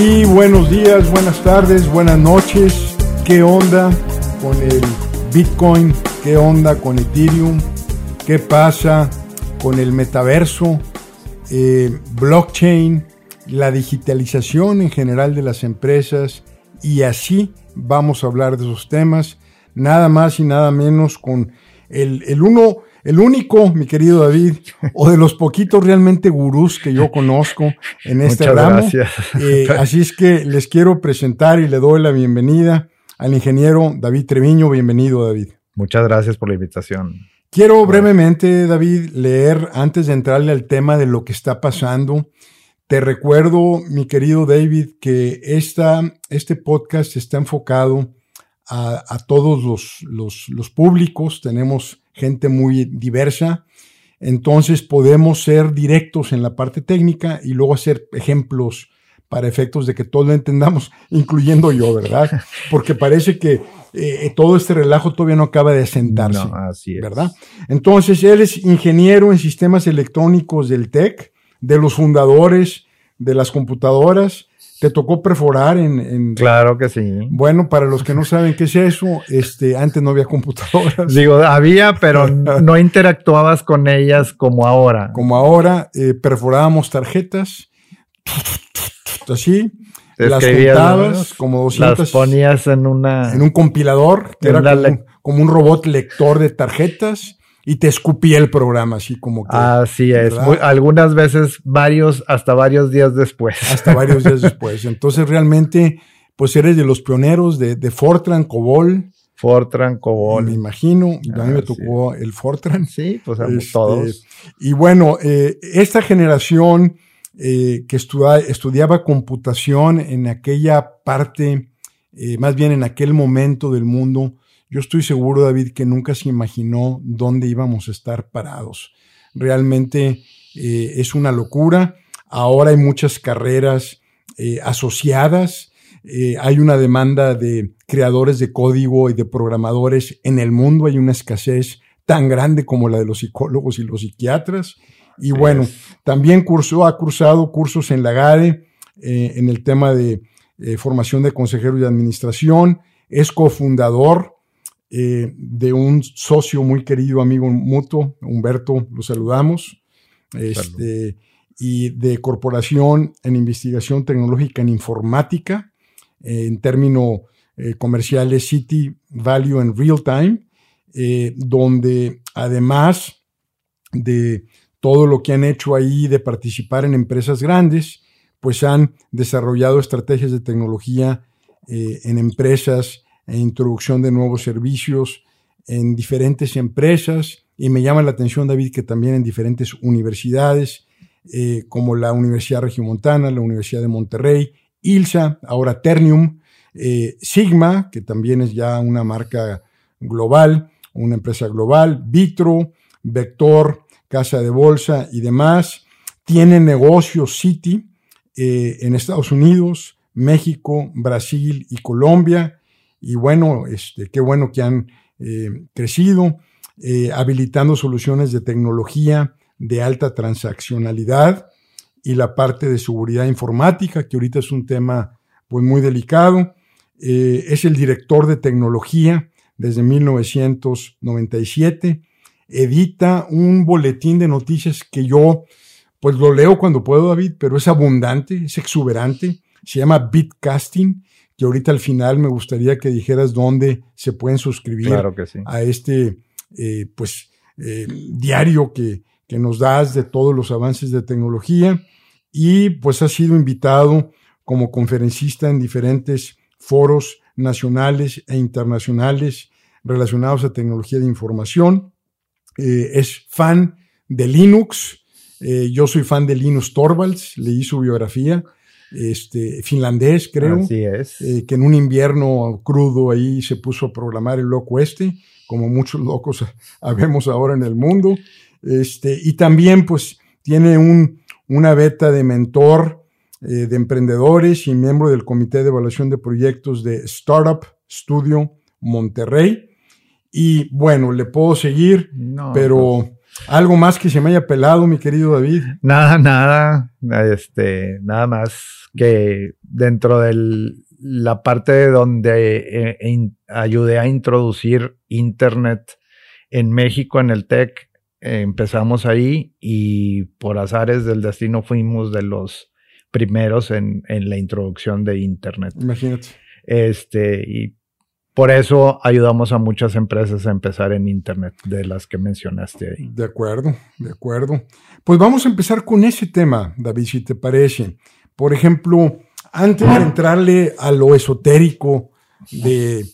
Y buenos días, buenas tardes, buenas noches. ¿Qué onda con el Bitcoin? ¿Qué onda con Ethereum? ¿Qué pasa con el metaverso? Eh, blockchain, la digitalización en general de las empresas y así vamos a hablar de esos temas, nada más y nada menos con el, el uno el único, mi querido David, o de los poquitos realmente gurús que yo conozco en este Muchas ramo. Gracias. Eh, así es que les quiero presentar y le doy la bienvenida al ingeniero David Treviño. Bienvenido, David. Muchas gracias por la invitación. Quiero brevemente, David, leer antes de entrarle al tema de lo que está pasando. Te recuerdo, mi querido David, que esta, este podcast está enfocado a, a todos los, los, los públicos. Tenemos gente muy diversa. Entonces podemos ser directos en la parte técnica y luego hacer ejemplos para efectos de que todos lo entendamos, incluyendo yo, ¿verdad? Porque parece que eh, todo este relajo todavía no acaba de asentarse, no, así es. ¿verdad? Entonces, él es ingeniero en sistemas electrónicos del TEC, de los fundadores de las computadoras, te tocó perforar en, Claro que sí. Bueno, para los que no saben qué es eso, este, antes no había computadoras. Digo, había, pero no interactuabas con ellas como ahora. Como ahora, eh, perforábamos tarjetas, así, las juntabas como 200. Las ponías en una... En un compilador, que era como un robot lector de tarjetas y te escupía el programa, así como que. Así es. algunas veces varios, hasta varios días después. Hasta varios días después. Entonces, realmente, pues eres de los pioneros de, Fortran, Cobol. Fortran, Cobol. Me imagino. a mí me tocó el Fortran. Sí, pues este, todos. Y bueno, eh, esta generación eh, que estudiaba computación en aquella parte, eh, más bien en aquel momento del mundo, yo estoy seguro, David, que nunca se imaginó dónde íbamos a estar parados. Realmente eh, es una locura. Ahora hay muchas carreras eh, asociadas. Eh, hay una demanda de creadores de código y de programadores en el mundo. Hay una escasez tan grande como la de los psicólogos y los psiquiatras. Y bueno, también cursó, ha cursado cursos en la GADE en el tema de formación de consejeros de administración. Es cofundador eh, de un socio muy querido, amigo mutuo, Humberto, lo saludamos, este, y de corporación en investigación tecnológica en informática, en términos eh, comerciales City Value en Real Time, eh, donde además de todo lo que han hecho ahí de participar en empresas grandes, pues han desarrollado estrategias de tecnología en empresas introducción de nuevos servicios en diferentes empresas y me llama la atención, David, que también en diferentes universidades, eh, como la Universidad Regiomontana, la Universidad de Monterrey, ILSA, ahora Ternium, eh, Sigma, que también es ya una marca global, una empresa global, Vitro, Vector, Casa de Bolsa y demás. Tiene negocios City eh, en Estados Unidos, México, Brasil y Colombia y bueno, este, qué bueno que han eh, crecido, eh, habilitando soluciones de tecnología de alta transaccionalidad y la parte de seguridad informática, que ahorita es un tema pues, muy delicado. Eh, es el director de tecnología desde 1997. Edita un boletín de noticias que yo pues lo leo cuando puedo, David, pero es abundante, es exuberante. Se llama Bitcasting que ahorita al final me gustaría que dijeras dónde se pueden suscribir a este eh, pues, eh, diario que, que nos das de todos los avances de tecnología y pues ha sido invitado como conferencista en diferentes foros nacionales e internacionales relacionados a tecnología de información. Eh, es fan de Linux. yo soy fan de Linus Torvalds, leí su biografía este, finlandés, creo. Así es. Eh, que en un invierno crudo ahí se puso a programar el loco este, como muchos locos habemos ahora en el mundo. Este, y también, pues, tiene un, una beta de mentor eh, de emprendedores y miembro del Comité de Evaluación de Proyectos de Startup Studio Monterrey. Y bueno, le puedo seguir, pero ¿Algo más que se me haya pelado, mi querido David? Nada, nada, este, nada más que dentro de la parte donde eh, ayudé a introducir Internet en México, en el TEC, eh, empezamos ahí y por azares del destino fuimos de los primeros en, en la introducción de Internet. Imagínate. Este, y por eso ayudamos a muchas empresas a empezar en Internet, de las que mencionaste ahí. De acuerdo, de acuerdo. Pues vamos a empezar con ese tema, David, si te parece. Por ejemplo, antes de entrarle a lo esotérico de,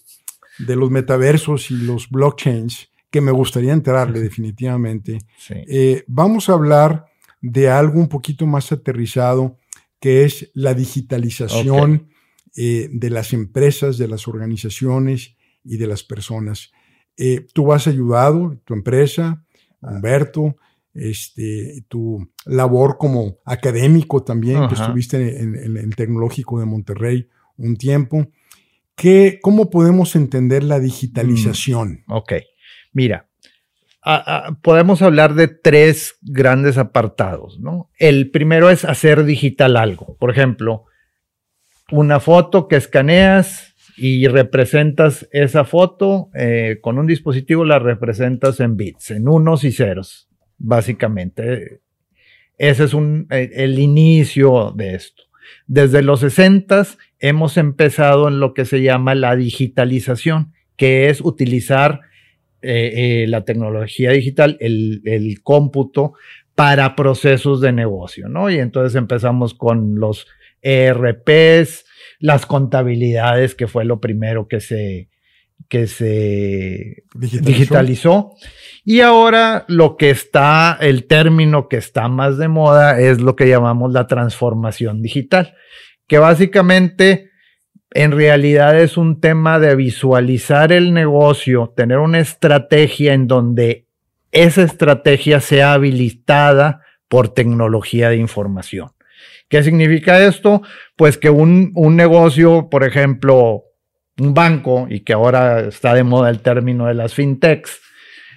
de los metaversos y los blockchains, que me gustaría entrarle definitivamente, eh, vamos a hablar de algo un poquito más aterrizado, que es la digitalización. Eh, de las empresas, de las organizaciones y de las personas. Eh, tú has ayudado, tu empresa, Humberto, este, tu labor como académico también, que estuviste en, el Tecnológico de Monterrey un tiempo. ¿Qué, ¿Cómo podemos entender la digitalización? Mm, ok, mira, podemos hablar de tres grandes apartados, ¿no? El primero es hacer digital algo. Por ejemplo, una foto que escaneas y representas esa foto eh, con un dispositivo, la representas en bits, en unos y ceros, básicamente. Ese es eh, el inicio de esto. Desde los 60 hemos empezado en lo que se llama la digitalización, que es utilizar eh, la tecnología digital, el, el cómputo, para procesos de negocio, ¿no? Y entonces empezamos con los ERPs, las contabilidades, que fue lo primero que se, que se digitalizó. Y ahora lo que está, el término que está más de moda es lo que llamamos la transformación digital, que básicamente en realidad es un tema de visualizar el negocio, tener una estrategia en donde esa estrategia sea habilitada por tecnología de información. ¿Qué significa esto? Pues que un, negocio, por ejemplo, un banco, y que ahora está de moda el término de las fintechs,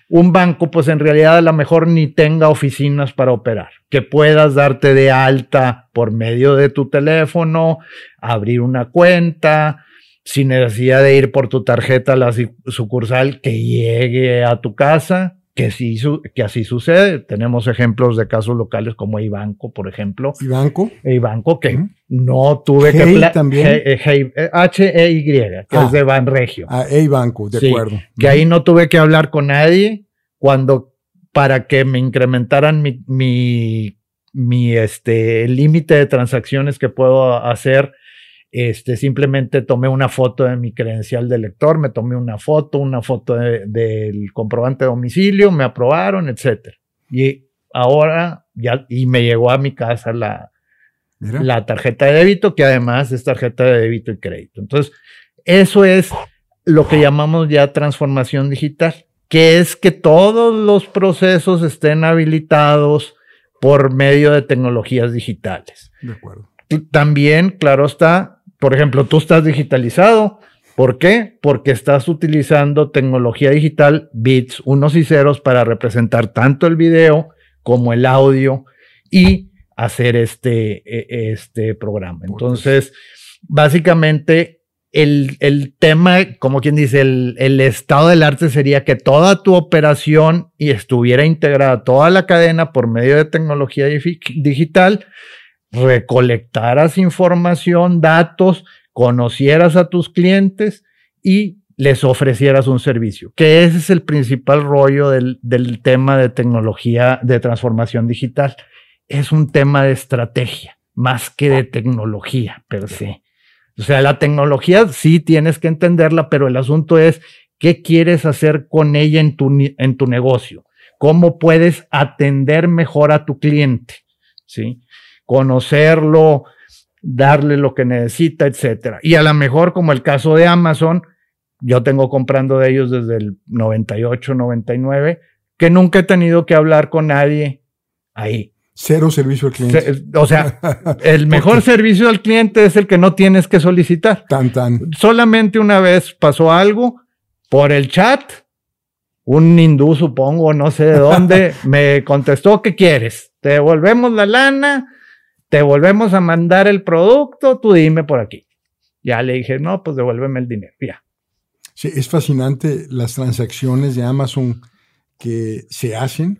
un banco, pues en realidad a lo mejor ni tenga oficinas para operar, que puedas darte de alta por medio de tu teléfono, abrir una cuenta, sin necesidad de ir por tu tarjeta a la sucursal que llegue a tu casa que, sí, que así sucede. Tenemos ejemplos de casos locales como Ibanco, por ejemplo. Ibanco. Ibanco, que no tuve que... también. H-E-Y, que es ah. de Banregio. Ah, Ibanco, de acuerdo. Que ahí no tuve que hablar con nadie cuando para que me incrementaran mi, mi, mi este, límite de transacciones que puedo hacer este, simplemente tomé una foto de mi credencial de lector, me tomé una foto, una foto del comprobante de domicilio, me aprobaron, etc. Y ahora ya, y me llegó a mi casa la, la tarjeta de débito, que además es tarjeta de débito y crédito. Entonces, eso es lo que llamamos ya transformación digital, que es que todos los procesos estén habilitados por medio de tecnologías digitales. De acuerdo. También, claro está, por ejemplo, tú estás digitalizado. ¿Por qué? Porque estás utilizando tecnología digital, bits, unos y ceros, para representar tanto el video como el audio y hacer este, e, este programa. Entonces, básicamente, el, el, tema, como quien dice, el, el, estado del arte sería que toda tu operación y estuviera integrada toda la cadena por medio de tecnología digital recolectaras información, datos, conocieras a tus clientes y les ofrecieras un servicio, que ese es el principal rollo del, tema de tecnología de transformación digital. Es un tema de estrategia, más que de tecnología per se. O sea, la tecnología sí tienes que entenderla, pero el asunto es qué quieres hacer con ella en tu, en tu negocio, cómo puedes atender mejor a tu cliente, ¿sí? Conocerlo, darle lo que necesita, etcétera. Y a lo mejor, como el caso de Amazon, yo tengo comprando de ellos desde el 98, 99, que nunca he tenido que hablar con nadie ahí. Cero servicio al cliente. O sea, el mejor servicio al cliente es el que no tienes que solicitar. Tan, tan. Solamente una vez pasó algo por el chat un hindú, supongo, no sé de dónde, me contestó, ¿qué quieres? ¿Te devolvemos la lana? ¿Te volvemos a mandar el producto? Tú dime por aquí. Ya le dije, no, pues devuélveme el dinero, ya. Sí, es fascinante las transacciones de Amazon que se hacen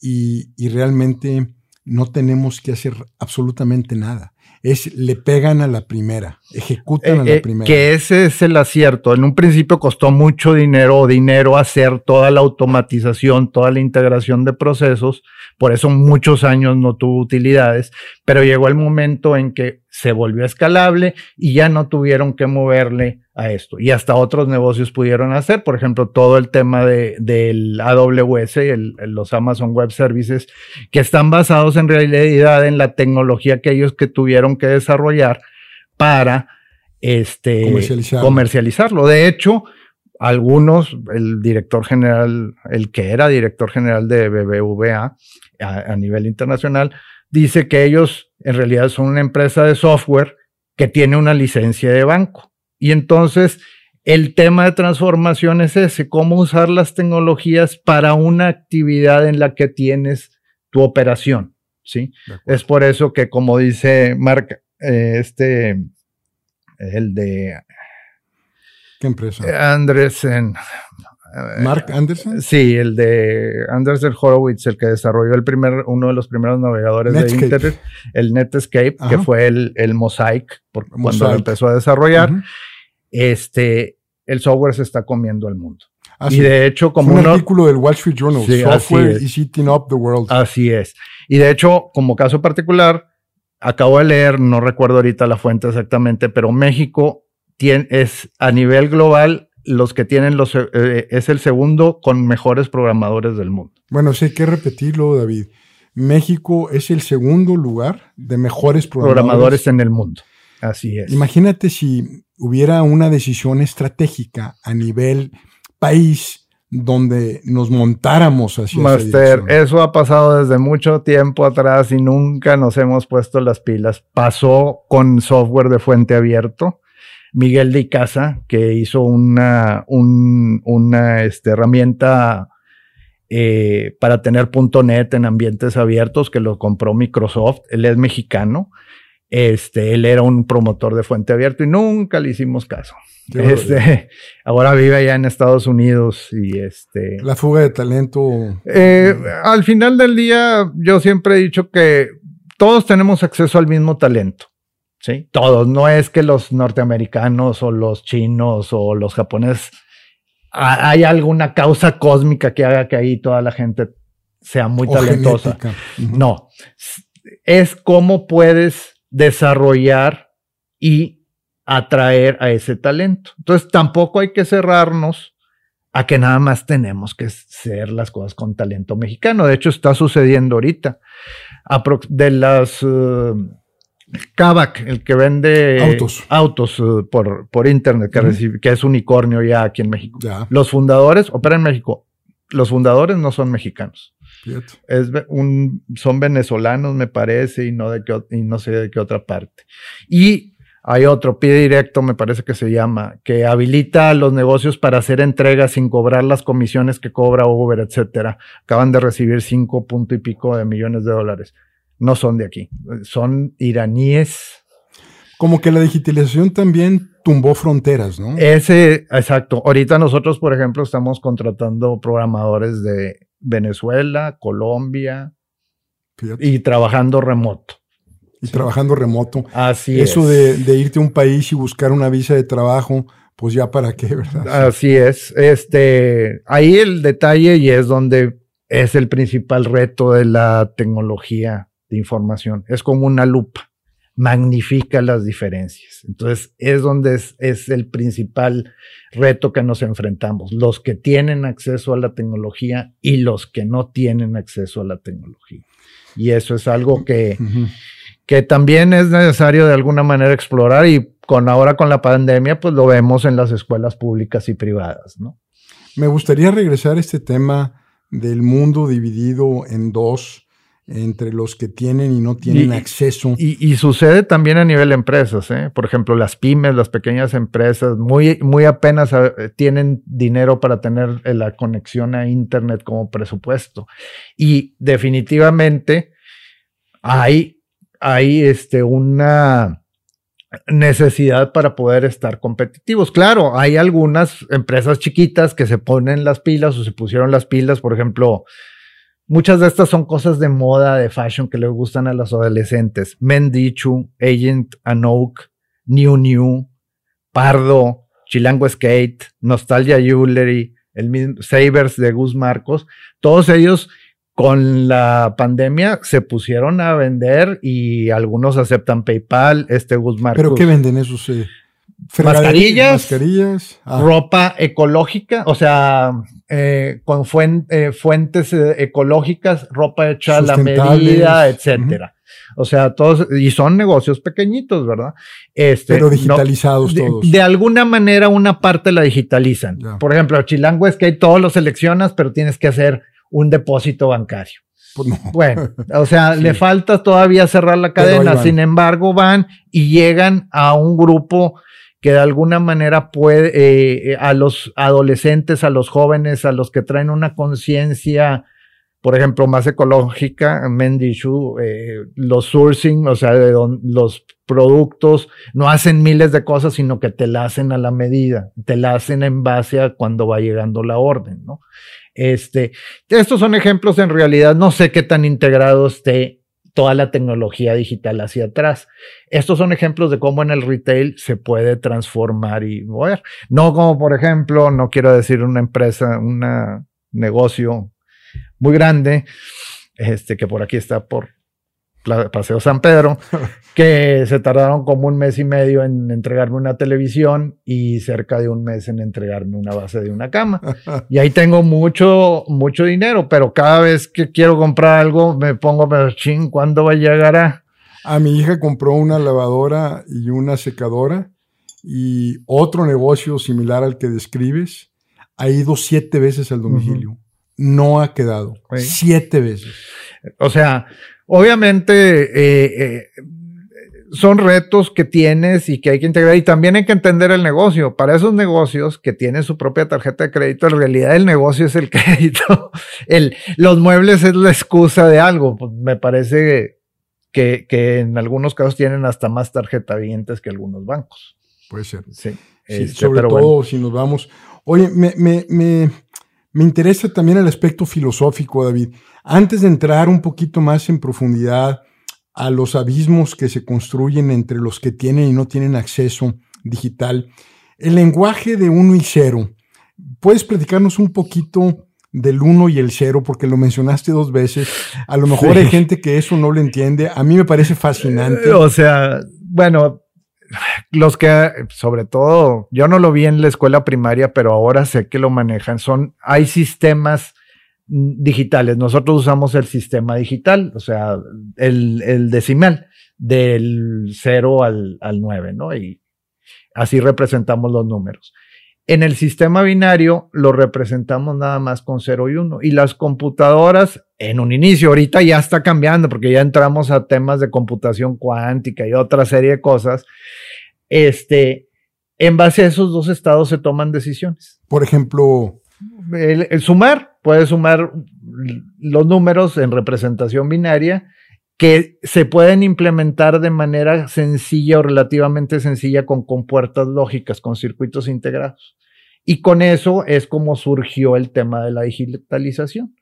y, realmente no tenemos que hacer absolutamente nada es le pegan a la primera, ejecutan a la eh, eh, primera. Que ese es el acierto. En un principio costó mucho dinero dinero hacer toda la automatización, toda la integración de procesos, por eso muchos años no tuvo utilidades, pero llegó el momento en que se volvió escalable y ya no tuvieron que moverle a esto. Y hasta otros negocios pudieron hacer, por ejemplo, todo el tema de, del AWS, el, los Amazon Web Services, que están basados en realidad en la tecnología que ellos que tuvieron que desarrollar para este, comercializarlo. De hecho, algunos, el director general, el que era director general de BBVA a nivel internacional, dice que ellos en realidad son una empresa de software que tiene una licencia de banco. Y entonces el tema de transformación es ese, cómo usar las tecnologías para una actividad en la que tienes tu operación. ¿sí? Es por eso que, como dice Mark, eh, este, el de... ¿Qué empresa? Andresen, Mark Anderson. Sí, el de Anderson Horowitz, el que desarrolló el primer, uno de los primeros navegadores de Internet, el Netscape, que fue el, el Mosaic, cuando lo empezó a desarrollar. Este, el software se está comiendo al mundo. Ah, y de hecho, como un artículo del Wall Street Journal, Software is eating up the world. Así es. Y de hecho, como caso particular, acabo de leer, no recuerdo ahorita la fuente exactamente, pero México tiene, es a nivel global los que tienen los, eh, es el segundo con mejores programadores del mundo. Bueno, sí hay que repetirlo, David. México es el segundo lugar de mejores programadores. programadores en el mundo. Así es. Imagínate si hubiera una decisión estratégica a nivel país donde nos montáramos hacia Master, eso ha pasado desde mucho tiempo atrás y nunca nos hemos puesto las pilas. Pasó con software de fuente abierto Miguel de Icaza, que hizo una, una este, herramienta eh, para tener .NET en ambientes abiertos que lo compró Microsoft. Él es mexicano. Este, él era un promotor de fuente abierta y nunca le hicimos caso. Este, ahora vive allá en Estados Unidos y este. La fuga de talento. Eh, al final del día, yo siempre he dicho que todos tenemos acceso al mismo talento. ¿Sí? Todos, no es que los norteamericanos o los chinos o los japoneses, hay alguna causa cósmica que haga que ahí toda la gente sea muy talentosa. No, es cómo puedes desarrollar y atraer a ese talento. Entonces tampoco hay que cerrarnos a que nada más tenemos que hacer las cosas con talento mexicano. De hecho, está sucediendo ahorita. De las... Eh, Kavak, el que vende autos, autos uh, por, por internet, que, que, es unicornio ya aquí en México. Los fundadores operan en México. Los fundadores no son mexicanos. Es un, son venezolanos, me parece, y no, de qué, y no sé de qué otra parte. Y hay otro, pie directo, me parece que se llama, que habilita los negocios para hacer entregas sin cobrar las comisiones que cobra Uber, etcétera. Acaban de recibir cinco punto y pico de millones de dólares no son de aquí, son iraníes. Como que la digitalización también tumbó fronteras, ¿no? Ese, exacto. Ahorita nosotros, por ejemplo, estamos contratando programadores de Venezuela, Colombia y trabajando remoto. Y trabajando remoto. Así Eso es. Eso de, irte a un país y buscar una visa de trabajo, pues ya para qué, ¿verdad? Así es. Este, ahí el detalle y es donde es el principal reto de la tecnología de información. Es como una lupa, magnifica las diferencias. Entonces, es donde es, el principal reto que nos enfrentamos, los que tienen acceso a la tecnología y los que no tienen acceso a la tecnología. Y eso es algo que, que también es necesario de alguna manera explorar y con ahora con la pandemia, pues lo vemos en las escuelas públicas y privadas, ¿no? Me gustaría regresar a este tema del mundo dividido en dos entre los que tienen y no tienen acceso. Y, sucede también a nivel de empresas, ¿eh? por ejemplo, las pymes, las pequeñas empresas, muy, muy apenas eh, tienen dinero para tener eh, la conexión a Internet como presupuesto. Y definitivamente hay, hay este, una necesidad para poder estar competitivos. Claro, hay algunas empresas chiquitas que se ponen las pilas o se pusieron las pilas, por ejemplo, Muchas de estas son cosas de moda, de fashion que les gustan a los adolescentes. Mendichu, Agent Anouk, New New, Pardo, Chilango Skate, Nostalgia Jewelry, el mismo Sabers de Gus Marcos. Todos ellos con la pandemia se pusieron a vender y algunos aceptan PayPal, este Gus Marcos. ¿Pero qué venden esos? Eh? Mascarillas, ah. ropa ecológica, o sea, eh, con eh, fuentes eh, ecológicas, ropa hecha a la medida, etcétera. O sea, todos, y son negocios pequeñitos, ¿verdad? Este, Pero digitalizados todos. De, alguna manera, una parte la digitalizan. Por ejemplo, Chilango es que hay todos los seleccionas, pero tienes que hacer un depósito bancario. Pues bueno, o sea, le falta todavía cerrar la cadena. Sin embargo, van y llegan a un grupo que de alguna manera puede eh, eh, a los adolescentes, a los jóvenes, a los que traen una conciencia, por ejemplo, más ecológica, Mendishu, eh, los sourcing, o sea, de los productos no hacen miles de cosas, sino que te la hacen a la medida, te la hacen en base a cuando va llegando la orden, ¿no? Este, estos son ejemplos en realidad, no sé qué tan integrado esté toda la tecnología digital hacia atrás. Estos son ejemplos de cómo en el retail se puede transformar y mover. No como, por ejemplo, no quiero decir una empresa, un negocio muy grande, este que por aquí está por Paseo San Pedro, que se tardaron como un mes y medio en entregarme una televisión y cerca de un mes en entregarme una base de una cama. Y ahí tengo mucho, mucho dinero, pero cada vez que quiero comprar algo me pongo, pero ching, ¿cuándo va a llegar a? A mi hija compró una lavadora y una secadora y otro negocio similar al que describes ha ido siete veces al domicilio. No ha quedado. Siete veces. O sea, Obviamente, eh, eh, son retos que tienes y que hay que integrar y también hay que entender el negocio. Para esos negocios que tienen su propia tarjeta de crédito, en realidad el negocio es el crédito. El, los muebles es la excusa de algo. Pues, me parece que, que, en algunos casos tienen hasta más tarjeta que algunos bancos. Puede ser. Sí. Este, sobre todo si nos vamos. Oye, me, me, me, me interesa también el aspecto filosófico, David. Antes de entrar un poquito más en profundidad a los abismos que se construyen entre los que tienen y no tienen acceso digital, el lenguaje de uno y cero, ¿puedes platicarnos un poquito del uno y el cero? Porque lo mencionaste dos veces. A lo mejor hay gente que eso no lo entiende. A mí me parece fascinante. O sea, bueno, los que, sobre todo, yo no lo vi en la escuela primaria, pero ahora sé que lo manejan. Son, hay sistemas digitales. Nosotros usamos el sistema digital, o sea, el, decimal del 0 al, al 9, ¿no? Y así representamos los números. En el sistema binario lo representamos nada más con 0 y 1. Y las computadoras, en un inicio, ahorita ya está cambiando porque ya entramos a temas de computación cuántica y otra serie de cosas. Este, en base a esos dos estados se toman decisiones. Por ejemplo, el, sumar, puedes sumar los números en representación binaria que se pueden implementar de manera sencilla o relativamente sencilla con compuertas lógicas, con circuitos integrados. Y con eso es como surgió el tema de la digitalización.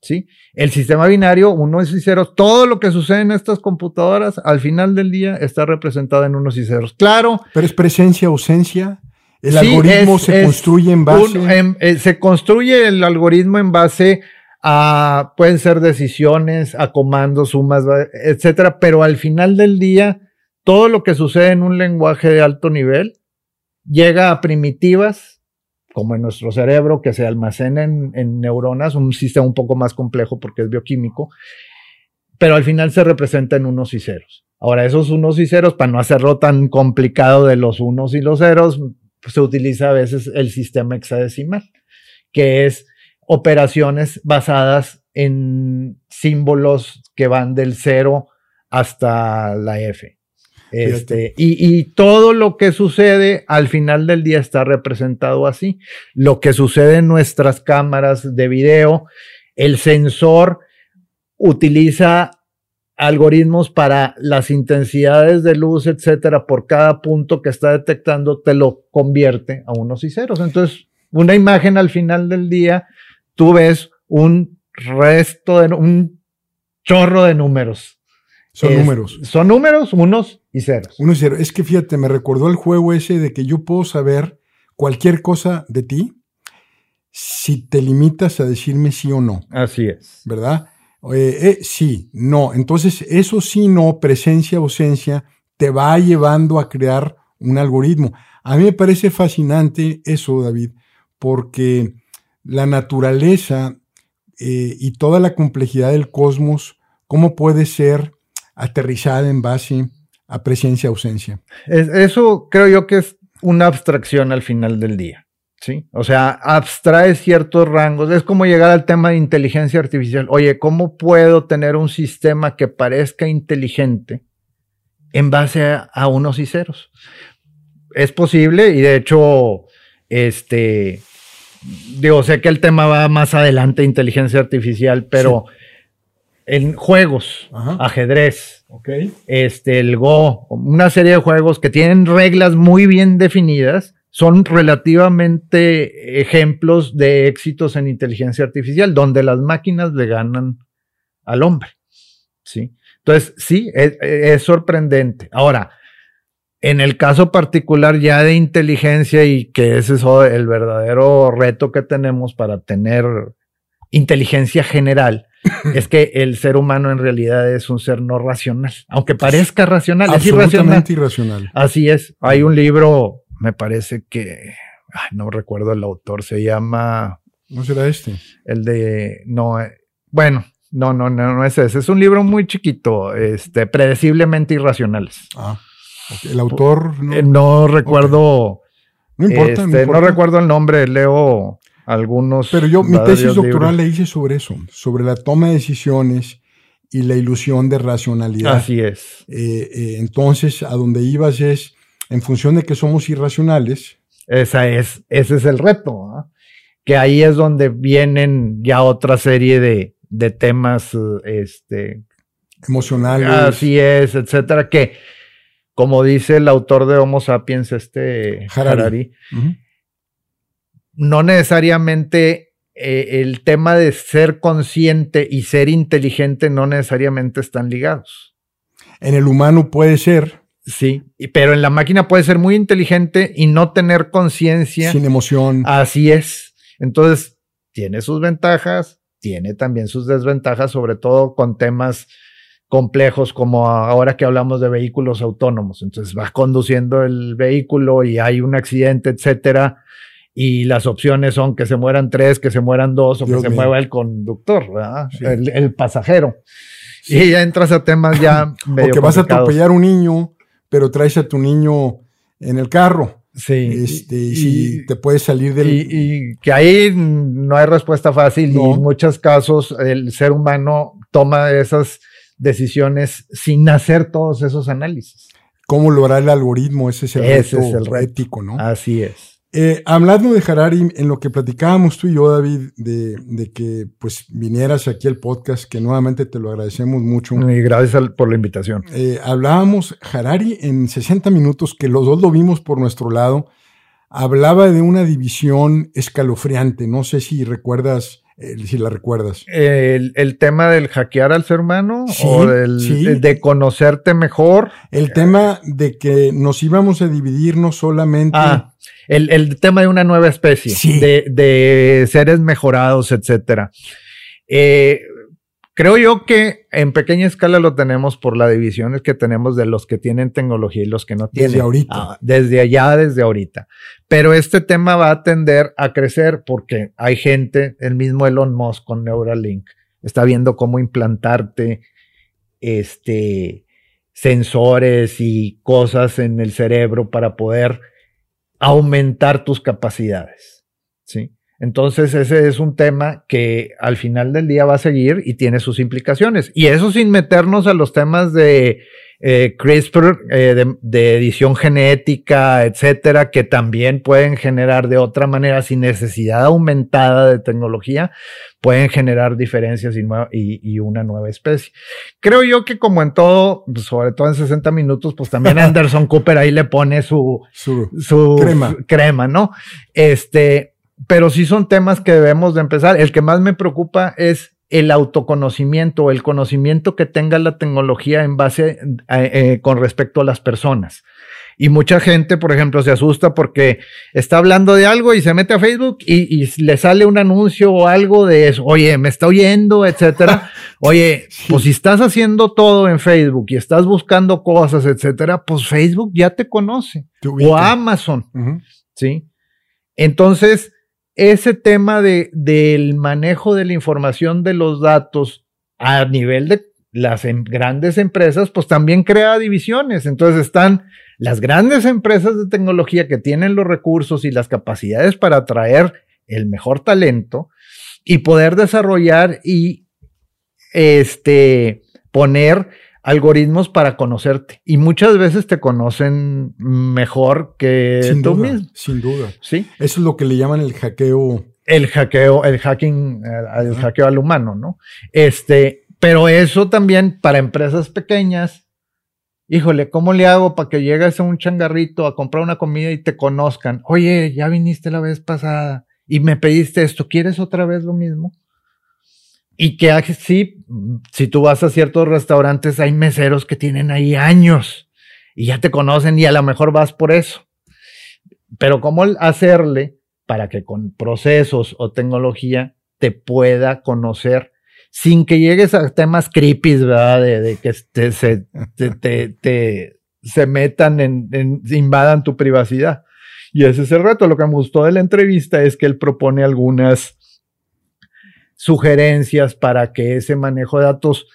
¿Sí? El sistema binario, unos y ceros, todo lo que sucede en estas computadoras al final del día está representado en unos y ceros. Claro. Pero es presencia, ausencia. El algoritmo se construye en base. Eh, se construye el algoritmo en base a, pueden ser decisiones, a comandos, sumas, etcétera, pero al final del día, todo lo que sucede en un lenguaje de alto nivel llega a primitivas, como en nuestro cerebro, que se almacena en, neuronas, un sistema un poco más complejo porque es bioquímico, pero al final se representa en unos y ceros. Ahora, esos unos y ceros, para no hacerlo tan complicado de los unos y los ceros, se utiliza a veces el sistema hexadecimal, que es operaciones basadas en símbolos que van del cero hasta la F. Este, y, y, todo lo que sucede al final del día está representado así. Lo que sucede en nuestras cámaras de video, el sensor utiliza algoritmos para las intensidades de luz, etcétera, por cada punto que está detectando, te lo convierte a unos y ceros. Entonces, una imagen al final del día, tú ves un resto de un chorro de números son números. Son números, unos y ceros. Unos y ceros. Es que fíjate, me recordó el juego ese de que yo puedo saber cualquier cosa de ti si te limitas a decirme sí o no. Así es. ¿Verdad? Eh, sí, no. Entonces, eso sí, no, presencia, ausencia, te va llevando a crear un algoritmo. A mí me parece fascinante eso, David, porque la naturaleza eh, y toda la complejidad del cosmos, ¿cómo puede ser aterrizada en base a presencia-ausencia. eso creo yo que es una abstracción al final del día. ¿sí? O sea, abstrae ciertos rangos. Es como llegar al tema de inteligencia artificial. Oye, ¿cómo puedo tener un sistema que parezca inteligente en base a, unos y ceros? Es posible y de hecho, este, digo, sé que el tema va más adelante, inteligencia artificial, pero en juegos, ajedrez, este, el Go, una serie de juegos que tienen reglas muy bien definidas, son relativamente ejemplos de éxitos en inteligencia artificial, donde las máquinas le ganan al hombre. ¿sí? Entonces, sí, es, es sorprendente. Ahora, en el caso particular ya de inteligencia y que ese es el verdadero reto que tenemos para tener inteligencia general, es que el ser humano en realidad es un ser no racional, aunque parezca racional, es irracional. irracional. Así es. Hay un libro, me parece que, no recuerdo el autor, se llama... ¿No será este? El de, no, eh, bueno, no, no, no, no es ese. Es un libro muy chiquito, este, predeciblemente irracionales. Ah, el autor... No, eh, no recuerdo... No importa, no este, importa. No recuerdo el nombre, leo algunos. Pero yo mi tesis doctoral le hice sobre eso, sobre la toma de decisiones y la ilusión de racionalidad. Así es. Eh, eh, entonces, a donde ibas es, en función de que somos irracionales. Esa es, ese es el reto, que ahí es donde vienen ya otra serie de, de temas este, emocionales. Así es, etcétera, que como dice el autor de Homo sapiens, este Harari, no necesariamente eh, el tema de ser consciente y ser inteligente no necesariamente están ligados. En el humano puede ser. Sí, pero en la máquina puede ser muy inteligente y no tener conciencia. Sin emoción. Así es. Entonces, tiene sus ventajas, tiene también sus desventajas, sobre todo con temas complejos como ahora que hablamos de vehículos autónomos. Entonces, vas conduciendo el vehículo y hay un accidente, etcétera y las opciones son que se mueran tres, que se mueran dos o que se mueva el conductor, ¿verdad? El, pasajero. Y ya entras a temas ya medio O que vas a atropellar un niño, pero traes a tu niño en el carro. Sí. Este, y, si te puedes salir del. Y, que ahí no hay respuesta fácil y en muchos casos el ser humano toma esas decisiones sin hacer todos esos análisis. ¿Cómo lo hará el algoritmo? Ese es el, Ese es el ético, ¿no? Así es. Eh, hablando de Harari, en lo que platicábamos tú y yo, David, de, que pues vinieras aquí al podcast, que nuevamente te lo agradecemos mucho. Y gracias por la invitación. Eh, hablábamos, Harari en 60 minutos, que los dos lo vimos por nuestro lado, hablaba de una división escalofriante. No sé si recuerdas, eh, si la recuerdas. El, tema del hackear al ser humano o del, de conocerte mejor. El tema de que nos íbamos a dividir no solamente... Ah el, tema de una nueva especie, de, seres mejorados, etcétera. Eh, creo yo que en pequeña escala lo tenemos por la división que tenemos de los que tienen tecnología y los que no tienen. Desde ahorita. Ah, desde allá, desde ahorita. Pero este tema va a tender a crecer porque hay gente, el mismo Elon Musk con Neuralink, está viendo cómo implantarte este, sensores y cosas en el cerebro para poder aumentar tus capacidades. ¿sí? Entonces ese es un tema que al final del día va a seguir y tiene sus implicaciones. Y eso sin meternos a los temas de eh, CRISPR, eh, de, edición genética, etcétera, que también pueden generar de otra manera, sin necesidad aumentada de tecnología, pueden generar diferencias y, una nueva especie. Creo yo que como en todo, pues, sobre todo en 60 minutos, pues también Anderson Cooper ahí le pone su, su, crema. crema, ¿no? Este, pero sí son temas que debemos de empezar. El que más me preocupa es el autoconocimiento, el conocimiento que tenga la tecnología en base eh, eh, con respecto a las personas. Y mucha gente, por ejemplo, se asusta porque está hablando de algo y se mete a Facebook y, le sale un anuncio o algo de eso. Oye, me está oyendo, etcétera. Oye, pues si estás haciendo todo en Facebook y estás buscando cosas, etcétera, pues Facebook ya te conoce. o Amazon. Sí. Entonces, ese tema de, del manejo de la información de los datos a nivel de las em, grandes empresas, pues también crea divisiones. Entonces están las grandes empresas de tecnología que tienen los recursos y las capacidades para atraer el mejor talento y poder desarrollar y este, poner algoritmos para conocerte. Y muchas veces te conocen mejor que sin tú duda, mismo. Sin duda. Sí. Eso es lo que le llaman el hackeo. El hackeo, el hacking, el hackeo al humano, ¿no? Este, pero eso también para empresas pequeñas, híjole, ¿cómo le hago para que llegues a un changarrito a comprar una comida y te conozcan? Oye, ya viniste la vez pasada y me pediste esto, ¿quieres otra vez lo mismo? Y que sí, si tú vas a ciertos restaurantes, hay meseros que tienen ahí años y ya te conocen y a lo mejor vas por eso. Pero ¿cómo hacerle para que con procesos o tecnología te pueda conocer sin que llegues a temas creepy, ¿verdad? De, que se, te, se metan en, en, invadan tu privacidad. Y ese es el reto. Lo que me gustó de la entrevista es que él propone algunas sugerencias para que ese manejo de datos,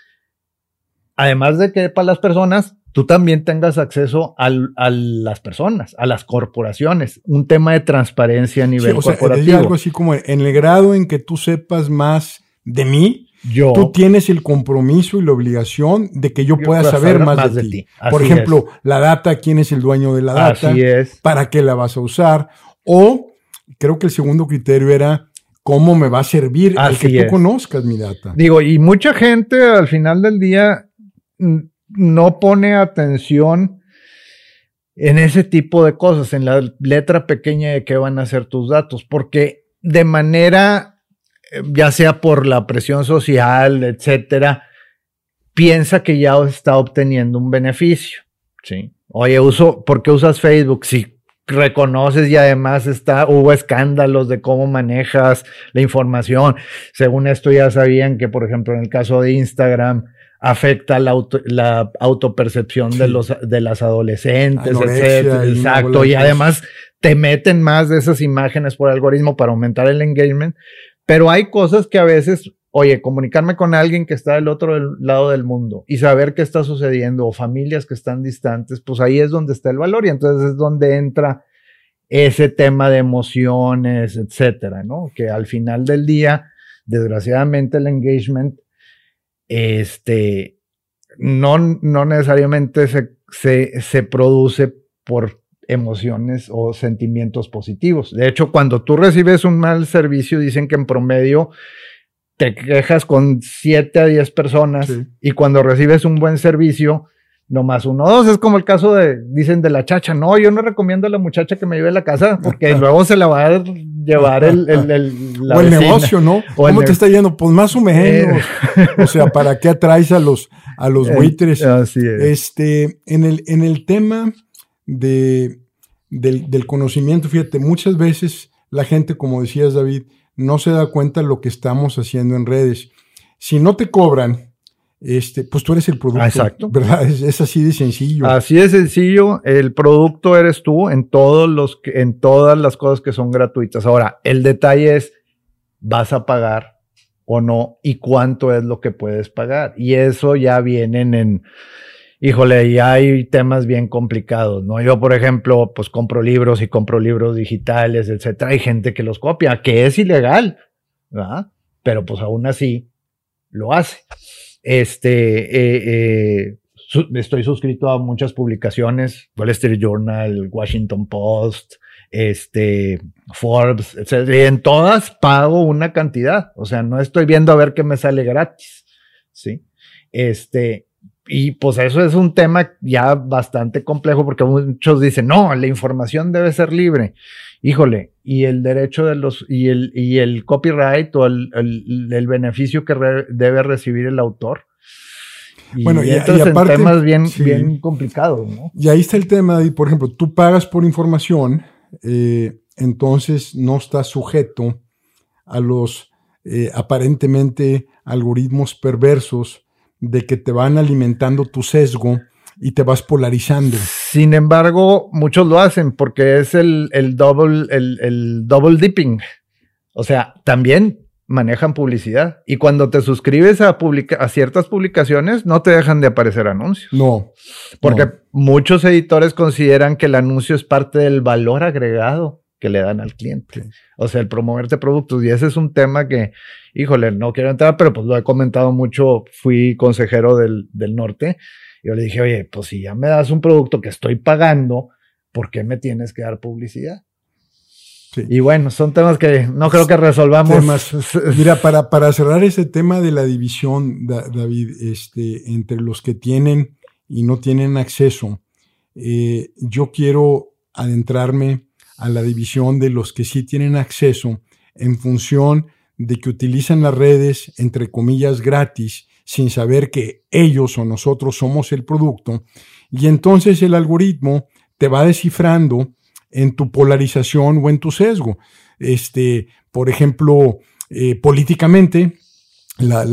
además de que para las personas, tú también tengas acceso a las personas, a las corporaciones, un tema de transparencia a nivel corporativo. algo así como en el grado en que tú sepas más de mí, yo, tú tienes el compromiso y la obligación de que yo, pueda saber, más, de, ti. Por ejemplo, la data, quién es el dueño de la data, Así es. para qué la vas a usar, o creo que el segundo criterio era cómo me va a servir al que tú conozcas mi data. Digo, y mucha gente al final del día no pone atención en ese tipo de cosas, en la letra pequeña de qué van a ser tus datos, porque de manera, eh, ya sea por la presión social, etcétera, piensa que ya está obteniendo un beneficio. Sí. Oye, uso, ¿por qué usas Facebook? Sí, reconoces y además está, hubo escándalos de cómo manejas la información. Según esto ya sabían que, por ejemplo, en el caso de Instagram, afecta la, la autopercepción de, los, de las adolescentes, etcétera. Exacto. Y además te meten más de esas imágenes por algoritmo para aumentar el engagement. Pero hay cosas que a veces oye, comunicarme con alguien que está del otro lado del mundo y saber qué está sucediendo o familias que están distantes, pues ahí es donde está el valor y entonces es donde entra ese tema de emociones, etcétera, ¿no? Que al final del día, desgraciadamente el engagement, este, no, no necesariamente se, se, se produce por emociones o sentimientos positivos. De hecho, cuando tú recibes un mal servicio, dicen que en promedio te quejas con 7 a 10 personas y cuando recibes un buen servicio, nomás uno o dos. Es como el caso de, dicen de la chacha, no, yo no recomiendo a la muchacha que me lleve a la casa porque luego se la va a llevar el, el, o el negocio, ¿no? ¿Cómo te está yendo? Pues más o menos. Eh. o sea, ¿para qué atraes a los, a los eh, buitres? Así es. Este, en el, en el tema de, del, del conocimiento, fíjate, muchas veces la gente, como decías David, no se da cuenta lo que estamos haciendo en redes. Si no te cobran, este, pues tú eres el producto. Exacto. ¿Verdad? Es, así de sencillo. Así de sencillo. El producto eres tú en todos los, en todas las cosas que son gratuitas. Ahora, el detalle es, ¿vas a pagar o no? ¿Y cuánto es lo que puedes pagar? Y eso ya vienen en, híjole, y hay temas bien complicados, ¿no? Yo, por ejemplo, pues compro libros y compro libros digitales, etcétera. Hay gente que los copia, que es ilegal, ¿verdad? Pero pues aún así lo hace. Este, eh, eh, estoy suscrito a muchas publicaciones, Wall Street Journal, Washington Post, este, Forbes, etc. Y en todas pago una cantidad. O sea, no estoy viendo a ver qué me sale gratis. Sí. Este, y pues eso es un tema ya bastante complejo porque muchos dicen, no, la información debe ser libre. Híjole, y el derecho de los, y el, y el copyright o el, el, beneficio que debe recibir el autor. bueno, y, entonces aparte, temas bien, bien complicados, ¿no? Y ahí está el tema, por ejemplo, tú pagas por información, eh, entonces no estás sujeto a los eh, aparentemente algoritmos perversos de que te van alimentando tu sesgo y te vas polarizando. Sin embargo, muchos lo hacen porque es el, el double, el, el double dipping. O sea, también manejan publicidad. Y cuando te suscribes a, a ciertas publicaciones, no te dejan de aparecer anuncios. No. Porque muchos editores consideran que el anuncio es parte del valor agregado que le dan al cliente. O sea, el promoverte productos. Y ese es un tema que, híjole, no quiero entrar, pero pues lo he comentado mucho. Fui consejero del, del norte. Y yo le dije, oye, pues si ya me das un producto que estoy pagando, ¿por qué me tienes que dar publicidad? Y bueno, son temas que no creo que resolvamos. Mira, para, para cerrar ese tema de la división, David, este, entre los que tienen y no tienen acceso, eh, yo quiero adentrarme a la división de los que sí tienen acceso en función de que utilizan las redes, entre comillas, gratis, sin saber que ellos o nosotros somos el producto. Y entonces el algoritmo te va descifrando en tu polarización o en tu sesgo. Este, por ejemplo, eh, políticamente, la,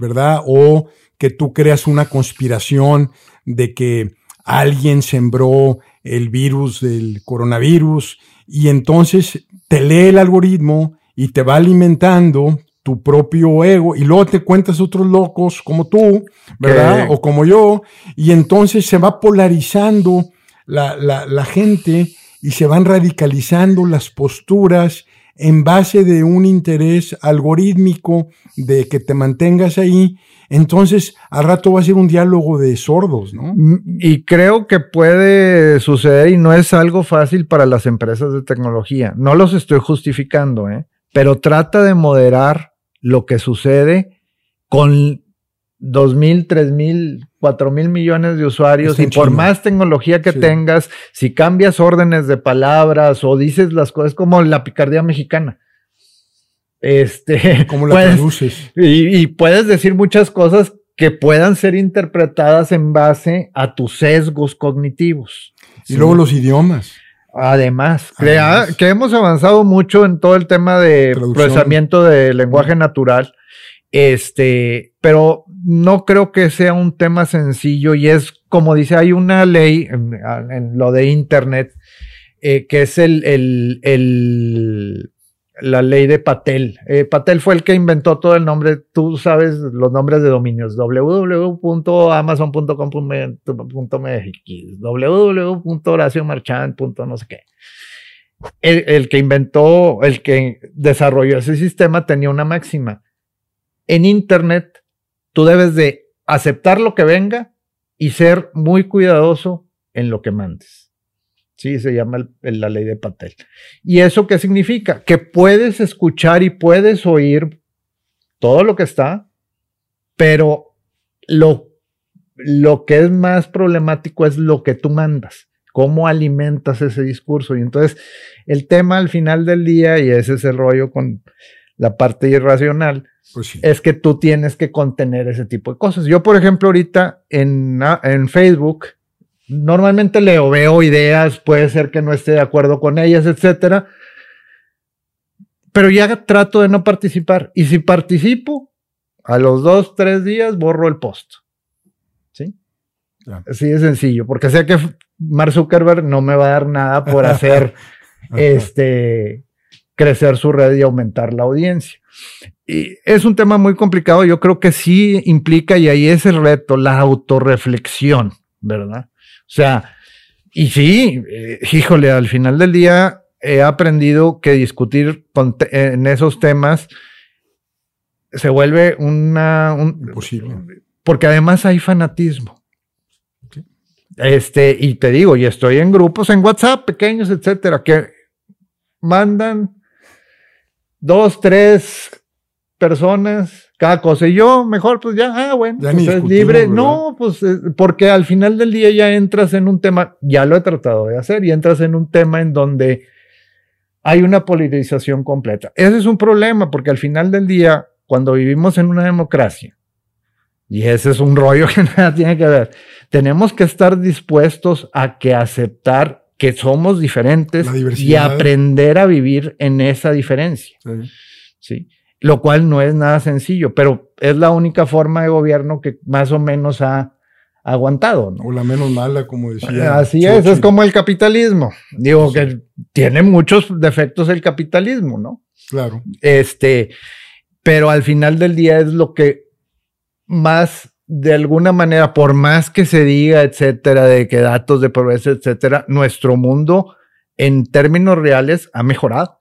¿verdad? O que tú creas una conspiración de que alguien sembró el virus del coronavirus y entonces te lee el algoritmo y te va alimentando tu propio ego y luego te cuentas otros locos como tú, ¿verdad? O como yo y entonces se va polarizando la, la, la gente y se van radicalizando las posturas en base de un interés algorítmico de que te mantengas ahí, entonces al rato va a ser un diálogo de sordos, ¿no? Mm, y creo que puede suceder y no es algo fácil para las empresas de tecnología. No los estoy justificando, ¿eh? pero trata de moderar lo que sucede con dos mil, tres mil, cuatro mil millones de usuarios y por más tecnología que tengas, si cambias órdenes de palabras o dices las cosas como la picardía mexicana. Este, ¿Cómo la traduces? Y, puedes decir muchas cosas que puedan ser interpretadas en base a tus sesgos cognitivos. Y luego los idiomas. Además, que hemos avanzado mucho en todo el tema de procesamiento de lenguaje natural este, pero no creo que sea un tema sencillo y es como dice, hay una ley en, lo de Internet eh, que es el, el, el, la ley de Patel. Eh, Patel fue el que inventó todo el nombre, tú sabes los nombres de dominios, www.amazon.com.mx, www.horaciomarchand. no sé qué. El que inventó, el que desarrolló ese sistema tenía una máxima en Internet tú debes de aceptar lo que venga y ser muy cuidadoso en lo que mandes. Sí, se llama la ley de Patel. ¿Y eso qué significa? Que puedes escuchar y puedes oír todo lo que está, pero lo, lo que es más problemático es lo que tú mandas, cómo alimentas ese discurso. Y entonces el tema al final del día, y ese es el rollo con la parte irracional, pues es que tú tienes que contener ese tipo de cosas. Yo, por ejemplo, ahorita en, en Facebook, normalmente leo, veo ideas, puede ser que no esté de acuerdo con ellas, etcétera. Pero ya trato de no participar. Y si participo, a los dos, tres días borro el post. ¿Sí? Así de sencillo, porque sé que Mark Zuckerberg no me va a dar nada por hacer este crecer su red y aumentar la audiencia. Y es un tema muy complicado, yo creo que sí implica, y ahí es el reto, la autorreflexión, ¿verdad? O sea, y sí, eh, híjole, al final del día he aprendido que discutir en esos temas se vuelve una... Imposible. Porque además hay fanatismo. Este, y te digo, y estoy en grupos en WhatsApp pequeños, etcétera, que mandan dos, tres personas, cada cosa. Y yo, mejor, pues ya, ah, bueno, pues es libre. No, pues eh, porque al final del día ya entras en un tema, ya lo he tratado de hacer, y entras en un tema en donde hay una polarización completa. Ese es un problema, porque al final del día, cuando vivimos en una democracia, y ese es un rollo que nada tiene que ver, tenemos que estar dispuestos a que aceptar que somos diferentes y aprender a vivir en esa diferencia. Sí. Lo cual no es nada sencillo, pero es la única forma de gobierno que más o menos ha aguantado. ¿no? O la menos mala, como decía. Así es, es como el capitalismo. Digo que tiene muchos defectos el capitalismo, ¿no? Claro. Este, pero al final del día es lo que más de alguna manera, por más que se diga, etcétera, de que datos de progreso, etcétera, nuestro mundo en términos reales ha mejorado.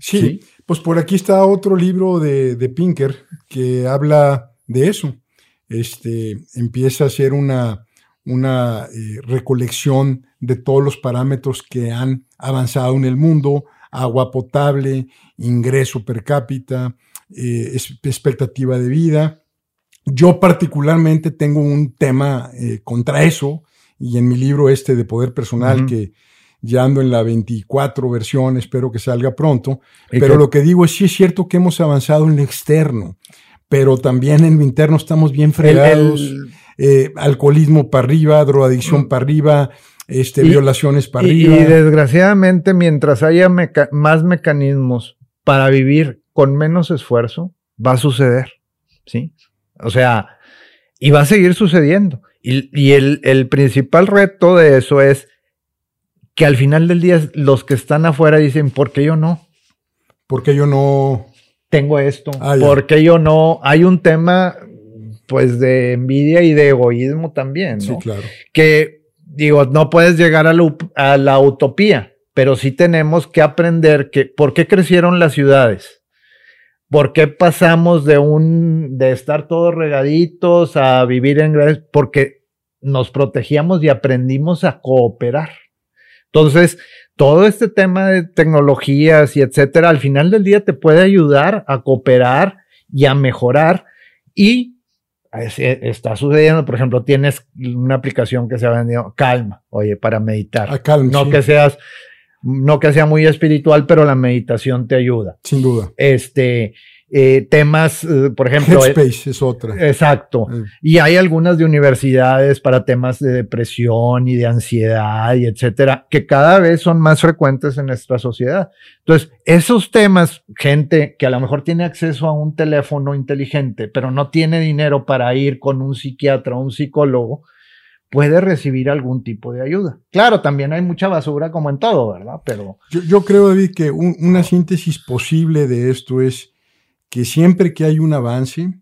Sí, pues por aquí está otro libro de, Pinker que habla de eso. Este empieza a hacer una, una eh, recolección de todos los parámetros que han avanzado en el mundo: agua potable, ingreso per cápita, eh, expectativa de vida yo particularmente tengo un tema eh, contra eso y en mi libro este de poder personal que ya ando en la 24 versión, espero que salga pronto, pero lo que digo es sí es cierto que hemos avanzado en lo externo, pero también en lo interno estamos bien fregados, eh, alcoholismo para arriba, drogadicción para arriba, este, violaciones para arriba. Y desgraciadamente mientras haya más mecanismos para vivir con menos esfuerzo, va a suceder, ¿sí? O sea, y va a seguir sucediendo. Y, el, el, principal reto de eso es que al final del día los que están afuera dicen, ¿por qué yo no? ¿Por qué yo no? Tengo esto. Ah, ¿Por qué yo no? Hay un tema, pues, de envidia y de egoísmo también, ¿no? Sí, claro. Que, digo, no puedes llegar a la, a la utopía, pero sí tenemos que aprender que, ¿por qué crecieron las ciudades? ¿Por qué pasamos de un de estar todos regaditos a vivir en porque nos protegíamos y aprendimos a cooperar? Entonces, todo este tema de tecnologías y etcétera, al final del día te puede ayudar a cooperar y a mejorar. Y está sucediendo, por ejemplo, tienes una aplicación que se ha vendido, calma, oye, para meditar. A calma, no que seas no que sea muy espiritual, pero la meditación te ayuda. Sin duda. Este, eh, temas, eh, por ejemplo. Headspace es otra. Exacto. Eh. Y hay algunas de universidades para temas de depresión y de ansiedad y etcétera, que cada vez son más frecuentes en nuestra sociedad. Entonces, esos temas, gente que a lo mejor tiene acceso a un teléfono inteligente, pero no tiene dinero para ir con un psiquiatra o un psicólogo, puede recibir algún tipo de ayuda. Claro, también hay mucha basura como en todo, ¿verdad? Pero... Yo, creo, David, que una síntesis posible de esto es que siempre que hay un avance,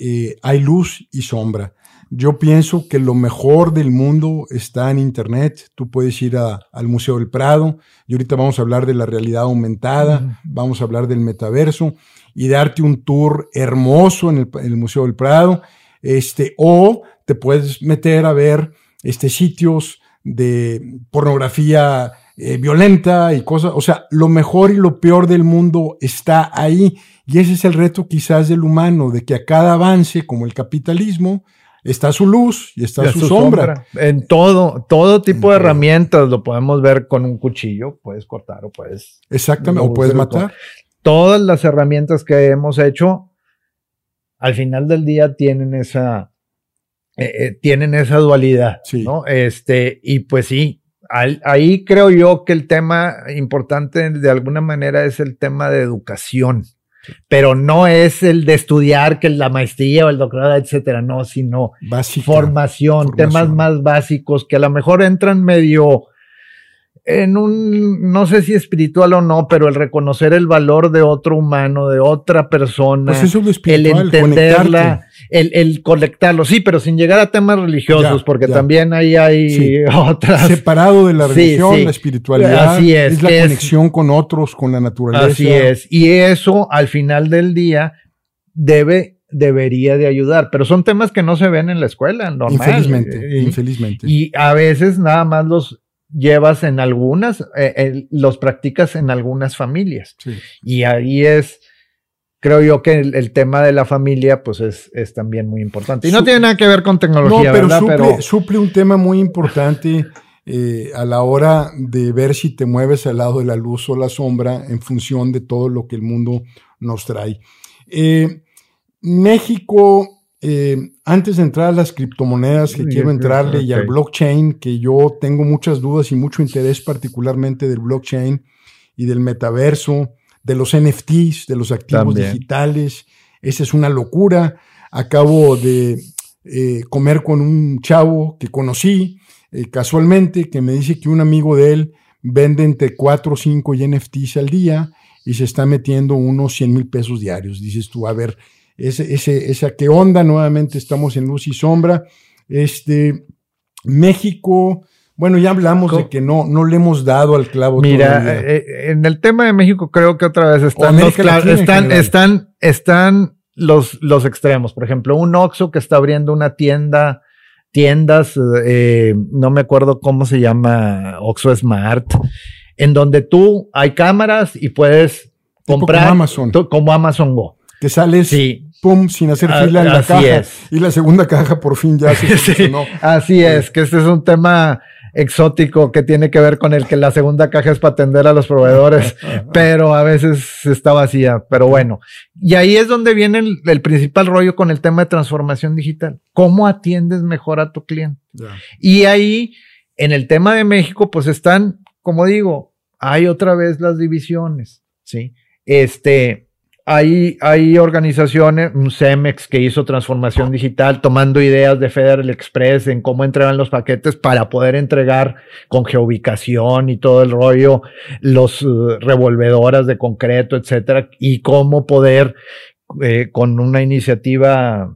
eh, hay luz y sombra. Yo pienso que lo mejor del mundo está en Internet. Tú puedes ir al Museo del Prado y ahorita vamos a hablar de la realidad aumentada, vamos a hablar del metaverso y darte un tour hermoso en el, en el Museo del Prado. Este, o te puedes meter a ver este, sitios de pornografía eh, violenta y cosas. O sea, lo mejor y lo peor del mundo está ahí. Y ese es el reto quizás del humano, de que a cada avance, como el capitalismo, está su luz y está su, sombra. En todo, todo tipo de herramientas lo podemos ver con un cuchillo, puedes cortar o puedes. Exactamente, o puedes matar. Todas las herramientas que hemos hecho, al final del día tienen esa, eh, eh, tienen esa dualidad, ¿no? Este, y pues sí, ahí creo yo que el tema importante de alguna manera es el tema de educación, pero no es el de estudiar que la maestría o el doctorado, etcétera, no, sino formación, temas más básicos que a lo mejor entran medio en un, no sé si espiritual o no, pero el reconocer el valor de otro humano, de otra persona, Pues eso es lo el entenderla, el, el conectarlo, sí, pero sin llegar a temas religiosos, Ya, porque ya. también ahí hay Sí. otras. Separado de la religión, sí. la espiritualidad, Así es, es la es- conexión con otros, con la naturaleza. Así es. Y eso al final del día debe, debería de ayudar, pero son temas que no se ven en la escuela, normal. Infelizmente, Y- infelizmente. Y a veces nada más los llevas en algunas, eh, eh, los practicas en algunas familias. Sí. Y ahí es, creo yo que el, el tema de la familia, pues es, es también muy importante. Y no Su- tiene nada que ver con No, tecnología, pero ¿verdad? suple, pero suple un tema muy importante eh, a la hora de ver si te mueves al lado de la luz o la sombra en función de todo lo que el mundo nos trae. Eh, México, eh, antes de entrar a las criptomonedas, que Sí, quiero entrarle, y al blockchain, que yo tengo muchas dudas y mucho interés particularmente del blockchain y del metaverso, de los NFTs, de los activos También. digitales. Esa es una locura. Acabo de eh, comer con un chavo que conocí eh, casualmente, que me dice que un amigo de él vende entre 4 o 5 NFTs al día y se está metiendo unos 100 mil pesos diarios. Dices tú, a ver, ese, ese, esa qué onda, nuevamente estamos en luz y sombra. Este, México, bueno, ya hablamos de que no, no le hemos dado al clavo Mira, todavía. eh, en el tema de México creo que otra vez están, los están, están, están los, los extremos. Por ejemplo, un Oxxo que está abriendo una tienda, tiendas, eh, no me acuerdo cómo se llama, Oxxo Smart, en donde tú hay cámaras y puedes comprar como Amazon. tú- como Amazon Go. que sales, Sí, pum, sin hacer Ah, fila en la así caja. es. Y la segunda caja por fin ya se Sí, solucionó. así es, que este es un tema exótico que tiene que ver con el que la segunda caja es para atender a los proveedores, pero a veces está vacía, pero bueno. Y ahí es donde viene el, el principal rollo con el tema de transformación digital. ¿Cómo atiendes mejor a tu cliente? Y ahí, en el tema de México, pues están, como digo, hay otra vez las divisiones, ¿sí? Este, hay, hay organizaciones, un CEMEX que hizo transformación digital, tomando ideas de Federal Express en cómo entregan los paquetes para poder entregar con geoubicación y todo el rollo, los eh, revolvedoras de concreto, etcétera, y cómo poder eh, con una iniciativa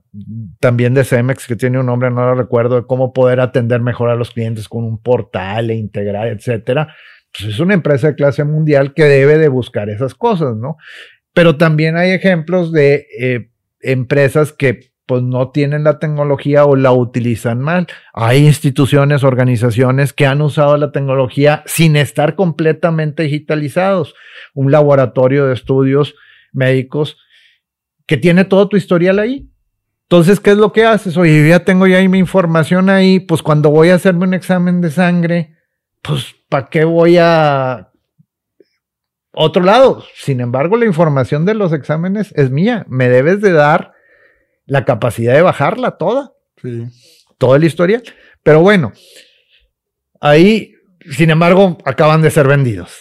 también de Cemex que tiene un nombre, no lo recuerdo, de cómo poder atender mejor a los clientes con un portal e integrar, etcétera. Pues es una empresa de clase mundial que debe de buscar esas cosas, ¿no? Pero también hay ejemplos de eh, empresas que pues no tienen la tecnología o la utilizan mal. Hay instituciones, organizaciones que han usado la tecnología sin estar completamente digitalizados. Un laboratorio de estudios médicos que tiene todo tu historial ahí. Entonces, ¿qué es lo que haces? Oye, yo ya tengo ya ahí mi información ahí, pues cuando voy a hacerme un examen de sangre, pues ¿para qué voy a otro lado? Sin embargo, la información de los exámenes es mía. Me debes de dar la capacidad de bajarla toda, Sí. toda la historia. Pero bueno, ahí, sin embargo, acaban de ser vendidos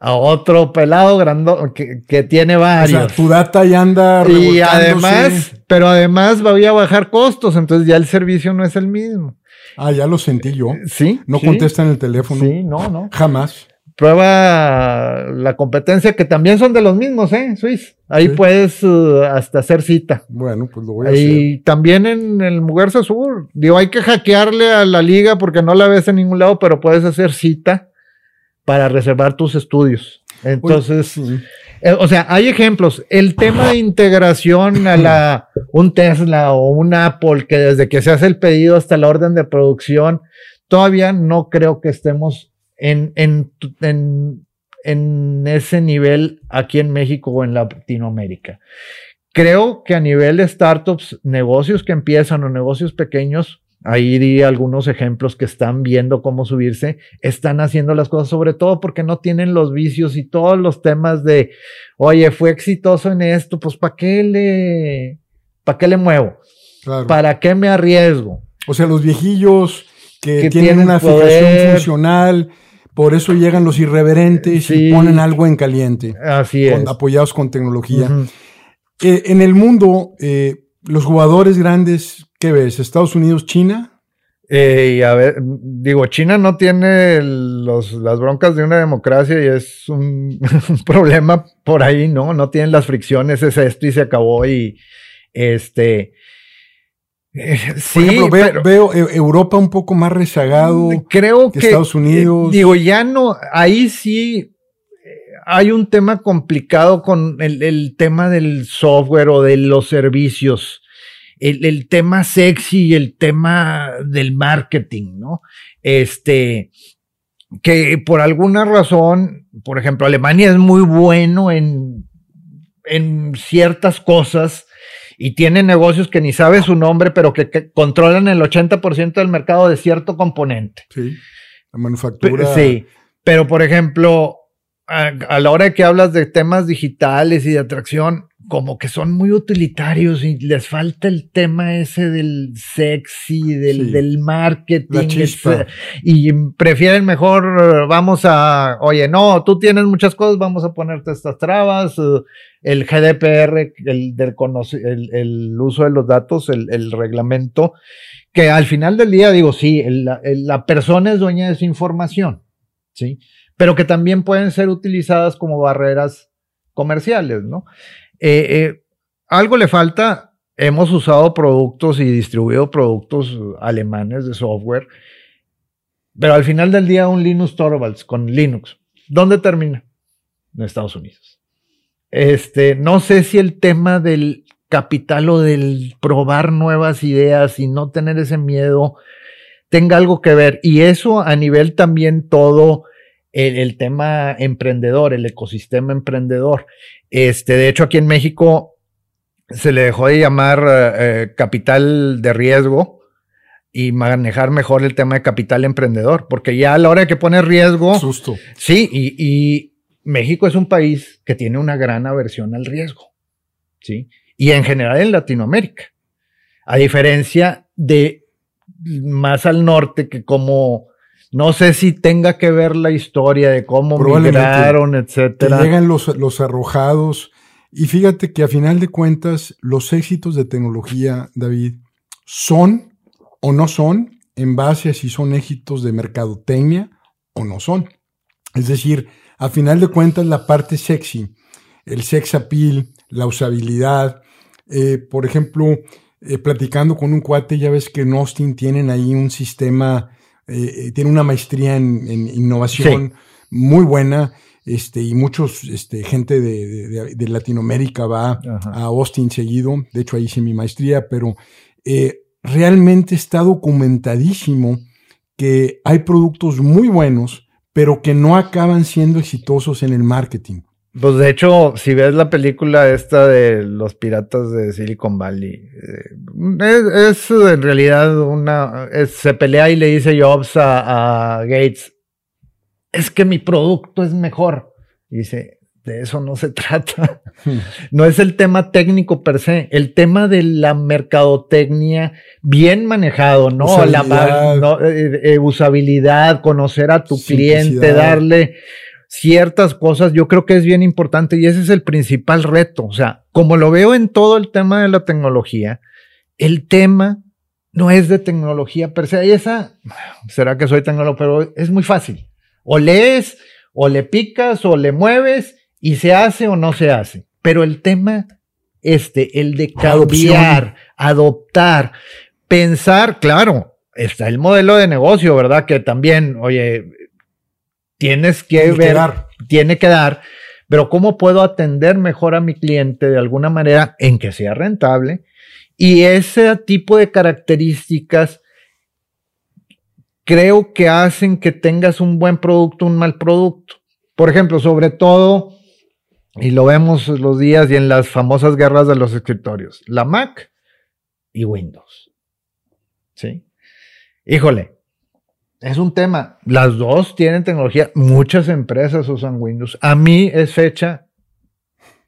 a otro pelado grande que, que tiene O varios. sea, tu data ya anda Y además, pero además voy a bajar costos, entonces ya el servicio no es el mismo. Ah, ya lo sentí yo. Sí. No sí, contestan el teléfono. Sí, no, no. Jamás. Prueba la competencia, que también son de los mismos, ¿eh? Swiss. Ahí Sí. puedes uh, hasta hacer cita. Bueno, pues lo voy a hacer. Y también en el Mujerza Sur. Digo, hay que hackearle a la liga porque no la ves en ningún lado, pero puedes hacer cita para reservar tus estudios. Entonces, eh, o sea, hay ejemplos. El tema de integración a la un Tesla o un Apple que desde que se hace el pedido hasta la orden de producción, todavía no creo que estemos en, en, en, en ese nivel aquí en México o en Latinoamérica. Creo que a nivel de startups, negocios que empiezan o negocios pequeños, ahí di algunos ejemplos que están viendo cómo subirse, están haciendo las cosas, sobre todo porque no tienen los vicios y todos los temas de, oye, fue exitoso en esto, pues ¿para qué le, para qué le muevo? Claro. ¿Para qué me arriesgo? O sea, los viejillos que, Que tienen, tienen una poder. fijación funcional, por eso llegan los irreverentes Sí. y ponen algo en caliente, Así es. con- apoyados con tecnología. Eh, en el mundo, eh, los jugadores grandes, ¿qué ves? ¿Estados Unidos, China? Eh, y a ver, digo, China no tiene los, las broncas de una democracia y es un, problema por ahí, ¿no? No tienen las fricciones, es esto y se acabó y este... Eh, sí, por ejemplo, veo, e, Europa un poco más rezagado creo que, Estados Unidos. digo, ya no, ahí sí hay un tema complicado con el, el tema del software o de los servicios el, tema sexy y el tema del marketing, ¿no? Este, que por alguna razón, por ejemplo, Alemania es muy bueno en, en ciertas cosas y tiene negocios que ni sabe su nombre, pero que, controlan el 80% del mercado de cierto componente. Sí, la manufactura. sí, pero por ejemplo, a, a, la hora de que hablas de temas digitales y de atracción, como que son muy utilitarios y les falta el tema ese del sexy, del, del marketing. y prefieren mejor, vamos a, oye, no, tú tienes muchas cosas, vamos a ponerte estas trabas. El GDPR, el, del el, el uso de los datos, el, el, reglamento, que al final del día digo, sí, la persona es dueña de su información, ¿sí? Pero que también pueden ser utilizadas como barreras comerciales, ¿no? Eh, eh, algo le falta. Hemos usado productos y distribuido productos alemanes de software, pero al final del día un Linux Torvalds con Linux, ¿dónde termina? En Estados Unidos. Este, no sé si el tema del capital o del probar nuevas ideas y no tener ese miedo tenga algo que ver. Y eso a nivel también todo el, tema emprendedor, el ecosistema emprendedor. Este, de hecho, aquí en México se le dejó de llamar eh, capital de riesgo y manejar mejor el tema de capital emprendedor, porque ya a la hora de que pone riesgo. Susto. Sí, y, y México es un país que tiene una gran aversión al riesgo. Sí. Y en general en Latinoamérica. A diferencia de más al norte, que como no sé si tenga que ver la historia de cómo migraron, etcétera. llegan los, los arrojados. Y fíjate que a final de cuentas, los éxitos de tecnología, David, son o no son en base a si son éxitos de mercadotecnia o no son. Es decir, a final de cuentas, la parte sexy, el sex appeal, la usabilidad, eh, por ejemplo, eh, platicando con un cuate, ya ves que en Austin tienen ahí un sistema eh, tiene una maestría en, innovación muy buena. Este, y muchos, este, gente de, Latinoamérica va a Austin seguido. De hecho, ahí hice mi maestría, pero eh, realmente está documentadísimo que hay productos muy buenos, pero que no acaban siendo exitosos en el marketing. Pues de hecho, si ves la película esta de los piratas de Silicon Valley, eh, es, en realidad una... se pelea y le dice Jobs a, Gates, es que mi producto es mejor. Y dice, de eso no se trata. No es el tema técnico per se, el tema de la mercadotecnia bien manejado, ¿no? La eh, eh, usabilidad, conocer a tu cliente, darle ciertas cosas, yo creo que es bien importante y ese es el principal reto. O sea, como lo veo en todo el tema de la tecnología, el tema no es de tecnología per se. Y esa, será que soy tecnólogo, pero es muy fácil. O lees, o le picas, o le mueves y se hace o no se hace. Pero el tema, este, el de cambiar, adoptar, pensar, claro, está el modelo de negocio, ¿verdad? Que también, oye, tienes que ver, tiene que dar, pero ¿cómo puedo atender mejor a mi cliente de alguna manera en que sea rentable? Y ese tipo de características creo que hacen que tengas un buen producto, un mal producto. Por ejemplo, sobre todo, y lo vemos los días y en las famosas guerras de los escritorios, la Mac y Windows. ¿Sí? Híjole, es un tema. Las dos tienen tecnología. Muchas empresas usan Windows. A mí es fecha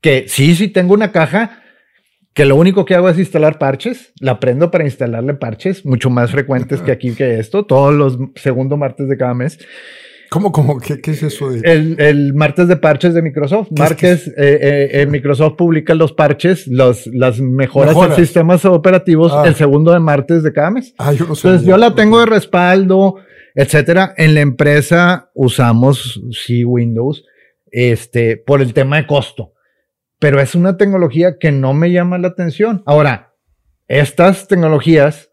que sí, sí tengo una caja que lo único que hago es instalar parches. La prendo para instalarle parches, mucho más frecuentes que aquí que esto, todos los segundo martes de cada mes. ¿Cómo, cómo? ¿Qué, qué es eso de...? El, el, martes de parches de Microsoft. Martes, eh, eh, eh, Microsoft publica los parches, los, las mejoras, en sistemas operativos ah. el segundo de martes de cada mes. Ah, yo no sé. Entonces yo la tengo de respaldo, etcétera. En la empresa usamos sí Windows, este, por el tema de costo. Pero es una tecnología que no me llama la atención. Ahora, estas tecnologías,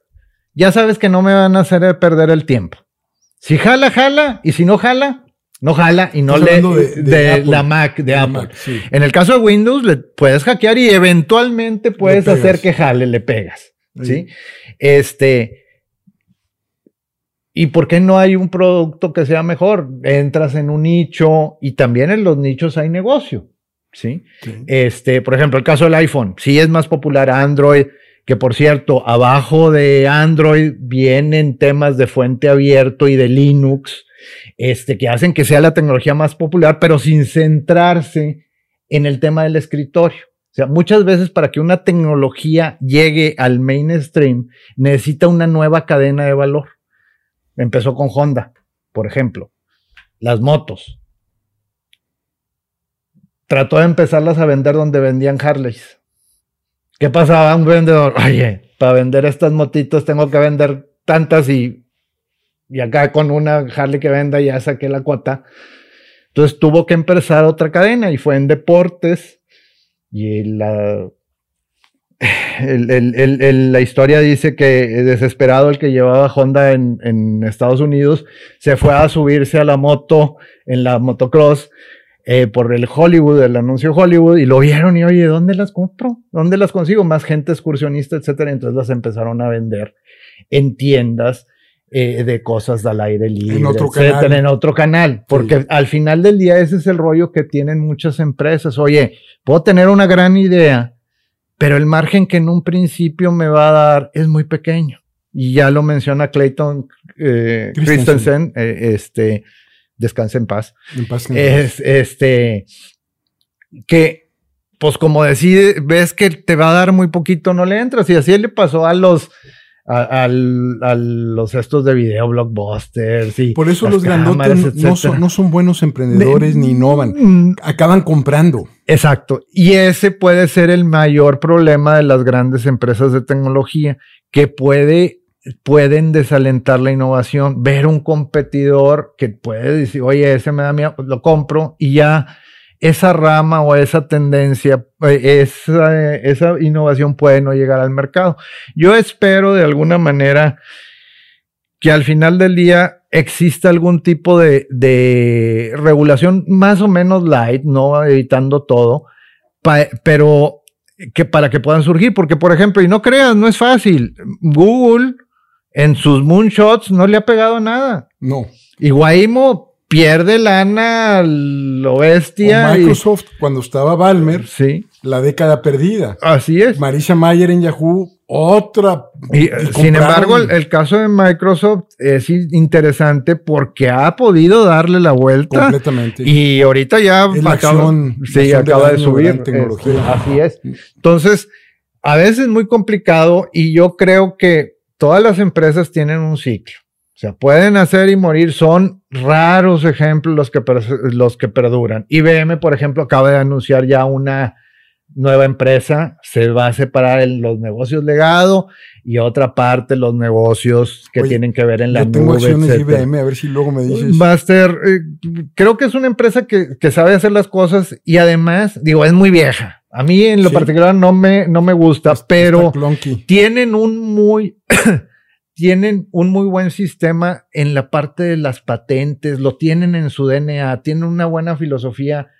ya sabes que no me van a hacer perder el tiempo. Si jala, jala, y si no jala, no jala y no le de, la Mac de Apple. En el caso de Windows, le puedes hackear y eventualmente puedes hacer que jale, le pegas. Sí. Este. ¿Y por qué no hay un producto que sea mejor? Entras en un nicho y también en los nichos hay negocio. ¿sí? Este, por ejemplo, el caso del iPhone, sí es más popular Android, que por cierto, abajo de Android vienen temas de fuente abierto y de Linux, este, que hacen que sea la tecnología más popular, pero sin centrarse en el tema del escritorio. O sea, muchas veces para que una tecnología llegue al mainstream, necesita una nueva cadena de valor. Empezó con Honda, por ejemplo. Las motos. Trató de empezarlas a vender donde vendían Harleys ¿Qué pasaba? Un vendedor, oye, para vender estas motitos tengo que vender tantas y, y acá con una Harley que venda ya saqué la cuota. Entonces tuvo que empezar otra cadena y fue en deportes y la, la historia dice que desesperado el que llevaba Honda en, en, Estados Unidos se fue a subirse a la moto en la motocross eh, por el Hollywood, el anuncio Hollywood, y lo vieron y oye, ¿dónde las compro? ¿Dónde las consigo? Más gente excursionista, etcétera. Entonces las empezaron a vender en tiendas eh, de cosas al aire libre, en otro etcétera, canal. en otro canal. Porque al final del día ese es el rollo que tienen muchas empresas. Oye, puedo tener una gran idea, pero el margen que en un principio me va a dar es muy pequeño. Y ya lo menciona Clayton eh, Christensen, eh, este, descanse en paz. En paz es, este, que, pues como decide, ves que te va a dar muy poquito, no le entras. Y así le pasó a los, a, los estos de video blockbusters y por eso los grandotes no son, no son, buenos emprendedores ni innovan. Mm. acaban comprando. Exacto. Y ese puede ser el mayor problema de las grandes empresas de tecnología que puede pueden desalentar la innovación, ver un competidor que puede decir, oye, ese me da miedo, pues lo compro y ya esa rama o esa tendencia, eh, esa, esa innovación puede no llegar al mercado. Yo espero de alguna manera que al final del día exista algún tipo de, de regulación más o menos light, no evitando todo, pero que para que puedan surgir, porque por ejemplo, y no creas, no es fácil, Google en sus moonshots no le ha pegado nada. No. Y Guaimo pierde lana lo bestia. Microsoft, cuando estaba Balmer, sí. la década perdida. Así es. Marisa Mayer en Yahoo, otra. Y, sin embargo, el, caso de Microsoft es interesante porque ha podido darle la vuelta. Completamente. Y ahorita ya acaba, sí, acaba de subir. Tecnología. así es. Entonces, a veces es muy complicado y yo creo que todas las empresas tienen un ciclo. O sea, pueden hacer y morir. Son raros ejemplos los que, los que perduran. IBM, por ejemplo, acaba de anunciar ya una nueva empresa. Se va a separar en los negocios legado y otra parte los negocios que tienen que ver en la yo tengo acciones de IBM, a ver si luego me dices. Master, eh, creo que es una empresa que, que, sabe hacer las cosas y además, digo, es muy vieja. A mí en lo particular no me, no me gusta, pero tienen un muy, tienen un muy buen sistema en la parte de las patentes, lo tienen en su DNA, tienen una buena filosofía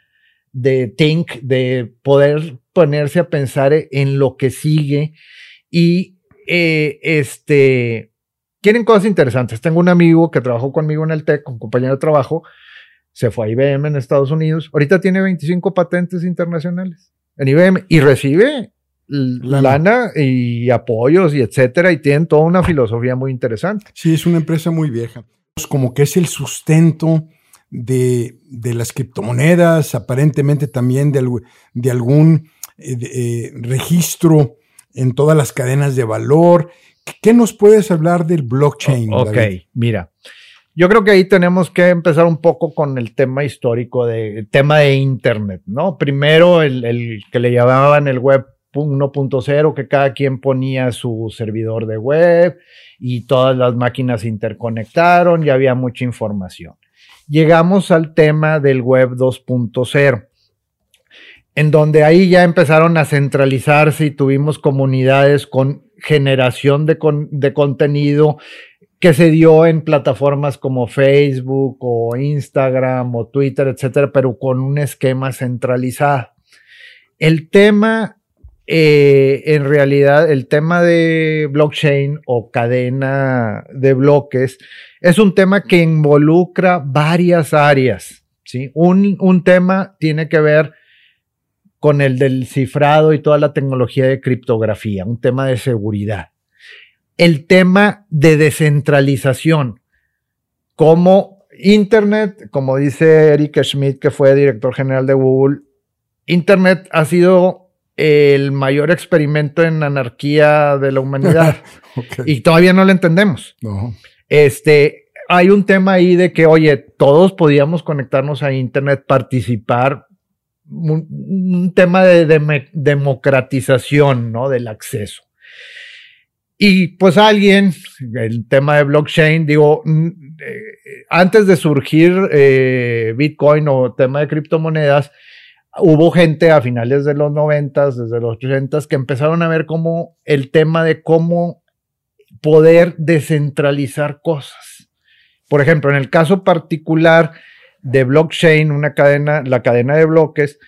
de think, de poder ponerse a pensar en lo que sigue. Y eh, este, tienen cosas interesantes. Tengo un amigo que trabajó conmigo en el TEC, un compañero de trabajo, se fue a IBM en Estados Unidos, ahorita tiene 25 patentes internacionales en IBM y recibe lana y apoyos y etcétera, y tienen toda una filosofía muy interesante. Sí, es una empresa muy vieja. Como que es el sustento de, las criptomonedas, aparentemente también de, de algún eh, eh, registro en todas las cadenas de valor. ¿Qué nos puedes hablar del blockchain? ok, mira. Yo creo que ahí tenemos que empezar un poco con el tema histórico de tema de Internet, ¿no? Primero el, el que le llamaban el web 1.0, que cada quien ponía su servidor de web y todas las máquinas se interconectaron y había mucha información. Llegamos al tema del web 2.0 en donde ahí ya empezaron a centralizarse y tuvimos comunidades con generación de, de contenido que se dio en plataformas como Facebook o Instagram o Twitter, etcétera, pero con un esquema centralizado. El tema, eh, en realidad, el tema de blockchain o cadena de bloques es un tema que involucra varias áreas. ¿sí? Un, un tema tiene que ver con el del cifrado y toda la tecnología de criptografía, un tema de seguridad el tema de descentralización. Como Internet, como dice Eric Schmidt, que fue director general de Google, Internet ha sido el mayor experimento en anarquía de la humanidad. Y todavía no lo entendemos. Este, hay un tema ahí de que, oye, todos podíamos conectarnos a Internet, participar, un, tema de, de democratización, ¿no? Del acceso. Y pues alguien, el tema de blockchain, digo, eh, antes de surgir eh, Bitcoin o tema de criptomonedas, hubo gente a finales de los noventas, desde los 80 que empezaron a ver como el tema de cómo poder descentralizar cosas. Por ejemplo, en el caso particular de blockchain, una cadena, la cadena de bloques,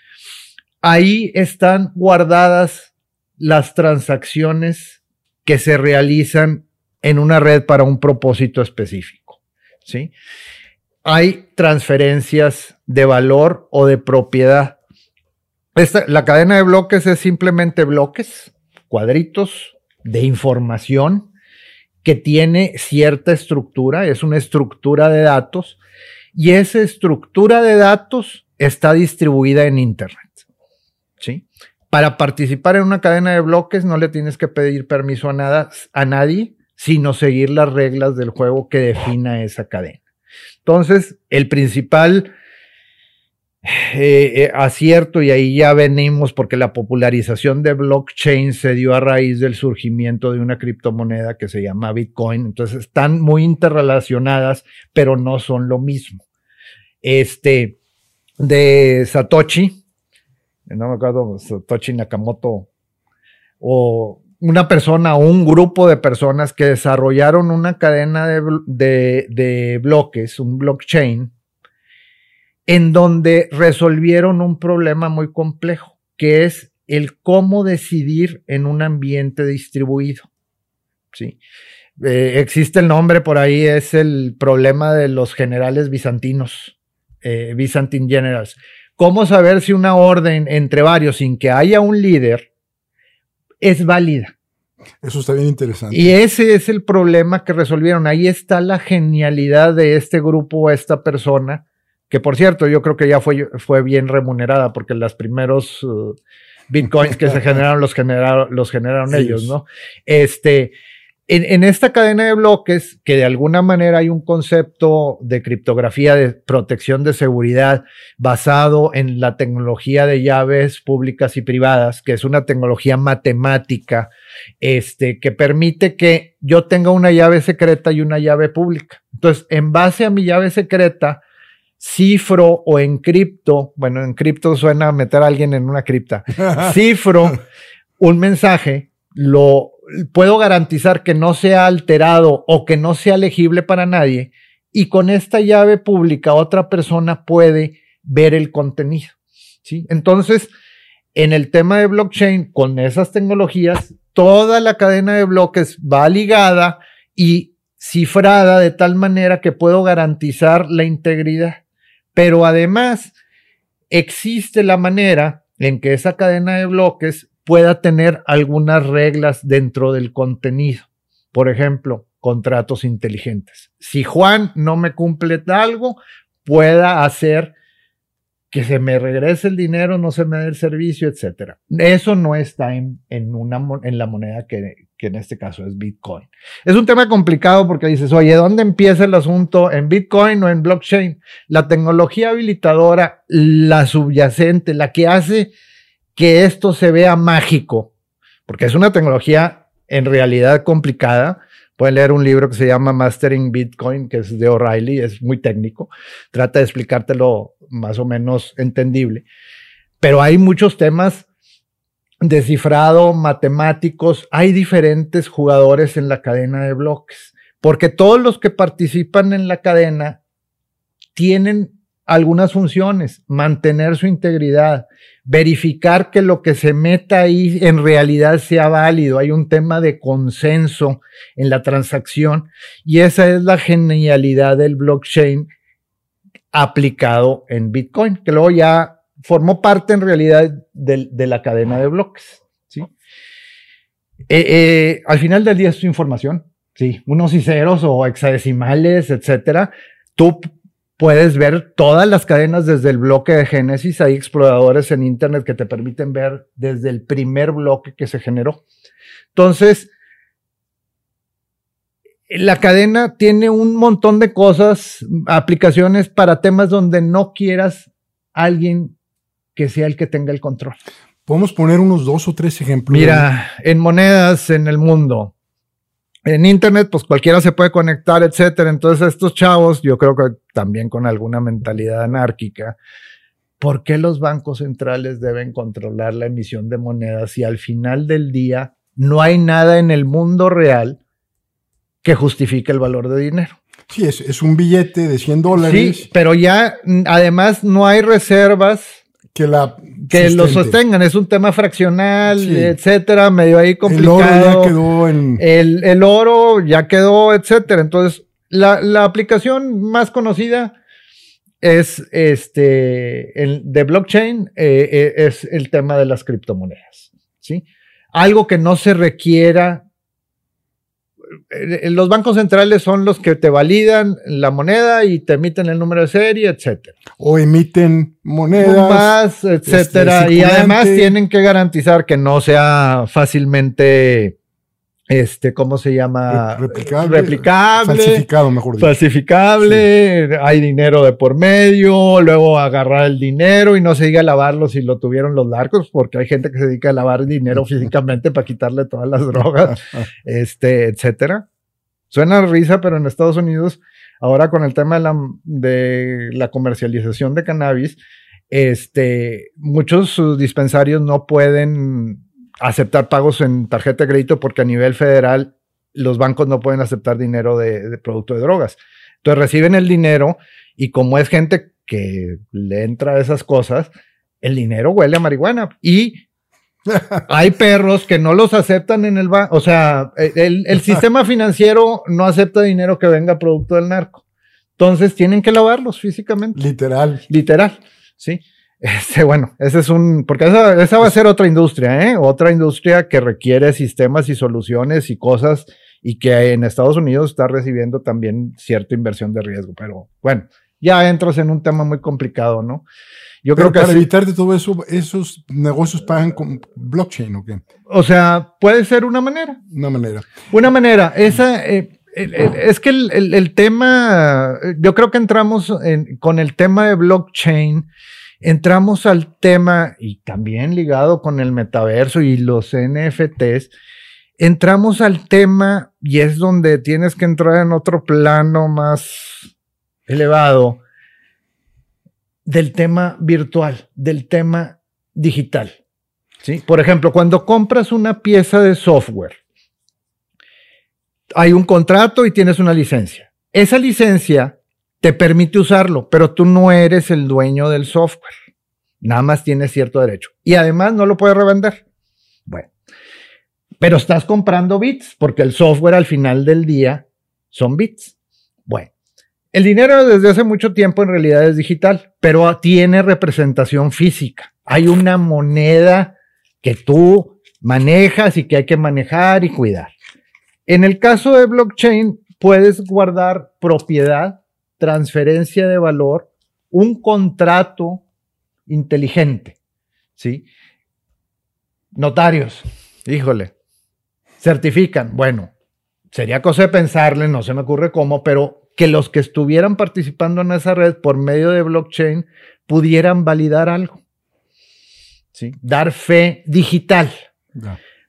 ahí están guardadas las transacciones que se realizan en una red para un propósito específico. ¿sí? Hay transferencias de valor o de propiedad. La cadena de bloques es simplemente bloques, cuadritos de información que tiene cierta estructura, es una estructura de datos, y esa estructura de datos está distribuida en Internet. ¿sí? Para participar en una cadena de bloques no le tienes que pedir permiso a, nada, a nadie, sino seguir las reglas del juego que defina esa cadena. Entonces, el principal eh, eh, acierto, y ahí ya venimos porque la popularización de blockchain se dio a raíz del surgimiento de una criptomoneda que se llama Bitcoin. Entonces, están muy interrelacionadas, pero no son lo mismo. Este, de Satoshi, no me acuerdo, Tochi Nakamoto, o una persona o un grupo de personas que desarrollaron una cadena de, de, bloques, un blockchain, en donde resolvieron un problema muy complejo, que es el cómo decidir en un ambiente distribuido. ¿sí? Eh, existe el nombre por ahí, es el problema de los generales bizantinos, eh, Byzantine Generals. ¿Cómo saber si una orden entre varios sin que haya un líder es válida? Eso está bien interesante. Y ese es el problema que resolvieron. Ahí está la genialidad de este grupo o esta persona, que por cierto, yo creo que ya fue, fue bien remunerada porque los primeros uh, bitcoins que se generaron los generaron, los generaron ellos, ¿no? Este, en, esta cadena de bloques, que de alguna manera hay un concepto de criptografía de protección de seguridad basado en la tecnología de llaves públicas y privadas, que es una tecnología matemática, este, que permite que yo tenga una llave secreta y una llave pública. Entonces, en base a mi llave secreta, cifro o encripto, bueno, encripto suena a meter a alguien en una cripta, cifro un mensaje, lo puedo garantizar que no sea alterado o que no sea legible para nadie y con esta llave pública otra persona puede ver el contenido. ¿sí? Entonces, en el tema de blockchain, con esas tecnologías, toda la cadena de bloques va ligada y cifrada de tal manera que puedo garantizar la integridad. Pero además, existe la manera en que esa cadena de bloques pueda tener algunas reglas dentro del contenido. Por ejemplo, contratos inteligentes. Si Juan no me cumple algo, pueda hacer que se me regrese el dinero, no se me dé el servicio, etcétera. Eso no está en, en, una, en la moneda que, que en este caso es Bitcoin. Es un tema complicado porque dices, oye, ¿dónde empieza el asunto? ¿En Bitcoin o en blockchain? La tecnología habilitadora, la subyacente, la que hace que esto se vea mágico, porque es una tecnología en realidad complicada, Pueden leer un libro que se llama Mastering Bitcoin, que es de O'Reilly, es muy técnico, trata de explicártelo más o menos entendible. Pero hay muchos temas descifrado, matemáticos, hay diferentes jugadores en la cadena de bloques, porque todos los que participan en la cadena tienen algunas funciones, mantener su integridad, verificar que lo que se meta ahí en realidad sea válido. Hay un tema de consenso en la transacción y esa es la genialidad del blockchain aplicado en Bitcoin, que luego ya formó parte en realidad de, la cadena de bloques. ¿sí? Eh, eh, al final del día es información, sí, unos y ceros o hexadecimales, etcétera. Tú puedes ver todas las cadenas desde el bloque de Génesis. Hay exploradores en Internet que te permiten ver desde el primer bloque que se generó. Entonces, la cadena tiene un montón de cosas, aplicaciones para temas donde no quieras alguien que sea el que tenga el control. Podemos poner unos dos o tres ejemplos. Mira, en monedas en el mundo, en Internet, pues cualquiera se puede conectar, etcétera. Entonces, estos chavos, yo creo que también con alguna mentalidad anárquica, ¿por qué los bancos centrales deben controlar la emisión de monedas si al final del día no hay nada en el mundo real que justifique el valor de dinero? Sí, es, es un billete de 100 dólares. Sí, pero ya además no hay reservas que la que lo sostengan. Es un tema fraccional, etcétera, medio ahí complicado. El oro ya quedó en. El, oro ya quedó, etcétera. Entonces, la, aplicación más conocida es este el de blockchain, eh, eh, es el tema de las criptomonedas. ¿sí? Algo que no se requiera los bancos centrales son los que te validan la moneda y te emiten el número de serie, etcétera. O emiten monedas. Más, etcétera. Este, y además tienen que garantizar que no sea fácilmente este, ¿cómo se llama? Replicable. Replicable. Falsificado, mejor dicho. Falsificable, hay dinero de por medio, luego agarrar el dinero y no se diga lavarlo si lo tuvieron los narcos, porque hay gente que se dedica a lavar dinero físicamente para quitarle todas las drogas, este, etcétera. Suena risa, pero en Estados Unidos, ahora con el tema de la, de la comercialización de cannabis, este, muchos dispensarios no pueden aceptar pagos en tarjeta de crédito porque a nivel federal los bancos no pueden aceptar dinero de, producto de drogas. Entonces reciben el dinero y como es gente que le entra a esas cosas, el dinero huele a marihuana y hay perros que no los aceptan en el banco. O sea, el, el, sistema financiero no acepta dinero que venga producto del narco. Entonces tienen que lavarlos físicamente. Literal. Literal. Sí. Este, bueno, ese es un, porque esa, esa va a ser otra industria, ¿eh? Otra industria que requiere sistemas y soluciones y cosas y que en Estados Unidos está recibiendo también cierta inversión de riesgo. Pero bueno, ya entras en un tema muy complicado, ¿no? Yo creo que para evitar de todo eso, esos negocios pagan con blockchain o qué? O sea, puede ser una manera. Una manera. Una manera. Esa, eh, es que el, el, tema, yo creo que entramos en, con el tema de blockchain entramos al tema, y también ligado con el metaverso y los NFTs, entramos al tema y es donde tienes que entrar en otro plano más elevado del tema virtual, del tema digital. ¿sí? Por ejemplo, cuando compras una pieza de software, hay un contrato y tienes una licencia. Esa licencia te permite usarlo, pero tú no eres el dueño del software. Nada más tienes cierto derecho. Y además no lo puedes revender. Bueno, pero estás comprando bits porque el software al final del día son bits. Bueno, el dinero desde hace mucho tiempo en realidad es digital, pero tiene representación física. Hay una moneda que tú manejas y que hay que manejar y cuidar. En el caso de blockchain, puedes guardar propiedad transferencia de valor, un contrato inteligente. ¿Sí? Notarios, híjole, certifican. Bueno, sería cosa de pensarle, no se me ocurre cómo, pero que los que estuvieran participando en esa red por medio de blockchain pudieran validar algo. ¿Sí? Dar fe digital.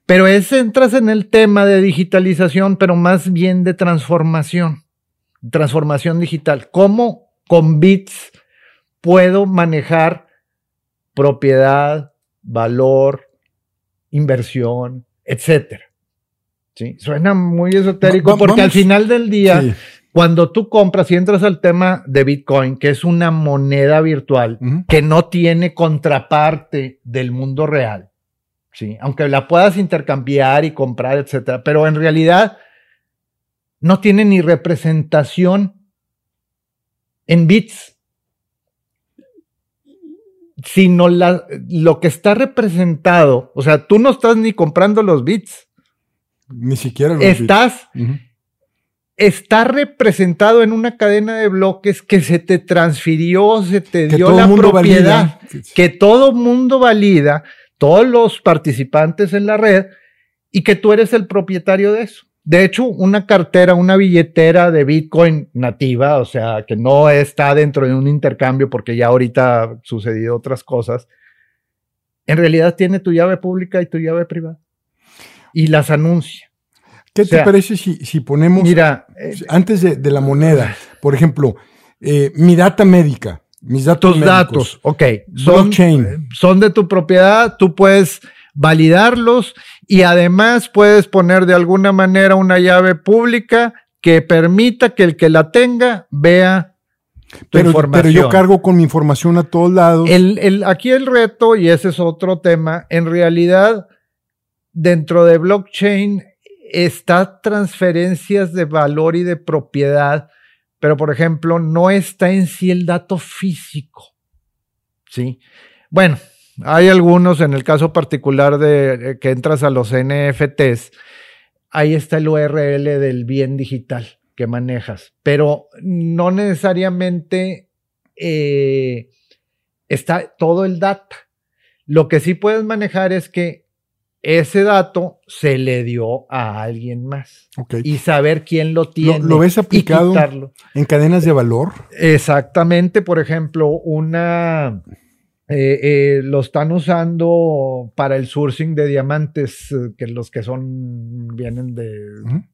Pero es, entras en el tema de digitalización, pero más bien de transformación, transformación digital. ¿Cómo con bits puedo manejar propiedad, valor, inversión, etcétera? ¿Sí? Suena muy esotérico porque al final del día, cuando tú compras y entras al tema de Bitcoin, que es una moneda virtual que no tiene contraparte del mundo real, ¿sí? Aunque la puedas intercambiar y comprar, etcétera, pero en realidad no tiene ni representación en bits, sino lo que está representado. O sea, tú no estás ni comprando los bits. Ni siquiera los Estás. Está representado en una cadena de bloques que se te transfirió, se te dio la propiedad, que todo mundo valida todos los participantes en la red y que tú eres el propietario de eso. De hecho, una cartera, una billetera de Bitcoin nativa, o sea, que no está dentro de un intercambio porque ya ahorita ha sucedido otras cosas, en realidad tiene tu llave pública y tu llave privada. Y las anuncia. ¿Qué te parece si, ponemos, mira, eh, antes de, la moneda, por ejemplo, eh, mi data médica? Mis datos. Tus datos, ok. Son, son de tu propiedad, tú puedes validarlos y además puedes poner de alguna manera una llave pública que permita que el que la tenga vea tu pero, información. Pero yo cargo con mi información a todos lados. El, el, aquí el reto, y ese es otro tema, en realidad, dentro de blockchain está transferencias de valor y de propiedad pero por ejemplo, no está en sí el dato físico. ¿Sí? Bueno, hay algunos, en el caso particular de que entras a los NFTs, ahí está el URL del bien digital que manejas, pero no necesariamente eh, está todo el data. Lo que sí puedes manejar es que ese dato se le dio a alguien más. Y saber quién lo tiene. ¿Lo, ves aplicado en cadenas de valor? Exactamente. Por ejemplo, una. Eh, eh, lo están usando para el sourcing de diamantes, eh, que los que son. vienen de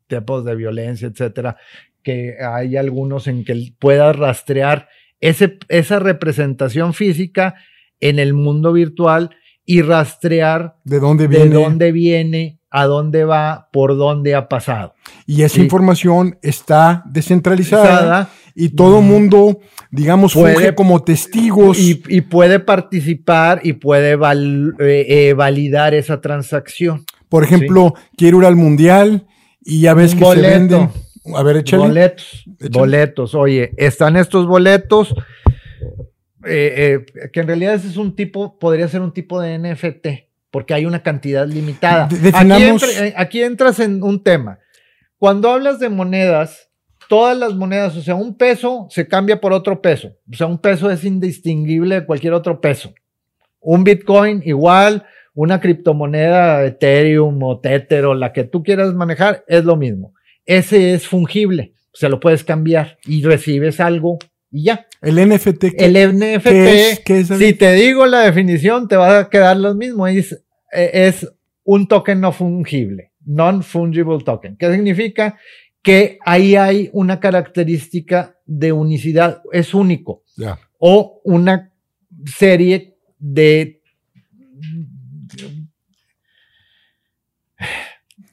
tiempos de violencia, etcétera. Que hay algunos en que puedas rastrear ese, esa representación física en el mundo virtual y rastrear de dónde viene, de dónde viene a dónde va, por dónde ha pasado. Y esa información está descentralizada y todo mundo, digamos, puede, como testigos. Y, puede participar y puede eh, eh, validar esa transacción. Por ejemplo, quiero ir al mundial y ya ves que se venden. A ver, échale. Boletos. Boletos. Oye, están estos boletos eh, que en realidad ese es un tipo, podría ser un tipo de NFT, porque hay una cantidad limitada. Eh, aquí, entras en un tema. Cuando hablas de monedas, todas las monedas, o sea, un peso se cambia por otro peso. O sea, un peso es indistinguible de cualquier otro peso. Un Bitcoin igual, una criptomoneda, Ethereum o Tether o la que tú quieras manejar, es lo mismo. Ese es fungible, o sea, lo puedes cambiar y recibes algo y ya. El NFT. el NFT, si te digo la definición, te va a quedar lo mismo. Es, es un token no fungible, non-fungible token. ¿Qué significa? Que ahí hay una característica de unicidad, es único. O una serie de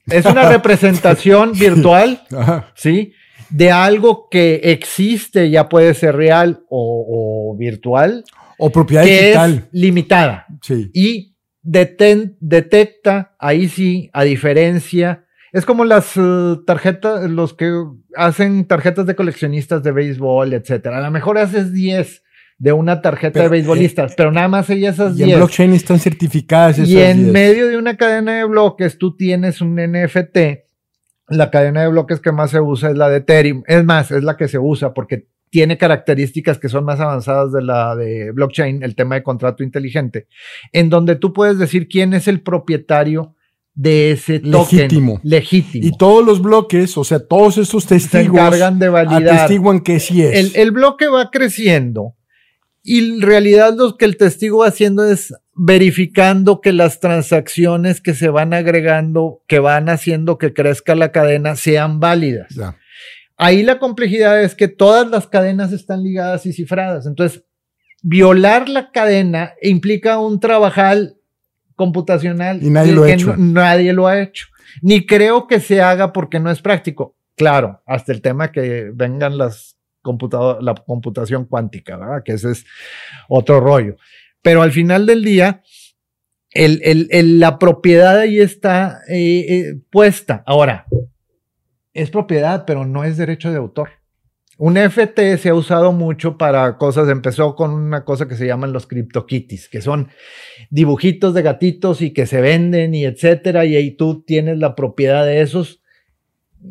es una representación virtual, ¿sí? de algo que existe, ya puede ser real o, virtual. O propiedad digital. limitada. Sí. Y detecta, ahí sí, a diferencia. Es como las uh, tarjetas, los que hacen tarjetas de coleccionistas de béisbol, etcétera. A lo mejor haces 10 de una tarjeta de beisbolistas, eh, pero nada más hay esas 10. Y en blockchain están certificadas Y en medio de una cadena de bloques, tú tienes un NFT la cadena de bloques que más se usa es la de Ethereum. Es más, es la que se usa porque tiene características que son más avanzadas de la de blockchain, el tema de contrato inteligente, en donde tú puedes decir quién es el propietario de ese token Legítimo. legítimo. Y todos los bloques, o sea, todos estos se testigos encargan de validar. atestiguan que sí es. El, el bloque va creciendo y en realidad lo que el testigo va haciendo es verificando que las transacciones que se van agregando, que van haciendo que crezca la cadena, sean válidas. Ya. Ahí la complejidad es que todas las cadenas están ligadas y cifradas. Entonces, violar la cadena implica un trabajal computacional Y nadie lo ha hecho. no- nadie lo ha hecho. Ni creo que se haga porque no es práctico. Claro, hasta el tema que vengan las computado- la computación cuántica, ¿verdad? Que ese es otro rollo. Pero al final del día, el- el- el- la propiedad ahí está eh, eh, puesta. Ahora, es propiedad, pero no es derecho de autor. Un FT se ha usado mucho para cosas, empezó con una cosa que se llaman los CryptoKitties, que son dibujitos de gatitos y que se venden y etcétera, y ahí tú tienes la propiedad de esos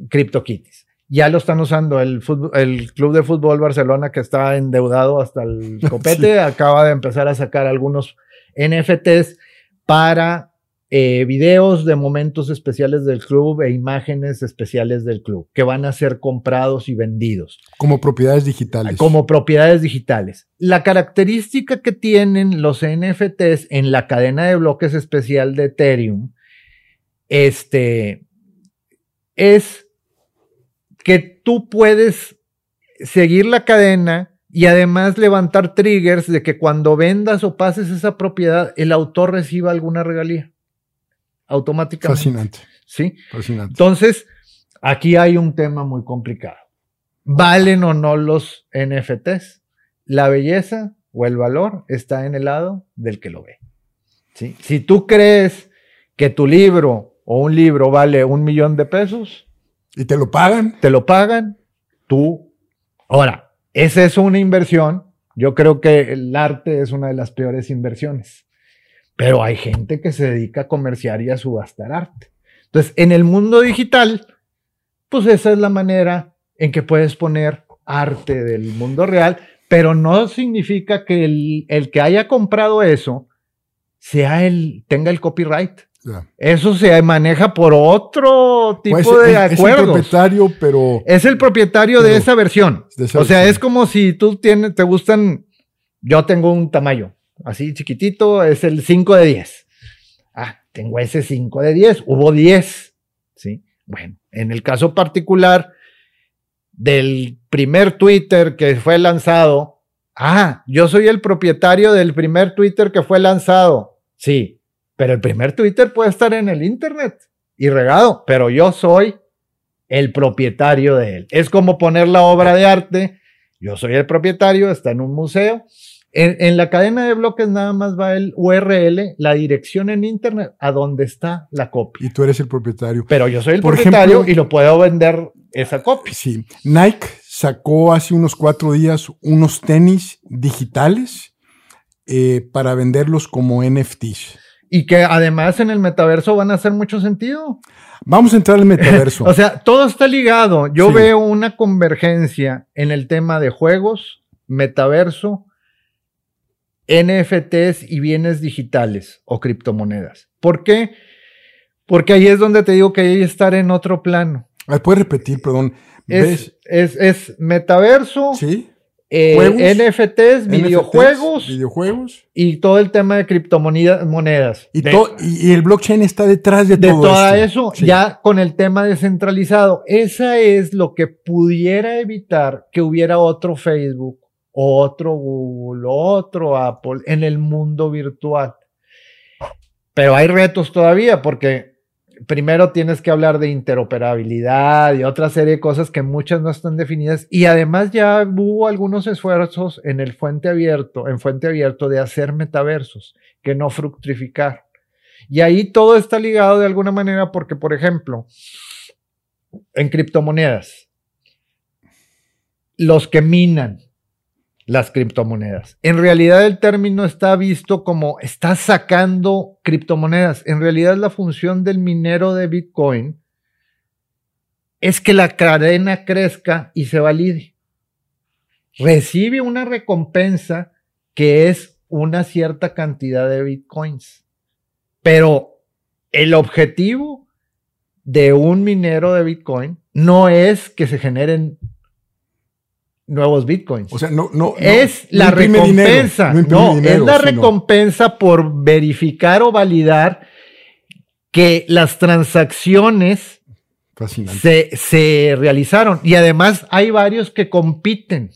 CryptoKitties. Ya lo están usando el, fútbol- el Club de Fútbol Barcelona, que está endeudado hasta el copete, acaba de empezar a sacar algunos NFTs para eh, videos de momentos especiales del club e imágenes especiales del club, que van a ser comprados y vendidos Como propiedades digitales. como propiedades digitales. La característica que tienen los NFTs en la cadena de bloques especial de Ethereum, este, es que tú puedes seguir la cadena y además levantar triggers de que cuando vendas o pases esa propiedad, el autor reciba alguna regalía automáticamente. Fascinante, ¿sí? fascinante. Entonces, aquí hay un tema muy complicado. ¿Valen o no los NFTs? La belleza o el valor está en el lado del que lo ve. ¿sí? Si tú crees que tu libro o un libro vale un millón de pesos, ¿Y te lo pagan? te lo pagan, tú. Ahora, ¿es eso una inversión? Yo creo que el arte es una de las peores inversiones. Pero hay gente que se dedica a comerciar y a subastar arte. Entonces, en el mundo digital, pues esa es la manera en que puedes poner arte del mundo real, pero no significa que el, el que haya comprado eso sea el, tenga el copyright. Eso se maneja por otro tipo Pues, de es, es el acuerdos. propietario, pero Es el propietario de esa versión. de esa o sea, versión. es como si tú tienes, te gustan, yo tengo un tamaño así chiquitito, es el 5 de 10. Ah, tengo ese 5 de 10, hubo 10. ¿sí? Bueno, en el caso particular del primer Twitter que fue lanzado, ah, yo soy el propietario del primer Twitter que fue lanzado. Sí, pero el primer Twitter puede estar en el Internet y regado, pero yo soy el propietario de él. Es como poner la obra de arte, yo soy el propietario, está en un museo. En, en la cadena de bloques nada más va el URL, la dirección en Internet, a donde está la copia. y tú eres el propietario. Pero yo soy el Por propietario ejemplo- y lo puedo vender esa copia. Sí, Nike sacó hace unos cuatro días unos tenis digitales eh, para venderlos como NFTs. Y que además en el metaverso van a hacer mucho sentido. Vamos a entrar al metaverso. O sea, todo está ligado. Yo Sí. veo una convergencia en el tema de juegos, metaverso, NFTs y bienes digitales o criptomonedas. ¿Por qué? Porque ahí es donde te digo que hay que estar en otro plano. Ah, ¿Puedes repetir, perdón? ¿Ves? Es, es, es metaverso, ¿Sí? eh, NFTs, NFTs, videojuegos videojuegos. y todo el tema de criptomonedas. monedas. Y, De- y- el blockchain está detrás de, de todo todo esto. eso, Sí. ya con el tema descentralizado. Esa es lo que pudiera evitar que hubiera otro Facebook, otro Google, otro Apple en el mundo virtual. Pero hay retos todavía porque primero tienes que hablar de interoperabilidad y otra serie de cosas que muchas no están definidas y además ya hubo algunos esfuerzos en el fuente abierto, en fuente abierto de hacer metaversos que no fructificar. Y ahí todo está ligado de alguna manera porque, por ejemplo, en criptomonedas, los que minan las criptomonedas. En realidad el término está visto como está sacando criptomonedas. En realidad la función del minero de Bitcoin es que la cadena crezca y se valide. recibe una recompensa que es una cierta cantidad de bitcoins. Pero el objetivo de un minero de bitcoin no es que se generen nuevos bitcoins. O sea, no, no. Es la recompensa. no, es la recompensa por verificar o validar que las transacciones se, se, realizaron. Y además hay varios que compiten.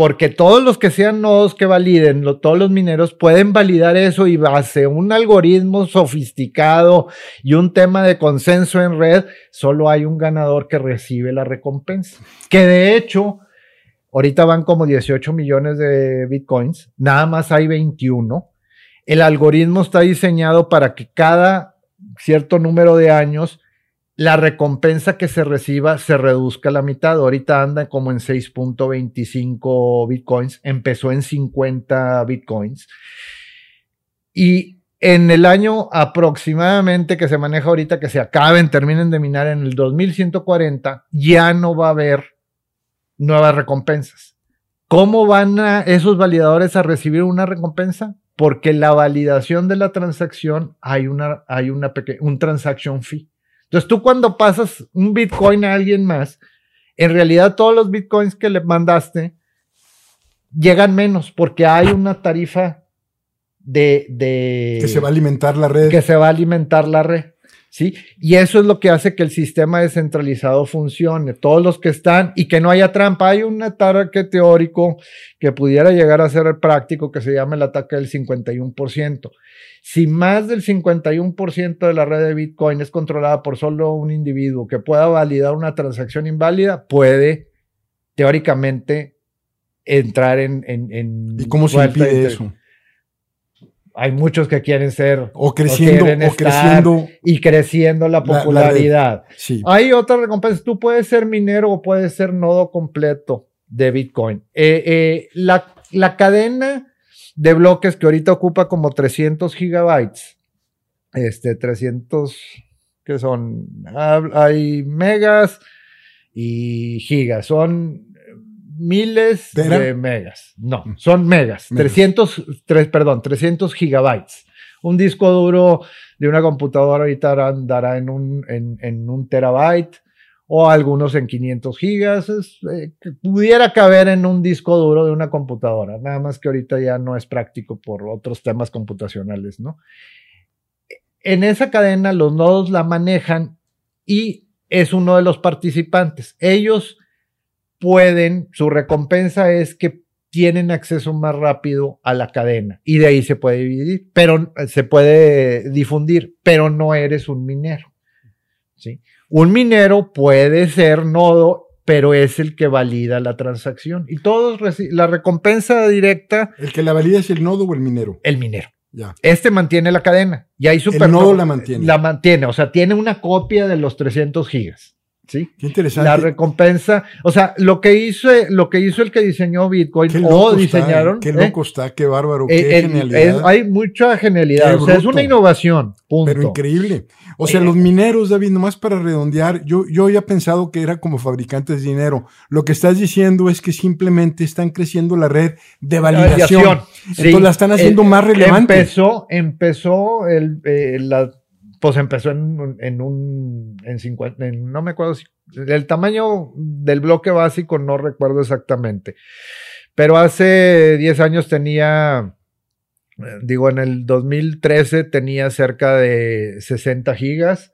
Porque todos los que sean nodos que validen, todos los mineros pueden validar eso y base un algoritmo sofisticado y un tema de consenso en red, solo hay un ganador que recibe la recompensa. Que de hecho, ahorita van como 18 millones de bitcoins, nada más hay 21. El algoritmo está diseñado para que cada cierto número de años la recompensa que se reciba se reduzca a la mitad. Ahorita anda como en 6.25 bitcoins, empezó en 50 bitcoins. Y en el año aproximadamente que se maneja ahorita, que se acaben, terminen de minar en el 2140, ya no va a haber nuevas recompensas. ¿Cómo van esos validadores a recibir una recompensa? Porque la validación de la transacción hay una, hay una un transaction fee. Entonces tú cuando pasas un Bitcoin a alguien más, en realidad todos los Bitcoins que le mandaste llegan menos porque hay una tarifa de, de... Que se va a alimentar la red. Que se va a alimentar la red. ¿Sí? Y eso es lo que hace que el sistema descentralizado funcione. Todos los que están y que no haya trampa. Hay un ataque teórico que pudiera llegar a ser práctico que se llama el ataque del 51%. Si más del 51% de la red de Bitcoin es controlada por solo un individuo que pueda validar una transacción inválida, puede teóricamente entrar en... en, ¿Y cómo se impide eso? Hay muchos que quieren ser o creciendo o, creciendo y creciendo la popularidad. Hay otra recompensa. Tú puedes ser minero o puedes ser nodo completo de Bitcoin. Eh, eh, la, la, cadena de bloques que ahorita ocupa como 300 gigabytes, este 300 que son hay megas y gigas, son miles de megas. No, mm. son megas. 300, perdón, 300 gigabytes. Un disco duro de una computadora ahorita andará en un, en, un terabyte o algunos en 500 gigas. Eh, pudiera caber en un disco duro de una computadora. Nada más que ahorita ya no es práctico por otros temas computacionales, ¿no? En esa cadena los nodos la manejan y es uno de los participantes. Ellos pueden, su recompensa es que tienen acceso más rápido a la cadena y de ahí se puede dividir, pero se puede difundir, pero no eres un minero. ¿sí? Un minero puede ser nodo, pero es el que valida la transacción y todos la recompensa directa. El que la valida es el nodo o el minero. El minero. Ya. Este mantiene la cadena y hay super El nodo la mantiene. La mantiene, o sea, tiene una copia de los 300 gigas. ¿Sí? Qué interesante. La recompensa, o sea, lo que hizo, lo que hizo el que diseñó Bitcoin o diseñaron. qué loco ¿eh? está, qué bárbaro, qué eh, genialidad. hay mucha genialidad, o sea, es una innovación, punto. Pero increíble. O sea, eh, los mineros, David, nomás para redondear, yo, yo había pensado que era como fabricantes de dinero. Lo que estás diciendo es que simplemente están creciendo la red de validación. Entonces la están haciendo más relevante. Empezó, empezó el, la pues empezó en, en un, en 50, no me acuerdo si, el tamaño del bloque básico no recuerdo exactamente, pero hace 10 años tenía, digo, en el 2013 tenía cerca de 60 gigas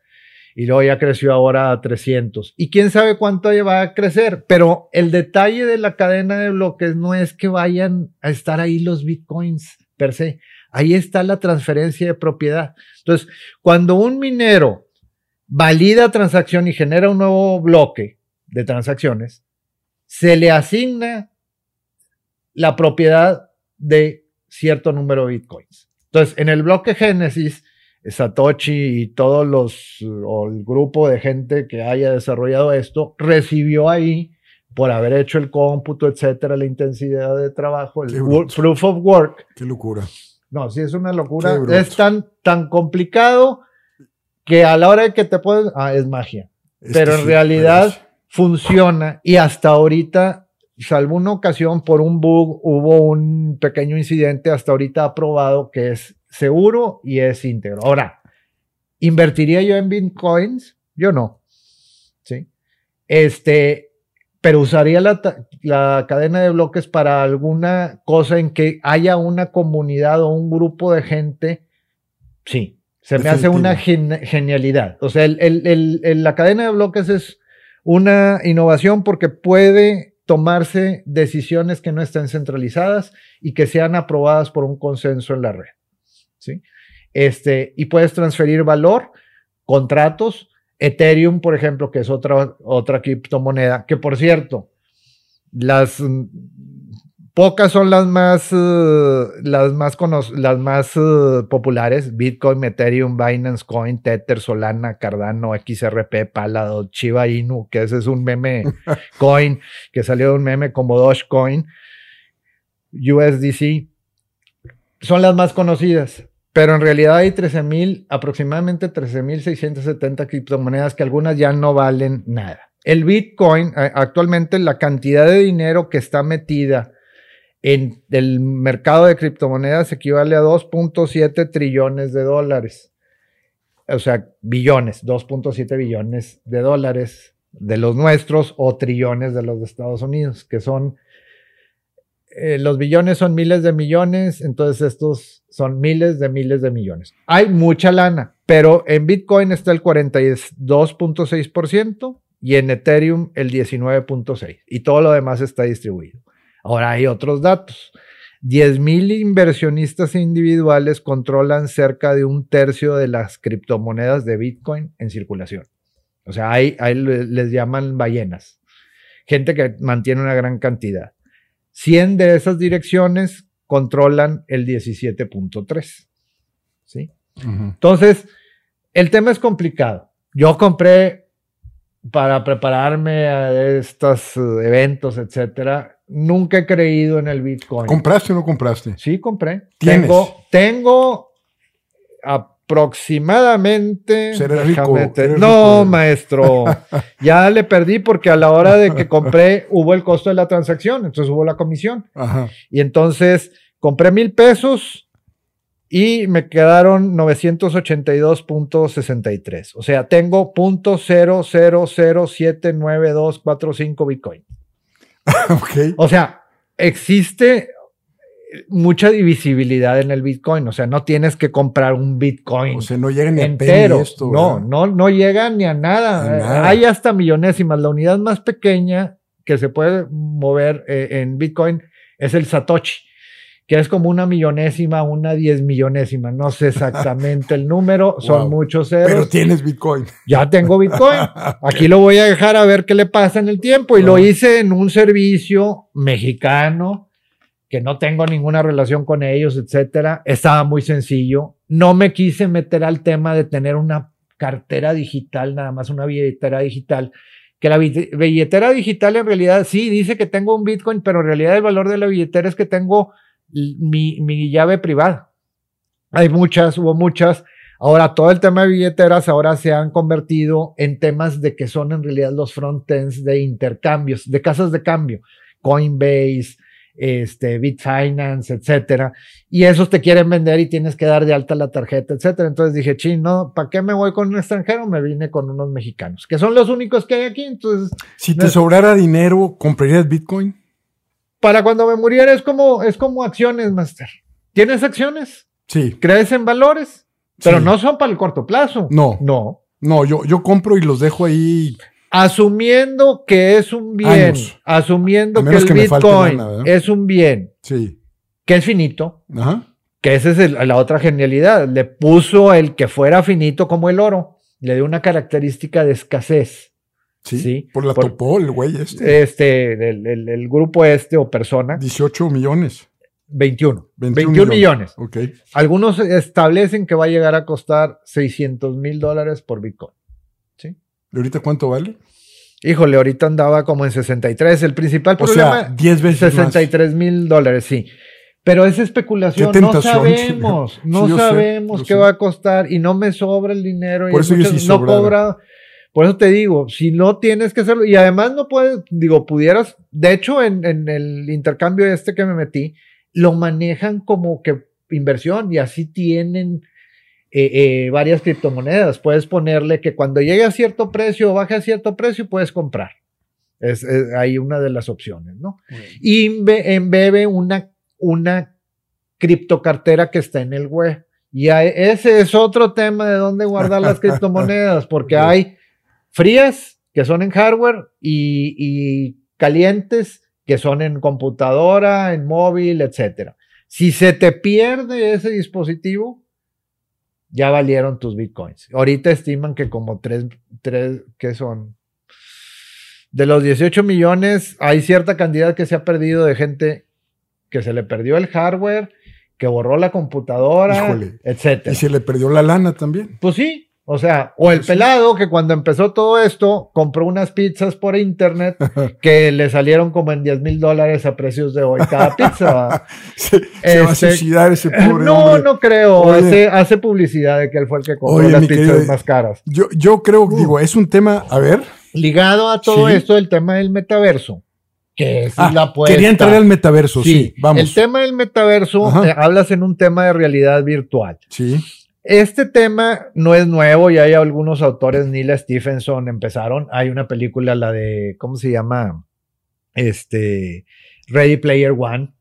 y luego ya creció ahora a 300. Y quién sabe cuánto va a crecer, pero el detalle de la cadena de bloques no es que vayan a estar ahí los bitcoins per se. Ahí está la transferencia de propiedad. Entonces, cuando un minero valida transacción y genera un nuevo bloque de transacciones, se le asigna la propiedad de cierto número de bitcoins. Entonces, en el bloque Génesis, Satoshi y todos los, o el grupo de gente que haya desarrollado esto, recibió ahí, por haber hecho el cómputo, etcétera, la intensidad de trabajo, el proof of work. Qué locura. No, sí es una locura. Es tan, tan complicado que a la hora de que te puedes. Ah, es magia. Pero en realidad funciona y hasta ahorita salvo una ocasión por un bug, hubo un pequeño incidente, hasta ahorita aprobado que es seguro y es íntegro. Ahora, ¿invertiría yo en bitcoins? Yo no. ¿Sí? Este, pero usaría la, la, cadena de bloques para alguna cosa en que haya una comunidad o un grupo de gente. Sí, se me hace una genialidad. O sea, el, la cadena de bloques es una innovación porque puede tomarse decisiones que no estén centralizadas y que sean aprobadas por un consenso en la red. ¿sí? Este, y puedes transferir valor, contratos, Ethereum, por ejemplo, que es otra, otra criptomoneda, que por cierto, las pocas son las más, eh, las más, las más eh, populares, Bitcoin, Ethereum, Binance Coin, Tether, Solana, Cardano, XRP, Palado, Chiba Inu, que ese es un meme coin, que salió de un meme como Dogecoin, USDC, son las más conocidas. Pero en realidad hay 13.000, aproximadamente 13.670 criptomonedas que algunas ya no valen nada. El Bitcoin, actualmente la cantidad de dinero que está metida en el mercado de criptomonedas equivale a 2.7 trillones de dólares. O sea, billones, 2.7 billones de dólares de los nuestros o trillones de los de Estados Unidos, que son eh, los billones son miles de millones, entonces estos son miles de miles de millones. Hay mucha lana, pero en Bitcoin está el 42.6% y en Ethereum el 19.6% y todo lo demás está distribuido. Ahora hay otros datos. 10.000 inversionistas individuales controlan cerca de un tercio de las criptomonedas de Bitcoin en circulación. O sea, ahí les llaman ballenas. Gente que mantiene una gran cantidad. 100 de esas direcciones controlan el 17.3. ¿Sí? Entonces, el tema es complicado. Yo compré para prepararme a estos eventos, etcétera. Nunca he creído en el Bitcoin. ¿Compraste o no compraste? Sí, compré. Tengo, tengo aproximadamente. no, maestro. ya le perdí porque a la hora de que compré hubo el costo de la transacción, entonces hubo la comisión. Y entonces compré mil pesos y me quedaron 982.63. O sea, tengo .000799245 Bitcoin. okay. O sea, existe mucha divisibilidad en el Bitcoin. O sea, no tienes que comprar un Bitcoin. O sea, no llega ni entero. a esto. No, no, no llega ni a nada. Hay hasta millonésimas. La unidad más pequeña que se puede mover eh, en Bitcoin es el Satoshi, que es como una millonésima, una diez millonésima. No sé exactamente el número, son muchos ceros. Pero tienes Bitcoin. Ya tengo Bitcoin. Aquí lo voy a dejar a ver qué le pasa en el tiempo. Y lo hice en un servicio mexicano que no tengo ninguna relación con ellos, etcétera, estaba muy sencillo. No me quise meter al tema de tener una cartera digital, nada más una billetera digital, que la billetera digital en realidad sí dice que tengo un Bitcoin, pero en realidad el valor de la billetera es que tengo mi, mi llave privada. Hay muchas, hubo muchas. Ahora, todo el tema de billeteras ahora se han convertido en temas de que son en realidad los frontends de intercambios, de casas de cambio. Coinbase, este, Bitfinance, etcétera, y esos te quieren vender y tienes que dar de alta la tarjeta, etcétera. Entonces dije, chino, ¿para qué me voy con un extranjero? Me vine con unos mexicanos, que son los únicos que hay aquí. Entonces, si te sobrara dinero, ¿comprarías Bitcoin? Para cuando me muriera es como, es como acciones, Master. ¿Tienes acciones? Sí. ¿Crees en valores? Pero no son para el corto plazo. No. No. No, yo, yo compro y los dejo ahí Asumiendo que es un bien, asumiendo que el Bitcoin es un bien, sí. que es finito, que esa es la otra genialidad, le puso el que fuera finito como el oro, le dio una característica de escasez. Sí, por la topó el güey este. Este, el, grupo este o persona. 18 millones. 21. 21, millones. Ok. Algunos establecen que va a llegar a costar 600 mil dólares por Bitcoin. ¿Y ahorita cuánto vale? Híjole, ahorita andaba como en 63. El principal problema. O sea, 10 veces 63 mil dólares, sí. Pero es especulación, no sabemos, no sabemos qué va a costar y no me sobra el dinero. Por y eso yo sí no cobra. Por eso te digo, si no tienes que hacerlo, y además no puedes, digo, pudieras, de hecho, en, en el intercambio este que me metí, lo manejan como que inversión y así tienen eh, eh, varias criptomonedas. Puedes ponerle que cuando llegue a cierto precio o baje a cierto precio, puedes comprar. Es, ahí una de las opciones, ¿no? Y embebe una, una criptocartera que está en el web. Y ese es otro tema de dónde guardar las criptomonedas, porque hay frías que son en hardware y, y calientes que son en computadora, en móvil, etcétera. Si se te pierde ese dispositivo, ya valieron tus bitcoins. Ahorita estiman que como tres, tres, ¿qué son? De los 18 millones, hay cierta cantidad que se ha perdido de gente que se le perdió el hardware, que borró la computadora, etcétera. Y se le perdió la lana también. Pues sí, o sea, o el pelado que cuando empezó todo esto compró unas pizzas por internet que le salieron como en 10 mil dólares a precios de hoy cada pizza. se, va a este, suicidar ese pobre No, no creo. Hace, publicidad de que él fue el que compró las pizzas más caras. Yo, yo creo, digo, es un tema, a ver. Ligado a todo esto, el tema del metaverso. Que es ah, la Quería entrar al metaverso, sí, vamos. El tema del metaverso, eh, hablas en un tema de realidad virtual. Sí este tema no es nuevo, ya hay algunos autores, Neil Stephenson empezaron, hay una película, la de, ¿cómo se llama? Este, Ready Player One,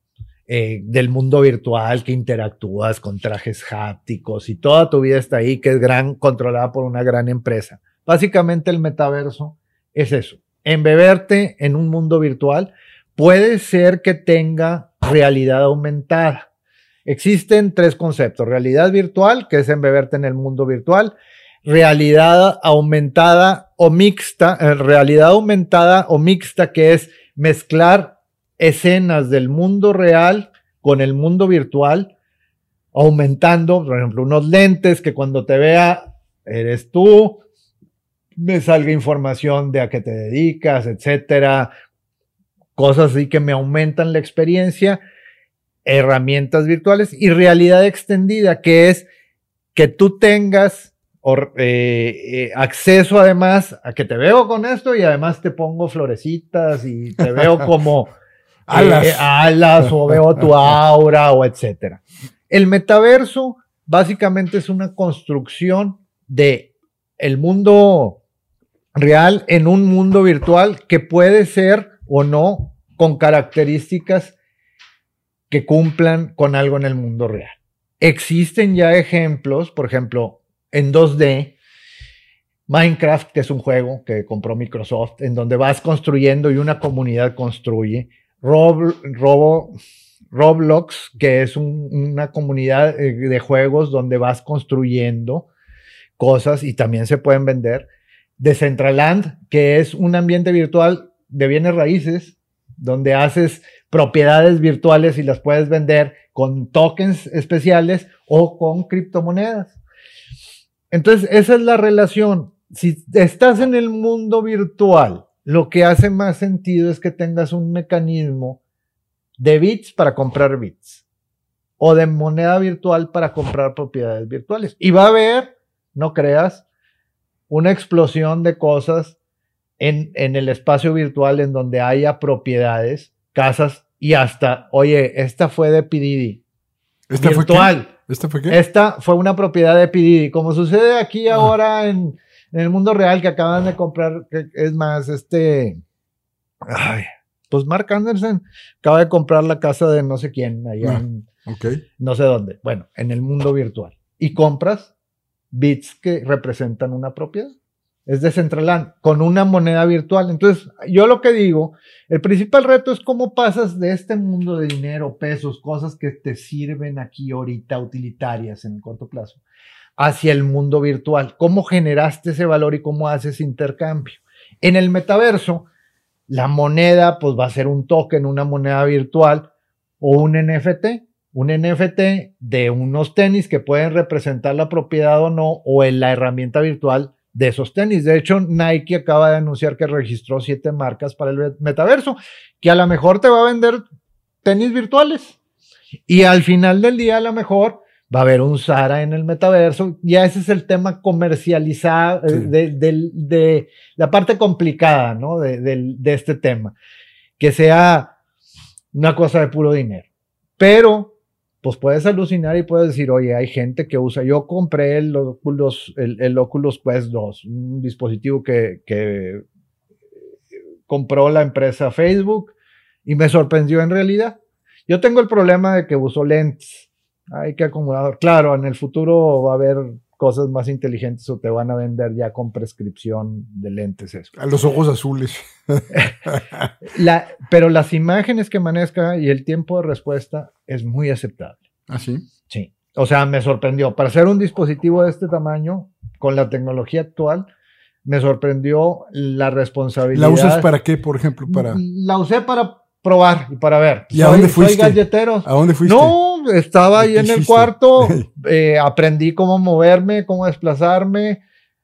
eh, del mundo virtual que interactúas con trajes hápticos y toda tu vida está ahí, que es gran, controlada por una gran empresa. Básicamente el metaverso es eso, embeberte en un mundo virtual puede ser que tenga realidad aumentada Existen tres conceptos. Realidad virtual, que es embeberte en el mundo virtual. Realidad aumentada o mixta. Eh, realidad aumentada o mixta, que es mezclar escenas del mundo real con el mundo virtual, aumentando, por ejemplo, unos lentes que cuando te vea eres tú, me salga información de a qué te dedicas, etcétera, cosas así que me aumentan la experiencia herramientas virtuales y realidad extendida, que es que tú tengas eh, eh, acceso además a que te veo con esto y además te pongo florecitas y te veo como alas. Eh, alas o veo tu aura o etcétera. El metaverso básicamente es una construcción de el mundo real en un mundo virtual que puede ser o no con características que cumplan con algo en el mundo real. Existen ya ejemplos, por ejemplo, en 2D, Minecraft, que es un juego que compró Microsoft, en donde vas construyendo y una comunidad construye. Roblox, que es una comunidad eh, de juegos donde vas construyendo cosas y también se pueden vender. Decentraland, que es un ambiente virtual de bienes raíces, donde haces propiedades virtuales y las puedes vender con tokens especiales o con criptomonedas. Entonces, esa es la relación. Si estás en el mundo virtual, lo que hace más sentido es que tengas un mecanismo de bits para comprar bits o de moneda virtual para comprar propiedades virtuales. Y va a haber, no creas, una explosión de cosas en, en el espacio virtual en donde haya propiedades, casas y hasta, oye, esta fue de Pididi. ¿Esta virtual. Fue ¿Esta fue qué? Esta fue una propiedad de Pididi. Como sucede aquí ah. ahora en, el mundo real que acaban de comprar, es más, este. Ay, pues Mark Anderson acaba de comprar la casa de no sé quién, allá ah, en no sé dónde. Bueno, en el mundo virtual. Y compras bits que representan una propiedad es Decentraland, con una moneda virtual. Entonces, yo lo que digo, el principal reto es cómo pasas de este mundo de dinero, pesos, cosas que te sirven aquí ahorita, utilitarias en el corto plazo, hacia el mundo virtual. ¿Cómo generaste ese valor y cómo haces intercambio? En el metaverso, la moneda pues va a ser un token, una moneda virtual o un NFT. Un NFT de unos tenis que pueden representar la propiedad o no, o en la herramienta virtual de esos tenis. De hecho, Nike acaba de anunciar que registró siete marcas para el metaverso, que a lo mejor te va a vender tenis virtuales. Y al final del día, a lo mejor va a haber un Sara en el metaverso. Ya ese es el tema comercializado, eh, de, la parte complicada, ¿no? De, de, este tema. Que sea una cosa de puro dinero. Pero, pues puedes alucinar y puedes decir, oye, hay gente que usa, yo compré el Oculus, el, Oculus Quest 2, un dispositivo que, que compró la empresa Facebook y me sorprendió en realidad. Yo tengo el problema de que uso lentes hay que acomodar. Claro, en el futuro va a haber cosas más inteligentes o te van a vender ya con prescripción de lentes. Eso. A los ojos azules. pero las imágenes que maneja y el tiempo de respuesta es muy aceptable. ¿Ah, sí? Sí. O sea, me sorprendió. Para hacer un dispositivo de este tamaño, con la tecnología actual, me sorprendió la responsabilidad. ¿La usas para qué, por ejemplo? Para... La usé para probar y para ver. ¿Y a dónde fuiste? Soy galletero. ¿A dónde fuiste? No, estaba ahí en el cuarto, eh, aprendí cómo moverme, cómo desplazarme,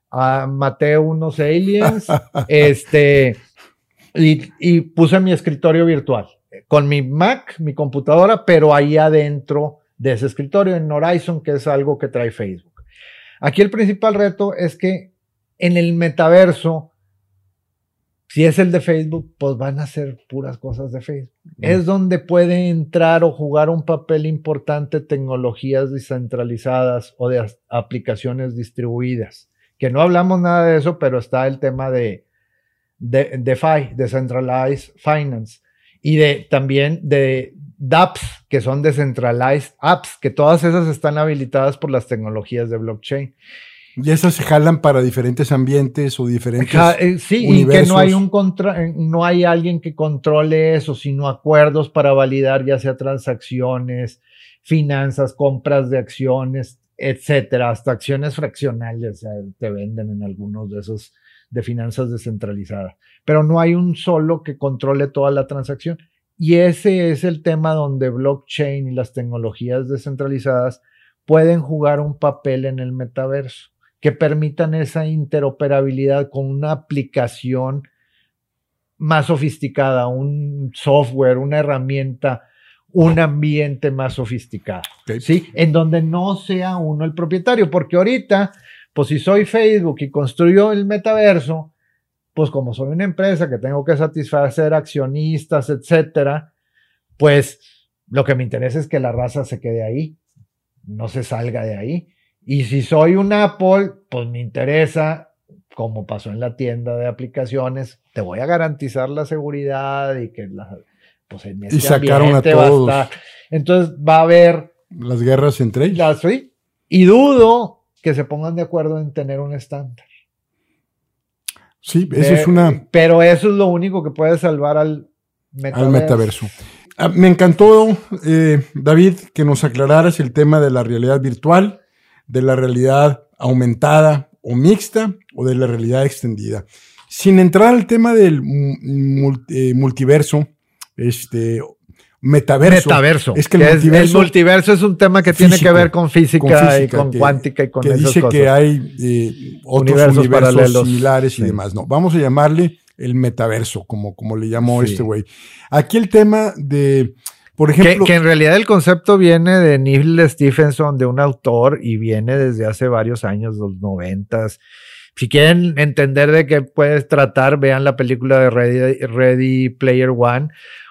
ah, maté unos aliens, este, y, y, puse mi escritorio virtual con mi Mac, mi computadora, pero ahí adentro de ese escritorio en Horizon, que es algo que trae Facebook. Aquí el principal reto es que en el metaverso, si es el de Facebook, pues van a ser puras cosas de Facebook. Es donde puede entrar o jugar un papel importante tecnologías descentralizadas o de aplicaciones distribuidas. Que no hablamos nada de eso, pero está el tema de, de DeFi, Decentralized Finance, y de también de dApps, que son Decentralized Apps, que todas esas están habilitadas por las tecnologías de blockchain. Y esas se jalan para diferentes ambientes o diferentes. Eh, sí, y que no hay un contra eh, no hay alguien que controle eso, sino acuerdos para validar ya sea transacciones, finanzas, compras de acciones, etcétera, hasta acciones fraccionales te venden en algunos de esos de finanzas descentralizadas. Pero no hay un solo que controle toda la transacción. Y ese es el tema donde blockchain y las tecnologías descentralizadas pueden jugar un papel en el metaverso que permitan esa interoperabilidad con una aplicación más sofisticada, un software, una herramienta, un ambiente más sofisticado, ¿sí? En donde no sea uno el propietario, porque ahorita, pues si soy Facebook y construyo el metaverso, pues como soy una empresa que tengo que satisfacer accionistas, etcétera, pues lo que me interesa es que la raza se quede ahí, no se salga de ahí. Y si soy un Apple, pues me interesa, como pasó en la tienda de aplicaciones, te voy a garantizar la seguridad y que la, pues en y sacaron a todos. Va a estar. Entonces va a haber las guerras entre ellos. ¿sí? Y dudo que se pongan de acuerdo en tener un estándar. Sí, eso es una. Pero eso es lo único que puede salvar al metaverso. Al metaverso. Ah, me encantó, eh, David, que nos aclararas el tema de la realidad virtual de la realidad aumentada o mixta o de la realidad extendida. Sin entrar al tema del eh, multiverso, este, metaverso. Metaverso. Es que el, multiverso, es un tema que tiene que ver con física, y con cuántica y con que dice que hay eh, otros universos, similares y demás. No, vamos a llamarle el metaverso, como, como le llamó este güey. Aquí el tema de por ejemplo, que, en realidad el concepto viene de Neil Stephenson, de un autor, y viene desde hace varios años, los noventas. Si quieren entender de qué puedes tratar, vean la película de Ready, Ready Player One.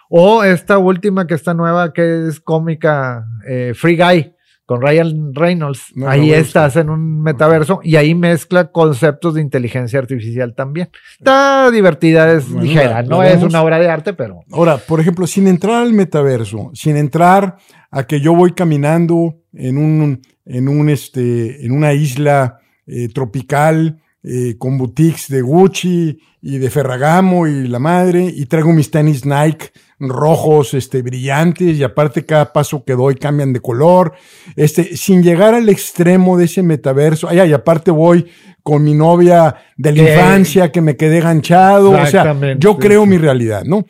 O esta última que está nueva, que es cómica, eh, Free Guy con Ryan Reynolds. ahí estás en un metaverso y ahí mezcla conceptos de inteligencia artificial también. Está divertida, es ligera, no es una obra de arte, pero. Ahora, por ejemplo, sin entrar al metaverso, sin entrar a que yo voy caminando en un, en un, este, en una isla eh, tropical eh, con boutiques de Gucci y de Ferragamo y la madre, y traigo mis tenis Nike rojos, este, brillantes, y aparte cada paso que doy cambian de color, este, sin llegar al extremo de ese metaverso, ay, y aparte voy con mi novia de la infancia que me quedé ganchado, o sea, yo creo mi realidad, ¿no?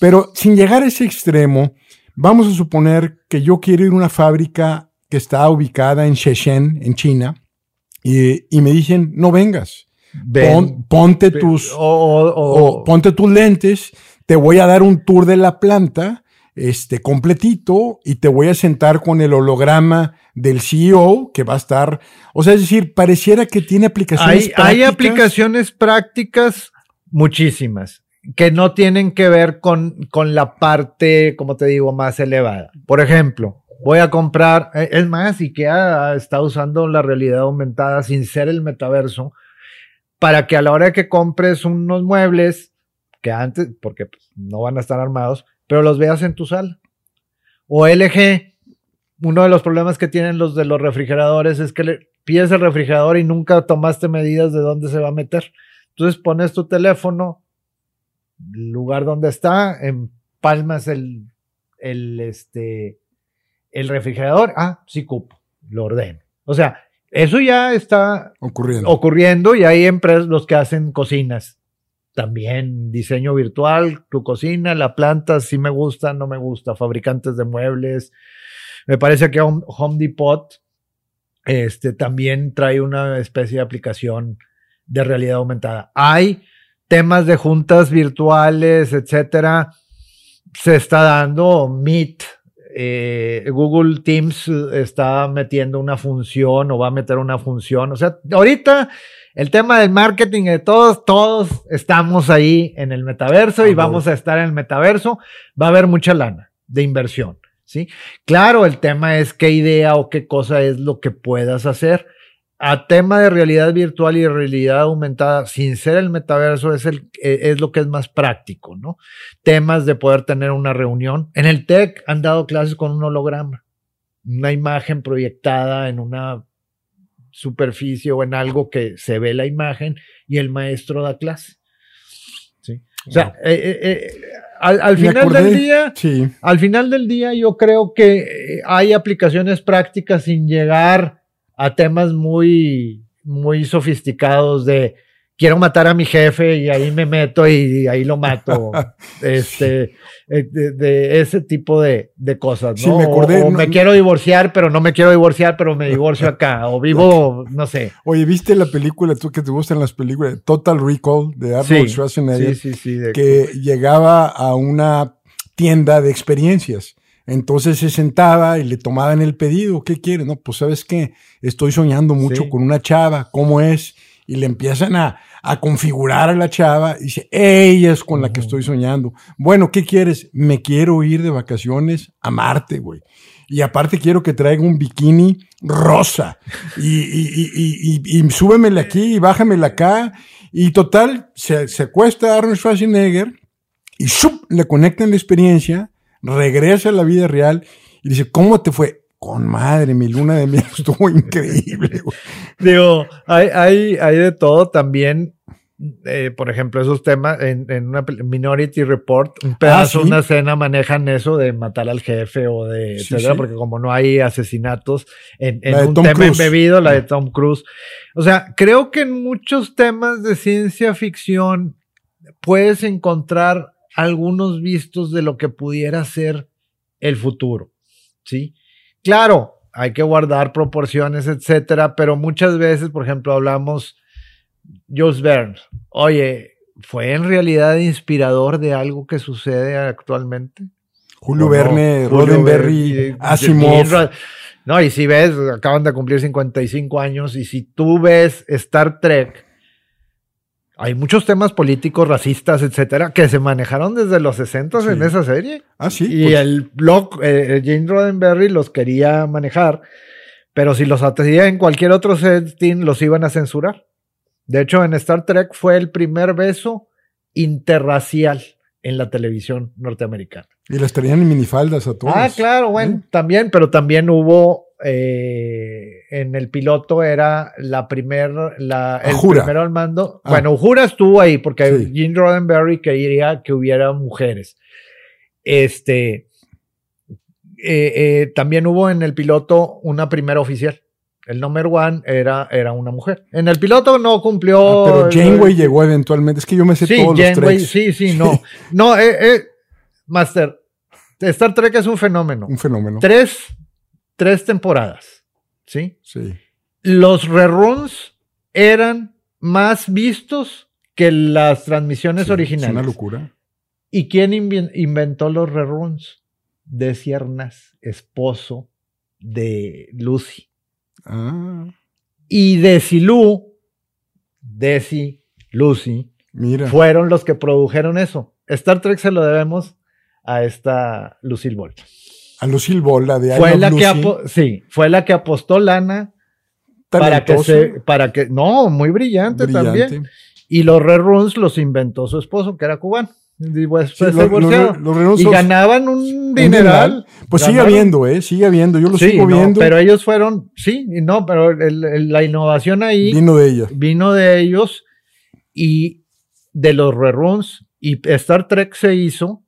Pero sin llegar a ese extremo, vamos a suponer que yo quiero ir a una fábrica que está ubicada en Shenzhen, en China, y, me dicen, no vengas. ponte tus ponte tus lentes, te voy a dar un tour de la planta este, completito y te voy a sentar con el holograma del CEO que va a estar, o sea, es decir, pareciera que tiene aplicaciones hay, prácticas. Hay aplicaciones prácticas muchísimas que no tienen que ver con, con la parte, como te digo, más elevada. Por ejemplo, voy a comprar, eh, es más, IKEA está usando la realidad aumentada sin ser el metaverso para que a la hora que compres unos muebles, que antes, porque pues, no van a estar armados, pero los veas en tu sala. O LG, uno de los problemas que tienen los de los refrigeradores es que le pides el refrigerador y nunca tomaste medidas de dónde se va a meter. Entonces pones tu teléfono, lugar donde está, empalmas el, el, este, el refrigerador. Ah, sí cupo, lo ordeno. O sea, eso ya está ocurriendo. ocurriendo y hay empresas los que hacen cocinas. También diseño virtual, tu cocina, la planta, sí me gusta, no me gusta, fabricantes de muebles. Me parece que Home Depot este, también trae una especie de aplicación de realidad aumentada. Hay temas de juntas virtuales, etcétera. Se está dando Meet, eh, Google Teams está metiendo una función o va a meter una función. O sea, ahorita el tema del marketing de todos, todos estamos ahí en el metaverso y vamos a estar en el metaverso. Va a haber mucha lana de inversión. ¿sí? Claro, el tema es qué idea o qué cosa es lo que puedas hacer a tema de realidad virtual y realidad aumentada, sin ser el metaverso, es, el, e, es lo que es más práctico, ¿no? Temas de poder tener una reunión. En el TEC han dado clases con un holograma, una imagen proyectada en una superficie o en algo que se ve la imagen y el maestro da clase. ¿Sí? O sea, eh, eh, eh, al, final del día, al final del día yo creo que hay aplicaciones prácticas sin llegar a temas muy, muy sofisticados de quiero matar a mi jefe y ahí me meto y, ahí lo mato. este, eh, de, ese tipo de, cosas, ¿no? me o, me quiero divorciar, pero no me quiero divorciar, pero me divorcio acá. O vivo, no sé. Oye, ¿viste la película, tú que te gustan las películas, Total Recall de Arnold Schwarzenegger? Sí, sí, sí. que llegaba a una tienda de experiencias entonces se sentaba y le tomaban el pedido. ¿Qué quiere? No, pues sabes qué, estoy soñando mucho con una chava, ¿cómo es? Y le empiezan a, configurar a la chava. Y dice, ella es con la que estoy soñando. Bueno, ¿qué quieres? Me quiero ir de vacaciones a Marte, güey. Y aparte quiero que traiga un bikini rosa. Y, y, y, y, súbemele aquí y bájamela acá. Y total, se, se acuesta Arnold Schwarzenegger y ¡shup! le conectan la experiencia regresa a la vida real y dice, ¿cómo te fue? Con madre, mi luna de miel estuvo increíble. Digo, hay, hay, hay de todo también. Eh, por ejemplo, esos temas en, una Minority Report, un pedazo, ah, una escena manejan eso de matar al jefe o de etcétera, porque como no hay asesinatos en, un tema embebido, la de Tom Cruise. O sea, creo que en muchos temas de ciencia ficción puedes encontrar algunos vistos de lo que pudiera ser el futuro, ¿sí? Claro, hay que guardar proporciones, etcétera, pero muchas veces, por ejemplo, hablamos Jules Verne, oye, ¿fue en realidad inspirador de algo que sucede actualmente? Julio Verne, Roddenberry, Asimov. No, y si ves, acaban de cumplir 55 años, y si tú ves Star Trek, hay muchos temas políticos, racistas, etcétera, que se manejaron desde los 60 en esa serie. Ah, sí. Y pues. el blog, eh, Jane Roddenberry los quería manejar, pero si los hacía en cualquier otro setting, los iban a censurar. De hecho, en Star Trek fue el primer beso interracial en la televisión norteamericana. Y las tenían en minifaldas a todos. Ah, claro, bueno, también, pero también hubo eh, en el piloto era la primer, la, el primero al mando. Ah. Bueno, Jura estuvo ahí porque Jim Gene Roddenberry quería que hubiera mujeres. Este, eh, eh, también hubo en el piloto una primera oficial. El number one era, era una mujer. En el piloto no cumplió. Ah, pero Janeway llegó eventualmente. Es que yo me sé todos los tres. Sí, sí, no. no, Master. Star Trek es un fenómeno. Un fenómeno. Tres tres temporadas. ¿Sí? Sí. Los reruns eran más vistos que las transmisiones originales. Es una locura. ¿Y quién inventó los reruns? de Ciernas, esposo de Lucy. Ah, Y Desilu, Desi, Lucy, mira. fueron los que produjeron eso. Star Trek se lo debemos a esta Lucille Ball. A Lucille Ball, la de Fue la que Lucy, sí, fue la que apostó lana para que se, para que, no, muy brillante, brillante. también. Y los reruns los inventó su esposo, que era cubano. Y pues, Sí, lo- lo- y ganaban un dineral. Pues sigue habiendo, ¿eh? Sigue habiendo. Yo lo Sí, sigo no, viendo. pero ellos fueron, sí, y no, pero el- el- la innovación ahí Vino de ella. vino de ellos y de los reruns. Y Star Trek se hizo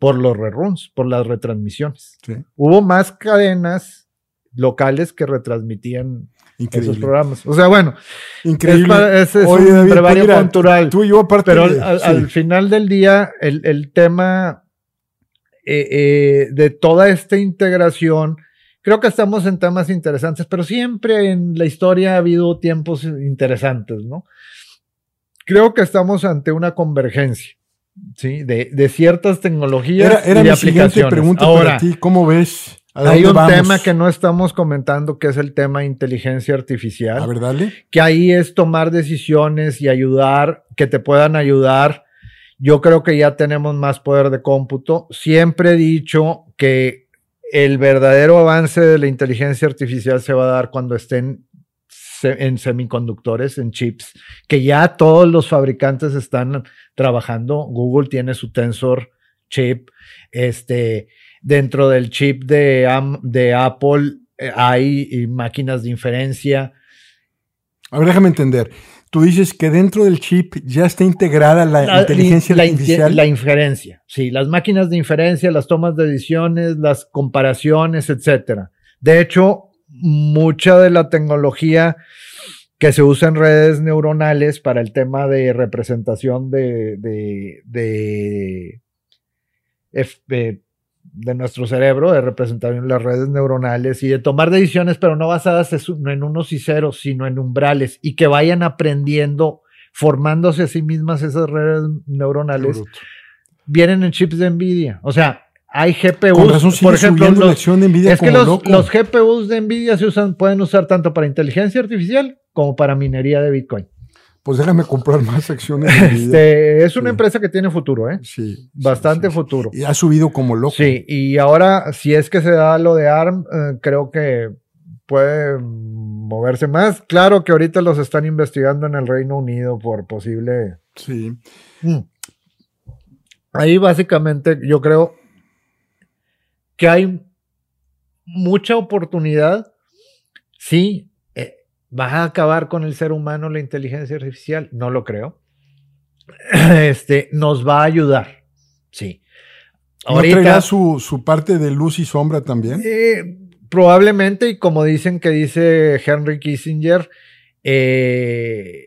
por los reruns, por las retransmisiones. Sí, Hubo más cadenas locales que retransmitían esos increíble. programas. O sea, bueno, Increíble. es, para- es- es Oye, un David, pues mira, cultural. Tú y yo, aparte. Pero de- al, sí. al final del día, el, el tema eh, eh, de toda esta integración, creo que estamos en temas interesantes, pero siempre en la historia ha habido tiempos interesantes, ¿no? Creo que estamos ante una convergencia, ¿sí? De, de ciertas tecnologías Era, era y de mi siguiente aplicaciones. pregunta Ahora, para ti. ¿Cómo ves? ¿A hay un vamos? tema que no estamos comentando, que es el tema de inteligencia artificial A ver, dale. que ahí es tomar decisiones y ayudar, que te puedan ayudar. Yo creo que ya tenemos más poder de cómputo. Siempre he dicho que el verdadero avance de la inteligencia artificial se va a dar cuando estén en semiconductores, en chips, que ya todos los fabricantes están trabajando. Google tiene su Tensor chip. Este, dentro del chip de, de Apple eh, hay máquinas de inferencia. A ver, déjame entender. Tú dices que dentro del chip ya está integrada la, La- inteligencia la, artificial. La inferencia, sí, las máquinas de inferencia, las tomas de decisiones, las comparaciones, etcétera. De hecho, mucha de la tecnología que se usa en redes neuronales para el tema de representación de, de, de, F- de- de nuestro cerebro, de representación en las redes neuronales y de tomar decisiones, pero no basadas en unos y ceros, sino en umbrales y que vayan aprendiendo, formándose a sí mismas esas redes neuronales, vienen en chips de Nvidia. O sea, hay GPUs, por ejemplo, los, acción de Nvidia es que los, loco. los GPUs de Nvidia se usan, pueden usar tanto para inteligencia artificial como para minería de Bitcoin. Pues déjame comprar más acciones de. Este, es una Sí. empresa que tiene futuro, ¿eh? Sí, Bastante sí, sí. futuro. Y ha subido como loco. Sí, y ahora, si es que se da lo de ARM, eh, creo que puede moverse más. Claro que ahorita los están investigando en el Reino Unido por posible. Sí. Mm. Ahí básicamente yo creo que hay mucha oportunidad. Sí, eh, va a acabar con el ser humano la inteligencia artificial. No lo creo. Este nos va a ayudar. Sí. ¿No traerá su, su parte de luz y sombra también? Eh, probablemente, y como dicen que dice Henry Kissinger, eh,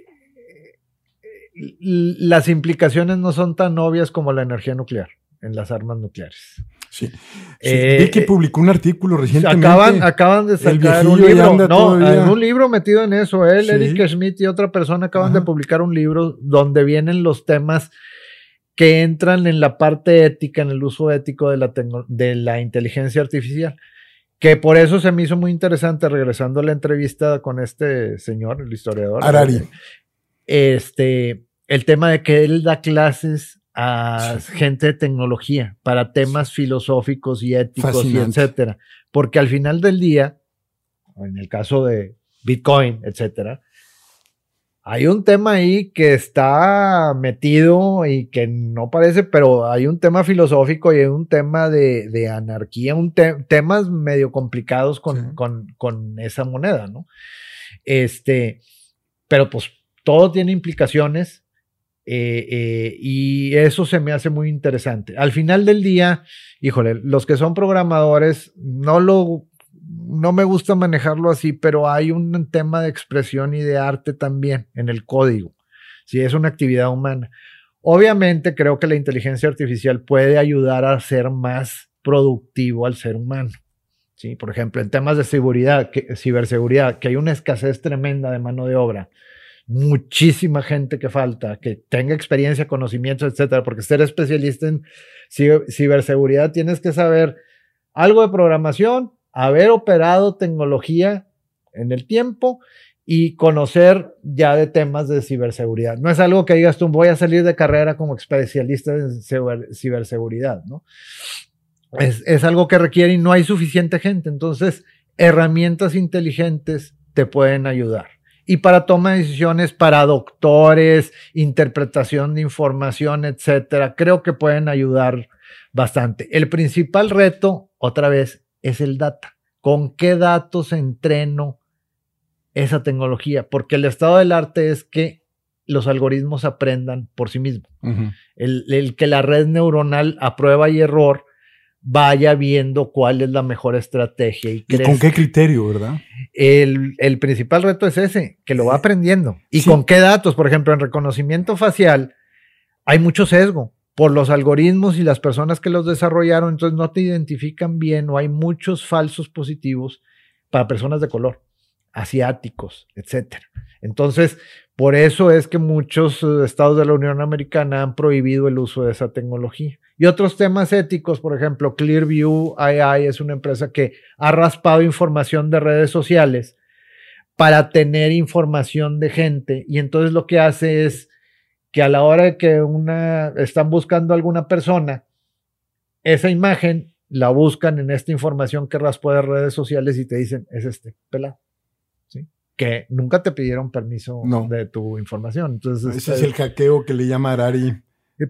las implicaciones no son tan obvias como la energía nuclear en las armas nucleares. Sí. Sí. Eh, Vi que publicó un artículo recientemente. Acaban, acaban de sacar un libro. No, todavía. un libro metido en eso. Él, Sí. Eric Schmidt y otra persona acaban Ajá. de publicar un libro donde vienen los temas que entran en la parte ética, en el uso ético de la, de la inteligencia artificial. Que por eso se me hizo muy interesante, regresando a la entrevista con este señor, el historiador. Harari. Este, el tema de que él da clases a Sí. gente de tecnología para temas filosóficos y éticos y etcétera. Porque al final del día, en el caso de Bitcoin, etcétera, hay un tema ahí que está metido y que no parece, pero hay un tema filosófico y hay un tema de, de anarquía, un te- temas medio complicados con, Sí. con, con esa moneda, ¿no? Este, pero pues todo tiene implicaciones eh, eh, y eso se me hace muy interesante. Al final del día, híjole, los que son programadores no lo no me gusta manejarlo así, pero hay un tema de expresión y de arte también en el código. Si es una actividad humana. Obviamente creo que la inteligencia artificial puede ayudar a ser más productivo al ser humano. ¿sí? Por ejemplo, en temas de seguridad, que, ciberseguridad, que hay una escasez tremenda de mano de obra. Muchísima gente que falta, que tenga experiencia, conocimientos, etcétera, porque ser especialista en ciberseguridad tienes que saber algo de programación, haber operado tecnología en el tiempo y conocer ya de temas de ciberseguridad. No es algo que digas tú, voy a salir de carrera como especialista en ciberseguridad, ¿no? Es, es algo que requiere y no hay suficiente gente. Entonces, herramientas inteligentes te pueden ayudar. Y para toma de decisiones, para doctores, interpretación de información, etcétera, creo que pueden ayudar bastante. El principal reto, otra vez, es el data. ¿Con qué datos entreno esa tecnología? Porque el estado del arte es que los algoritmos aprendan por sí mismos. el, el, que la red neuronal a prueba y error vaya viendo cuál es la mejor estrategia. ¿Y, con qué criterio, verdad? El, el, principal reto es ese, que lo va aprendiendo. ¿Y con qué datos? Por ejemplo, en reconocimiento facial hay mucho sesgo por los algoritmos y las personas que los desarrollaron, entonces no te identifican bien o hay muchos falsos positivos para personas de color, asiáticos, etc. Entonces, por eso es que muchos eh, estados de la Unión Americana han prohibido el uso de esa tecnología. Y otros temas éticos, por ejemplo, Clearview AI es una empresa que ha raspado información de redes sociales para tener información de gente y entonces lo que hace es que a la hora de que una están buscando a alguna persona, esa imagen la buscan en esta información que raspó de redes sociales y te dicen, es este pelado. ¿Sí? Que nunca te pidieron permiso de tu información. Entonces, ese es el hackeo que le llama Arari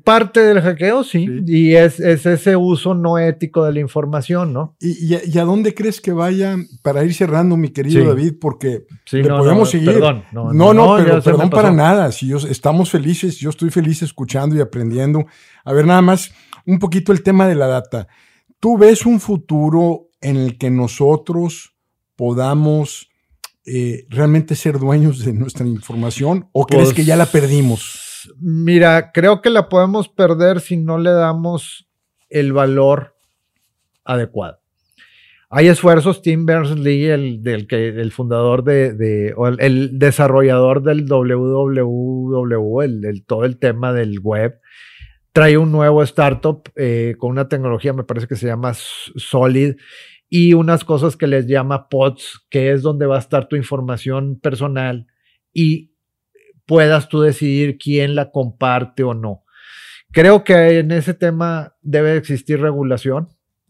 Parte del hackeo, sí, y es, ese uso no ético de la información, ¿no? ¿Y, a, dónde crees que vaya para ir cerrando, mi querido David? Porque le podemos seguir. Perdón, no, no, no, pero perdón para nada. Si yo, estamos felices, yo estoy feliz escuchando y aprendiendo. A ver, nada más, un poquito el tema de la data. ¿Tú ves un futuro en el que nosotros podamos eh, realmente ser dueños de nuestra información o crees pues que ya la perdimos? Mira, creo que la podemos perder si no le damos el valor adecuado. Hay esfuerzos, Tim Berners-Lee, el, el fundador de, el, desarrollador del www, el, todo el tema del web, trae un nuevo startup eh, con una tecnología, me parece que se llama Solid, y unas cosas que les llama pods, que es donde va a estar tu información personal y puedas tú decidir quién la comparte o no. Creo que en ese tema debe existir regulación,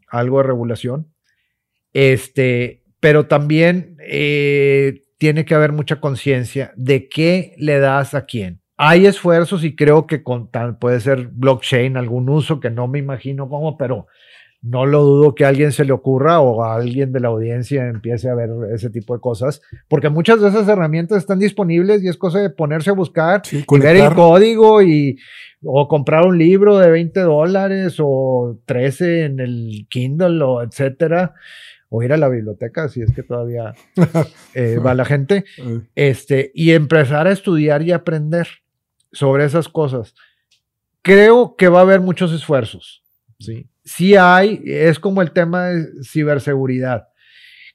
algo de regulación. Este, pero también eh, tiene que haber mucha conciencia de qué le das a quién. Hay esfuerzos y creo que con puede ser blockchain, algún uso que no me imagino cómo, pero no lo dudo que a alguien se le ocurra o a alguien de la audiencia empiece a ver ese tipo de cosas, porque muchas de esas herramientas están disponibles y es cosa de ponerse a buscar y ver el código y o comprar un libro de 20 dólares o 13 en el Kindle o etcétera o ir a la biblioteca si es que todavía eh, va la gente. Este y empezar a estudiar y aprender sobre esas cosas. Creo que va a haber muchos esfuerzos sí sí hay, es como el tema de ciberseguridad,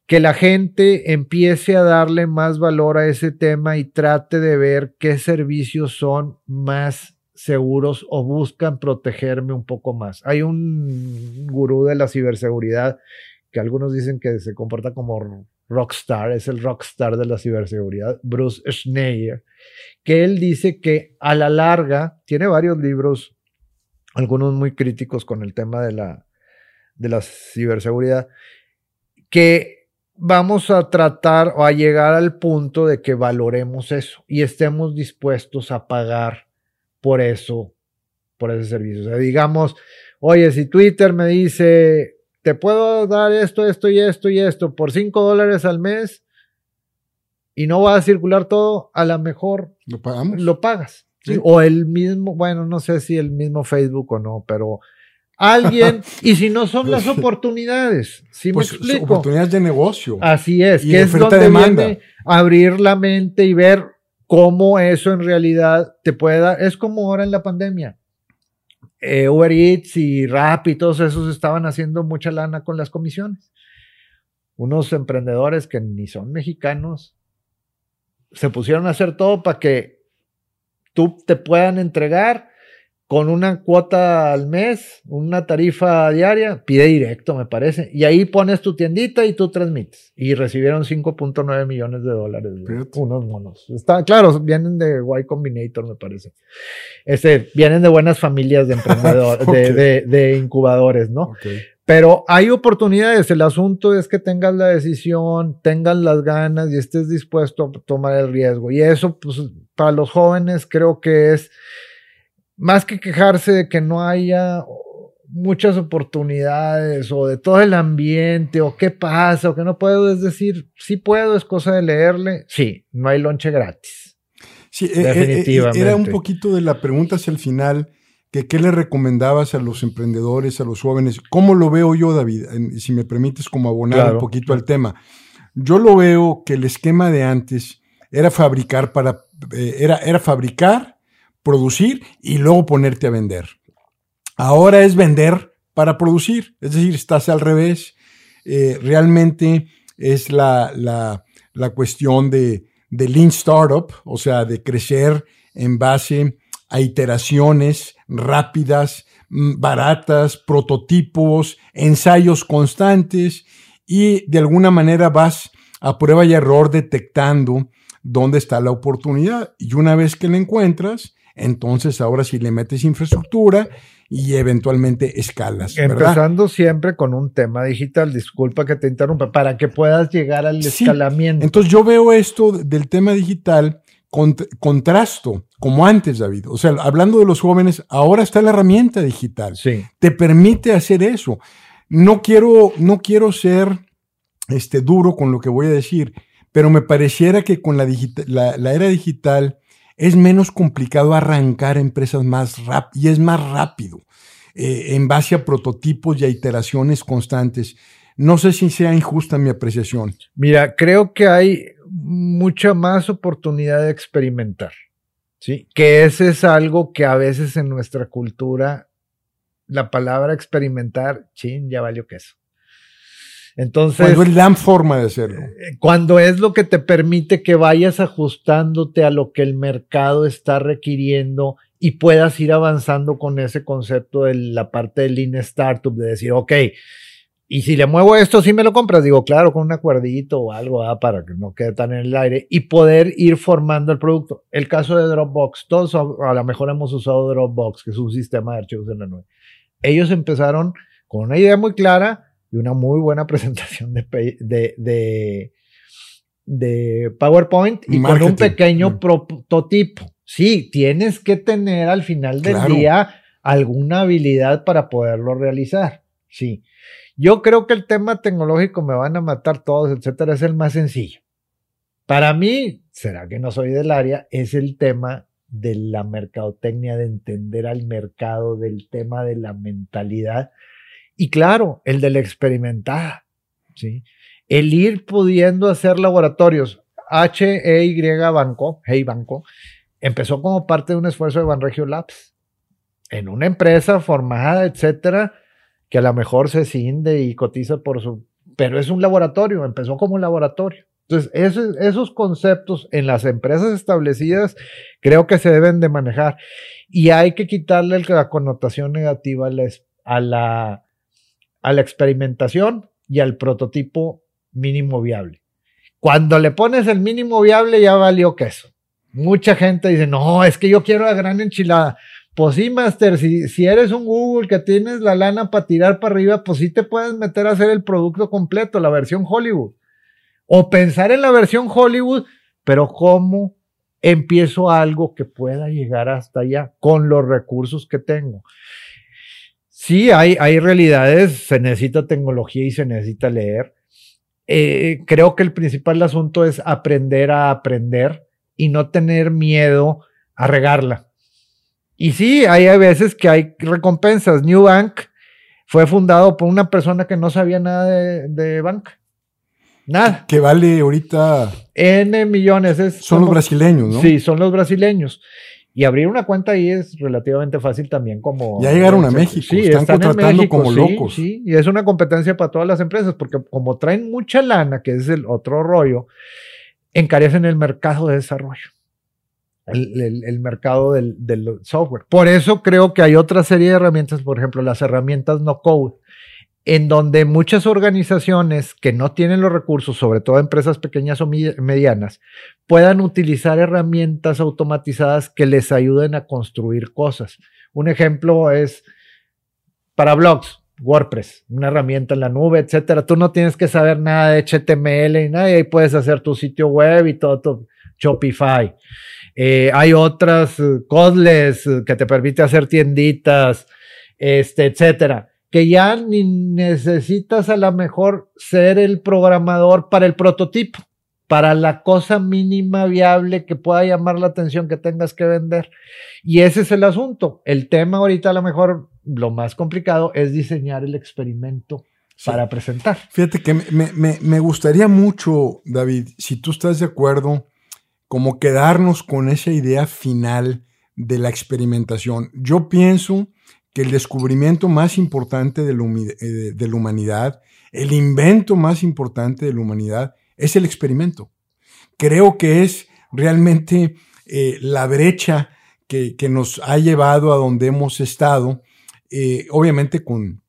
que la gente empiece a darle más valor a ese tema y trate de ver qué servicios son más seguros o buscan protegerme un poco más. Hay un gurú de la ciberseguridad que algunos dicen que se comporta como rockstar, es el rockstar de la ciberseguridad, Bruce Schneier, que él dice que a la larga, tiene varios libros algunos muy críticos con el tema de la, de la ciberseguridad, que vamos a tratar o a llegar al punto de que valoremos eso y estemos dispuestos a pagar por eso, por ese servicio. O sea, digamos, oye, si Twitter me dice, te puedo dar esto, esto y esto y esto por 5 dólares al mes y no va a circular todo, a lo mejor lo pagamos. Lo pagas. O el mismo, bueno, no sé si el mismo Facebook o no, pero alguien, y si no son las oportunidades, si me pues, explico? Oportunidades de negocio. Así es, que es donde demanda. abrir la mente y ver cómo eso en realidad te puede dar, es como ahora en la pandemia. Eh, Uber Eats y Rap y todos esos estaban haciendo mucha lana con las comisiones. Unos emprendedores que ni son mexicanos se pusieron a hacer todo para que tú te puedan entregar con una cuota al mes, una tarifa diaria, pide directo, me parece. Y ahí pones tu tiendita y tú transmites. Y recibieron 5.9 millones de dólares. Unos monos. Está, claro, vienen de Y Combinator, me parece. Este, vienen de buenas familias de emprendedores, de, incubadores, ¿no? Pero hay oportunidades. El asunto es que tengas la decisión, tengas las ganas y estés dispuesto a tomar el riesgo. Y eso, pues, para los jóvenes creo que es más que quejarse de que no haya muchas oportunidades o de todo el ambiente o qué pasa o que no puedo, es decir, sí puedo, es cosa de leerle, sí, no hay lonche gratis. Sí, eh, eh, eh, definitivamente. era un poquito de la pregunta hacia el final, que qué le recomendabas a los emprendedores, a los jóvenes. ¿Cómo lo veo yo, David? Si me permites como abonar un poquito al tema. Yo lo veo que el esquema de antes era fabricar para, era, era fabricar producir y luego ponerte a vender. Ahora es vender para producir, es decir, estás al revés. Eh, realmente es la, la, cuestión de, de Lean Startup, o sea, de crecer en base a iteraciones rápidas, mm, baratas, prototipos, ensayos constantes y de alguna manera vas a prueba y error detectando dónde está la oportunidad. Y una vez que la encuentras, entonces ahora sí le metes infraestructura y eventualmente escalas. Empezando siempre con un tema digital, disculpa que te interrumpa, para que puedas llegar al escalamiento. Entonces yo veo esto del tema digital contrasto, como antes, David. O sea, hablando de los jóvenes, ahora está la herramienta digital. Sí. Te permite hacer eso. No quiero, no quiero ser este, duro con lo que voy a decir, pero me pareciera que con la, la era digital es menos complicado arrancar empresas más rápido y es más rápido eh, en base a prototipos y a iteraciones constantes. No sé si sea injusta mi apreciación. Mira, creo que hay mucha más oportunidad de experimentar. Sí, que ese es algo que a veces en nuestra cultura la palabra experimentar, chin, ya valió queso. Entonces. Cuando es la forma de hacerlo. Eh, cuando es lo que te permite que vayas ajustándote a lo que el mercado está requiriendo y puedas ir avanzando con ese concepto de la parte del Lean Startup, de decir, ok, y si le muevo esto, si me lo compras, digo, claro, con un acuerdito o algo para que no quede tan en el aire y poder ir formando el producto. El caso de Dropbox, todos a lo mejor hemos usado Dropbox, que es un sistema de archivos en la nube. Ellos empezaron con una idea muy clara, y una muy buena presentación de, de, de, PowerPoint y con un pequeño mm. prototipo. Sí, tienes que tener al final del día alguna habilidad para poderlo realizar. Sí. Yo creo que el tema tecnológico me van a matar todos, etcétera, es el más sencillo. Para mí, será que no soy del área, es el tema de la mercadotecnia, de entender al mercado, del tema de la mentalidad y claro, el de la experimentada, ¿sí? El ir pudiendo hacer laboratorios. HEY Banco, Hey Banco, empezó como parte de un esfuerzo de Banregio Labs, en una empresa formada, etcétera, que a lo mejor se cinde y cotiza por su, pero es un laboratorio, empezó como un laboratorio. Entonces, esos, conceptos en las empresas establecidas creo que se deben de manejar y hay que quitarle la connotación negativa a la a la experimentación y al prototipo mínimo viable. Cuando le pones el mínimo viable ya valió queso. Mucha gente dice, no, es que yo quiero la gran enchilada. Pues sí, Master, si, si eres un Google que tienes la lana para tirar para arriba, pues sí te puedes meter a hacer el producto completo, la versión Hollywood. O pensar en la versión Hollywood, pero ¿cómo empiezo algo que pueda llegar hasta allá con los recursos que tengo? Sí, hay, hay realidades, se necesita tecnología y se necesita leer. Eh, creo que el principal asunto es aprender a aprender y no tener miedo a regarla. Y sí, hay veces que hay recompensas. New Bank fue fundado por una persona que no sabía nada de, de banca. Nada. Que vale ahorita. N millones. Es son los brasileños, ¿no? Sí, son los brasileños. Y abrir una cuenta ahí es relativamente fácil también como... Ya llegaron a México, sí, están, contratando como locos. Sí, y es una competencia para todas las empresas, porque como traen mucha lana, que es el otro rollo, encarecen el mercado de desarrollo, el, mercado del, del, software. Por eso creo que hay otra serie de herramientas, por ejemplo, las herramientas no code, en donde muchas organizaciones que no tienen los recursos, sobre todo empresas pequeñas o medianas, puedan utilizar herramientas automatizadas que les ayuden a construir cosas. Un ejemplo es para blogs, WordPress, una herramienta en la nube, etcétera. Tú no tienes que saber nada de HTML y nada, y ahí puedes hacer tu sitio web y todo, todo Shopify. Eh, hay otras, uh, que te permite hacer tienditas, este, etcétera que ya ni necesitas a lo mejor ser el programador para el prototipo, para la cosa mínima viable que pueda llamar la atención que tengas que vender. Y ese es el asunto. El tema ahorita a lo mejor lo más complicado es diseñar el experimento para presentar. Fíjate que me, me, me gustaría mucho, David, si tú estás de acuerdo, como quedarnos con esa idea final de la experimentación. Yo pienso que el descubrimiento más importante de la, eh, humanidad, el invento más importante de la humanidad, es el experimento. Creo que es realmente eh, la brecha que, nos ha llevado a donde hemos estado, eh, obviamente con,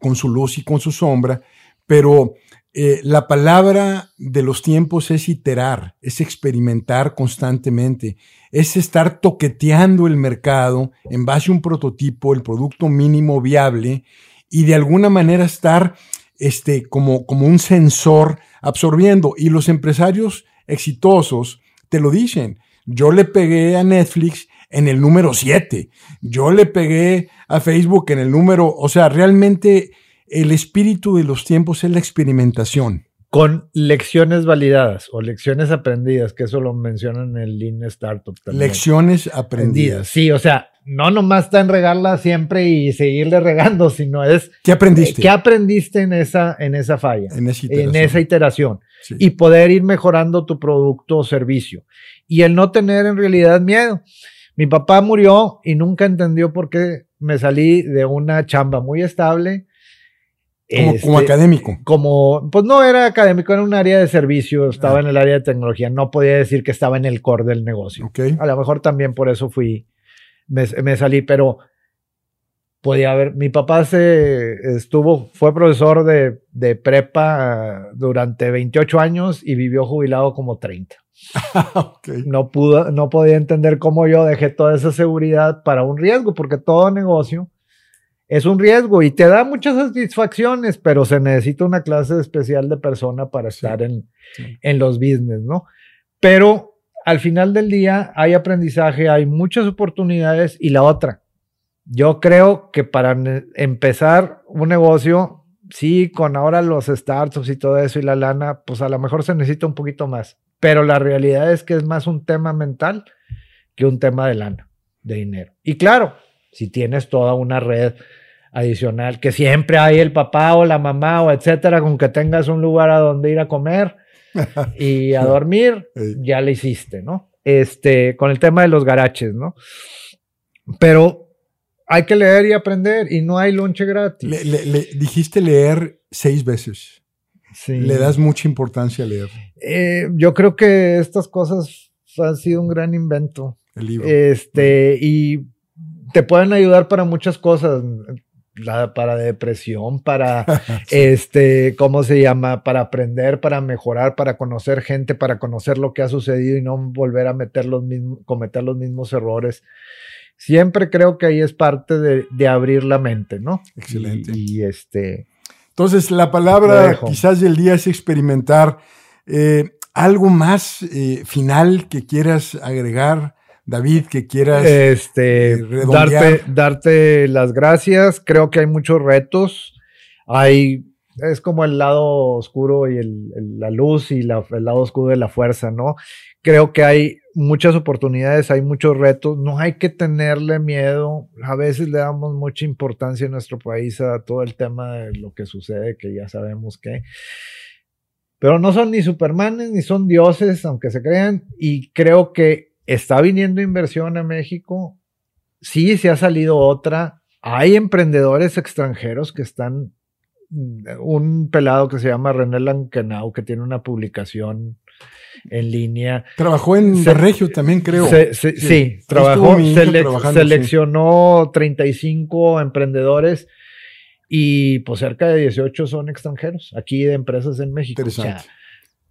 con su luz y con su sombra, pero eh, la palabra de los tiempos es iterar, es experimentar constantemente, es estar toqueteando el mercado en base a un prototipo, el producto mínimo viable y de alguna manera estar este, como, como un sensor absorbiendo. Y los empresarios exitosos te lo dicen. Yo le pegué a Netflix en el número 7. Yo le pegué a Facebook en el número, o sea, realmente el espíritu de los tiempos es la experimentación. Con lecciones validadas o lecciones aprendidas, que eso lo mencionan en el Lean Startup también. Lecciones aprendidas. Sí, o sea, no nomás está en regarla siempre y seguirle regando, sino es... ¿Qué aprendiste? ¿Qué aprendiste en esa, en esa falla? En esa iteración. En esa iteración. Y poder ir mejorando tu producto o servicio. Y el no tener en realidad miedo. Mi papá murió y nunca entendió por qué me salí de una chamba muy estable como, este, académico. Como, pues no era académico, era un área de servicio, estaba ah. en el área de tecnología, no podía decir que estaba en el core del negocio. A lo mejor también por eso fui, me, salí, pero podía haber, mi papá se estuvo, fue profesor de, de, prepa durante 28 años y vivió jubilado como 30. No pudo, no podía entender cómo yo dejé toda esa seguridad para un riesgo, porque todo negocio es un riesgo y te da muchas satisfacciones, pero se necesita una clase especial de persona para estar en, en los business, ¿no? Pero al final del día hay aprendizaje, hay muchas oportunidades y la otra, yo creo que para empezar un negocio, sí, con ahora los startups y todo eso y la lana, pues a lo mejor se necesita un poquito más, pero la realidad es que es más un tema mental que un tema de lana, de dinero. Y claro, si tienes toda una red adicional, que siempre hay el papá o la mamá o etcétera, con que tengas un lugar a donde ir a comer y a dormir, ya le hiciste, ¿no? Este, con el tema de los garaches, ¿no? Pero hay que leer y aprender y no hay lonche gratis. Le, dijiste leer seis veces. Sí. Le das mucha importancia a leer. Eh, yo creo que estas cosas han sido un gran invento. El libro. Este, y te pueden ayudar para muchas cosas para depresión, para, este, ¿cómo se llama? Para aprender, para mejorar, para conocer gente, para conocer lo que ha sucedido y no volver a meter los mismos, cometer los mismos errores. Siempre creo que ahí es parte de, abrir la mente, ¿no? Excelente. Y, este. Entonces, la palabra quizás del día es experimentar. Eh, ¿Algo más eh, final que quieras agregar? David, que quieras este, eh, darte, darte las gracias. Creo que hay muchos retos. Hay, es como el lado oscuro y el, la luz y el lado oscuro de la fuerza, ¿no? Creo que hay muchas oportunidades, hay muchos retos. No hay que tenerle miedo. A veces le damos mucha importancia en nuestro país a todo el tema de lo que sucede, que ya sabemos que pero no son ni supermanes ni son dioses, aunque se crean, y creo que está viniendo inversión a México, sí, se ha salido otra, hay emprendedores extranjeros que están, mm, un pelado que se llama René Lankenau, que tiene una publicación en línea. Trabajó en Se- Regio también, creo. Se- se- sí, trabajó, selec- seleccionó 35 emprendedores y pues cerca de 18 son extranjeros, aquí de empresas en México. O Interesante. sea,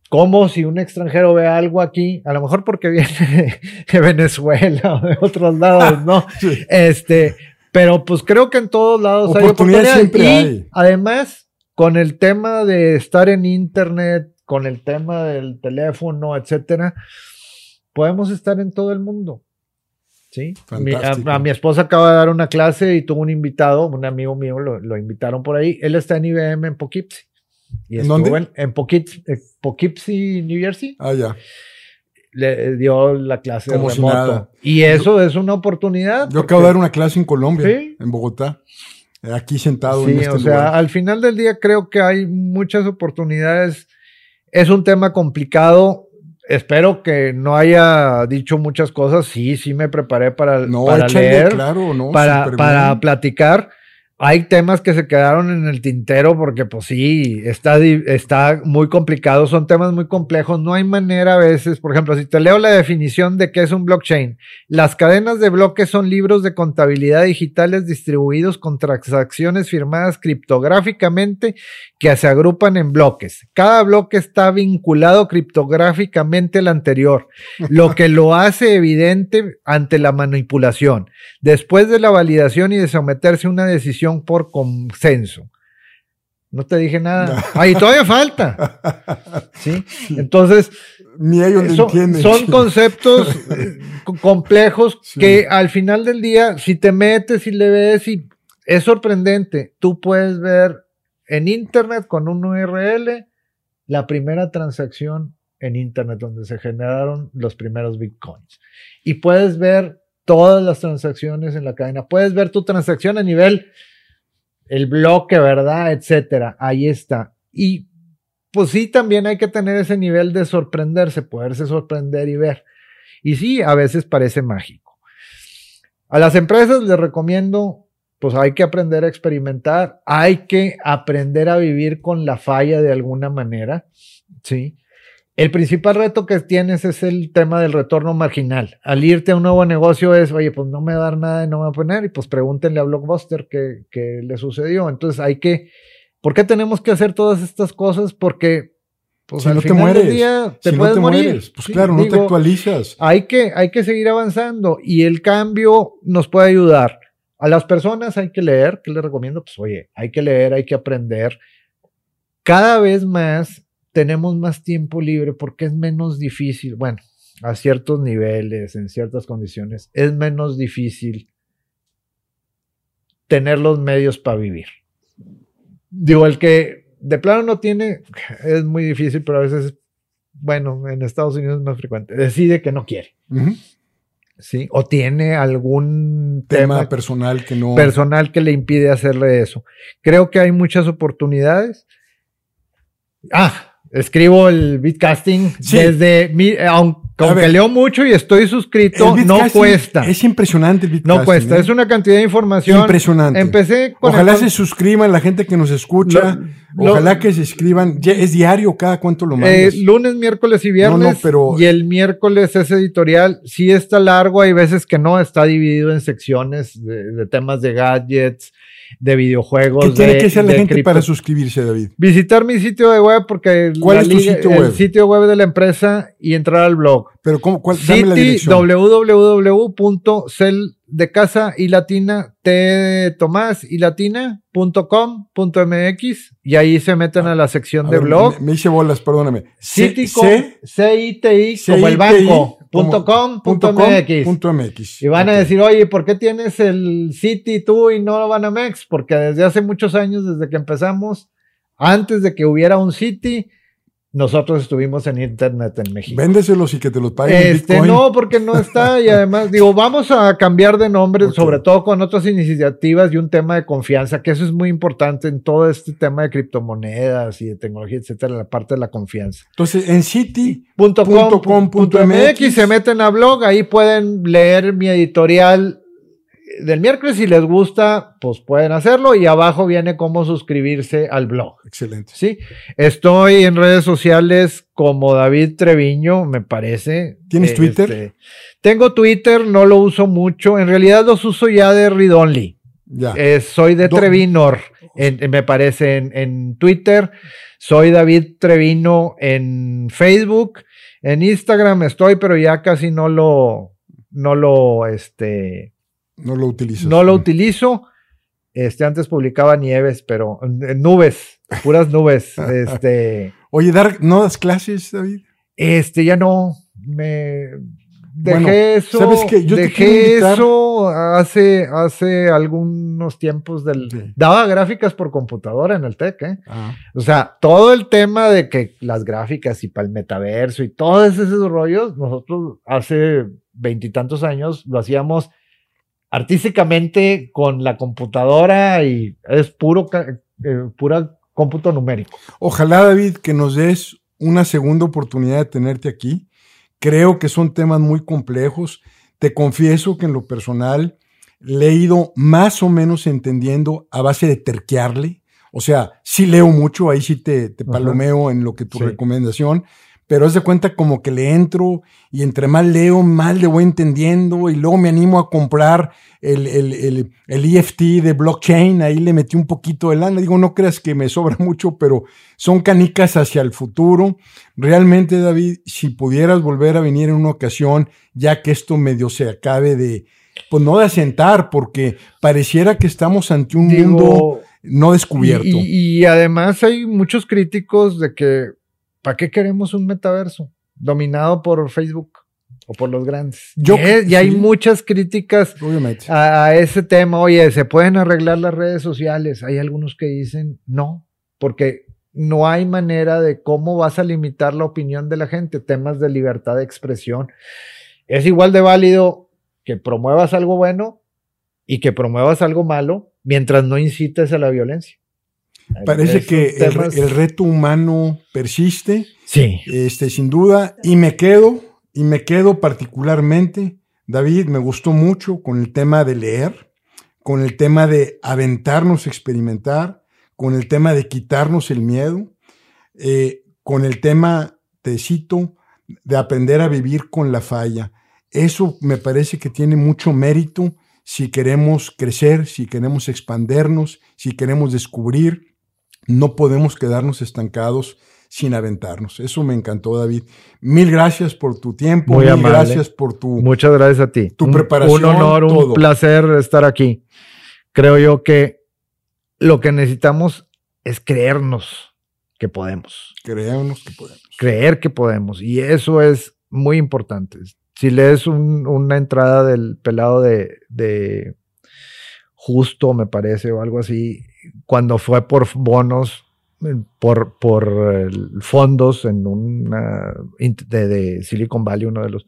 como si un extranjero ve algo aquí, a lo mejor porque viene de, Venezuela o de otros lados, ¿no? Sí. Este, pero pues creo que en todos lados hay Oportunidades Y hay. además, con el tema de estar en internet, con el tema del teléfono, etcétera, podemos estar en todo el mundo. ¿Sí? Mi- a mi esposa acaba de dar una clase y tuvo un invitado, un amigo mío, lo, lo invitaron por ahí. Él está en IBM en Poughkeepsie. Y ¿En dónde? En, en Poughkeepsie, eh, Poughkeepsie, New Jersey Ah, ya. le dio la clase Como si remoto. nada. Y eso es una oportunidad. Yo acabo de dar una clase en Colombia, Sí. en Bogotá. eh, Aquí sentado Sí, en este o sea, lugar. al final del día creo que hay muchas oportunidades. Es un tema complicado. Espero que no haya dicho muchas cosas. Sí, sí me preparé para, No, para échale, leer, claro, no. para, para platicar. Hay temas que se quedaron en el tintero porque pues sí, está, está muy complicado, son temas muy complejos, no hay manera a veces, por ejemplo, si te leo la definición de qué es un blockchain, las cadenas de bloques son libros de contabilidad digitales distribuidos con transacciones firmadas criptográficamente que se agrupan en bloques. Cada bloque está vinculado criptográficamente al anterior, lo que lo hace evidente ante la manipulación después de la validación y de someterse a una decisión por consenso. No te dije nada. Ahí todavía falta. ¿Sí? Entonces, Ni ellos lo entienden. son conceptos eh, co- complejos Sí. que al final del día, si te metes y le ves y es sorprendente, tú puedes ver en internet con un URL la primera transacción en internet donde se generaron los primeros bitcoins. Y puedes ver todas las transacciones en la cadena. Puedes ver tu transacción a nivel el bloque, ¿verdad? Etcétera. Ahí está. Y pues sí, también hay que tener ese nivel de sorprenderse, poderse sorprender y ver. Y sí, a veces parece mágico. A las empresas les recomiendo, pues hay que aprender a experimentar, hay que aprender a vivir con la falla de alguna manera, ¿sí? El principal reto que tienes es el tema del retorno marginal. Al irte a un nuevo negocio es, oye, pues no me va a dar nada y no me va a poner, y pues pregúntenle a Blockbuster qué, qué le sucedió. Entonces hay que, ¿por qué tenemos que hacer todas estas cosas? Porque, pues Si al no te final del mueres, día te si no puedes te morir. mueres, pues Sí, claro, no te actualizas. hay que, hay que seguir avanzando y el cambio nos puede ayudar. A las personas hay que leer, ¿qué les recomiendo? Pues oye, hay que leer, hay que aprender. Cada vez más tenemos más tiempo libre porque es menos difícil, bueno, a ciertos niveles, en ciertas condiciones, es menos difícil tener los medios para vivir. Digo, el que de plano no tiene, es muy difícil, pero a veces, bueno, en Estados Unidos es más frecuente, decide que no quiere. ¿sí? O tiene algún Tema, tema, personal que no. personal que le impide hacerle eso. Creo que hay muchas oportunidades. Ah, escribo el bitcasting Sí. desde mi, aunque, A aunque ver. leo mucho y estoy suscrito, no cuesta. Es impresionante el bitcasting. no cuesta, ¿eh? es una cantidad de información. impresionante. Empecé con Ojalá el- se suscriban la gente que nos escucha. Lo- Ojalá lo- que se escriban. Es diario cada cuánto lo Eh, mandas. lunes, miércoles y viernes. No, no, pero- Y el miércoles es editorial. Sí está largo, hay veces que no, está dividido en secciones de, de temas de gadgets, de videojuegos. ¿Qué tiene de- que hacer la gente cripto. para suscribirse, David? Visitar mi sitio de web porque ¿Cuál la es tu sitio el web? sitio web de la empresa y entrar al blog. Pero ¿cómo, cuál, dame la City dirección. www.cel de casa y latina t Tomás y latina.com.mx y ahí se meten a la sección A de ver, blog. Me, me hice bolas, perdóname. City C- con C- CITI como el banco punto com punto punto com MX. punto MX. Y van a decir, oye, ¿por qué tienes el City tú y no Banamex? Porque desde hace muchos años, desde que empezamos, antes de que hubiera un City, nosotros estuvimos en Internet en México. Véndeselos y que te los paguen en Este, Bitcoin. no, porque no está, y además, digo, vamos a cambiar de nombre, sobre todo con otras iniciativas y un tema de confianza, que eso es muy importante en todo este tema de criptomonedas y de tecnología, etcétera, la parte de la confianza. Entonces, en City, Punto Punto com, com, punto punto MX. MX, se meten a blog, ahí pueden leer mi editorial del miércoles. Si les gusta, pues pueden hacerlo. Y abajo viene cómo suscribirse al blog. Excelente. Sí. Estoy en redes sociales como David Treviño, me parece. ¿Tienes Este, Twitter? tengo Twitter, no lo uso mucho. En realidad los uso ya de Read Only. Ya. Eh, soy de Do- Trevinor, en- en- me parece, en, en Twitter. Soy David Trevino en Facebook. En Instagram estoy, pero ya casi no lo, no lo, este, no lo utilizas. no lo utilizo. Este, antes publicaba nieves, pero eh, nubes, puras nubes. Este, Oye, Dark, ¿no das clases, David? este, ya no, me dejé Bueno, eso, ¿sabes qué? Yo dejé eso hace, hace algunos tiempos del, Sí. daba gráficas por computadora en el TEC, ¿eh? Ah, O sea, todo el tema de que las gráficas y para el metaverso y todos esos rollos, nosotros hace veintitantos años lo hacíamos artísticamente con la computadora y es puro, eh, pura cómputo numérico. Ojalá, David, que nos des una segunda oportunidad de tenerte aquí. Creo que son temas muy complejos. Te confieso que en lo personal le he ido más o menos entendiendo a base de terquearle. O sea, sí leo mucho, ahí sí te, palomeo en lo que tu Sí. recomendación, pero haz de cuenta como que le entro y entre más leo, más le voy entendiendo y luego me animo a comprar el, el, el, el EFT de blockchain, ahí le metí un poquito de lana. Digo, no creas que me sobra mucho, pero son canicas hacia el futuro. Realmente, David, si pudieras volver a venir en una ocasión, ya que esto medio se acabe de, pues no de asentar, porque pareciera que estamos ante un mundo no descubierto. y, y además hay muchos críticos de que, ¿para qué queremos un metaverso dominado por Facebook o por los grandes? Yo- y, y hay sí. muchas críticas a, a ese tema, oye, ¿se pueden arreglar las redes sociales? Hay algunos que dicen no, porque no hay manera de cómo vas a limitar la opinión de la gente, temas de libertad de expresión. Es igual de válido que promuevas algo bueno y que promuevas algo malo mientras no incites a la violencia. Parece que el reto humano persiste, Sí. este, sin duda, y me quedo, y me quedo particularmente, David, me gustó mucho con el tema de leer, con el tema de aventarnos a experimentar, con el tema de quitarnos el miedo, eh, con el tema, te cito, de aprender a vivir con la falla. Eso me parece que tiene mucho mérito si queremos crecer, si queremos expandernos, si queremos descubrir. No podemos quedarnos estancados sin aventarnos. Eso me encantó, David. Mil gracias por tu tiempo, Muy mil amable. gracias por tu... Muchas gracias a ti. Tu Un- preparación, Un honor, un placer estar aquí. Creo yo que lo que necesitamos es creernos que podemos. Creemos que podemos. creer que podemos. Y eso es muy importante. Si lees un- una entrada del pelado de, de Justo, me parece, o algo así, cuando fue por bonos, eh, por, por eh, fondos en una de, de Silicon Valley, uno de los,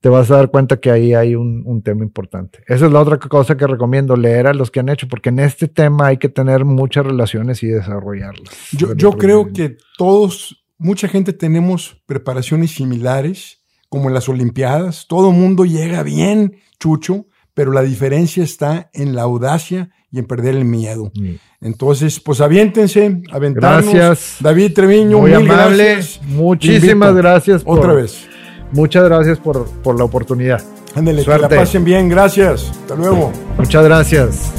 te vas a dar cuenta que ahí hay un, un tema importante. Esa es la otra cosa que recomiendo, leer a los que han hecho, porque en este tema hay que tener muchas relaciones y desarrollarlas. Yo, yo creo que todos, mucha gente tenemos preparaciones similares, como en las Olimpiadas. Todo mundo llega bien, chucho, pero la diferencia está en la audacia y en perder el miedo. Mm. Entonces, pues aviéntense, aventarnos. Gracias. David Treviño, Muy amable. gracias. Muchísimas gracias. por- Otra vez. Muchas gracias por, por la oportunidad. Ándale, que la pasen bien. Gracias. Hasta luego. Muchas gracias.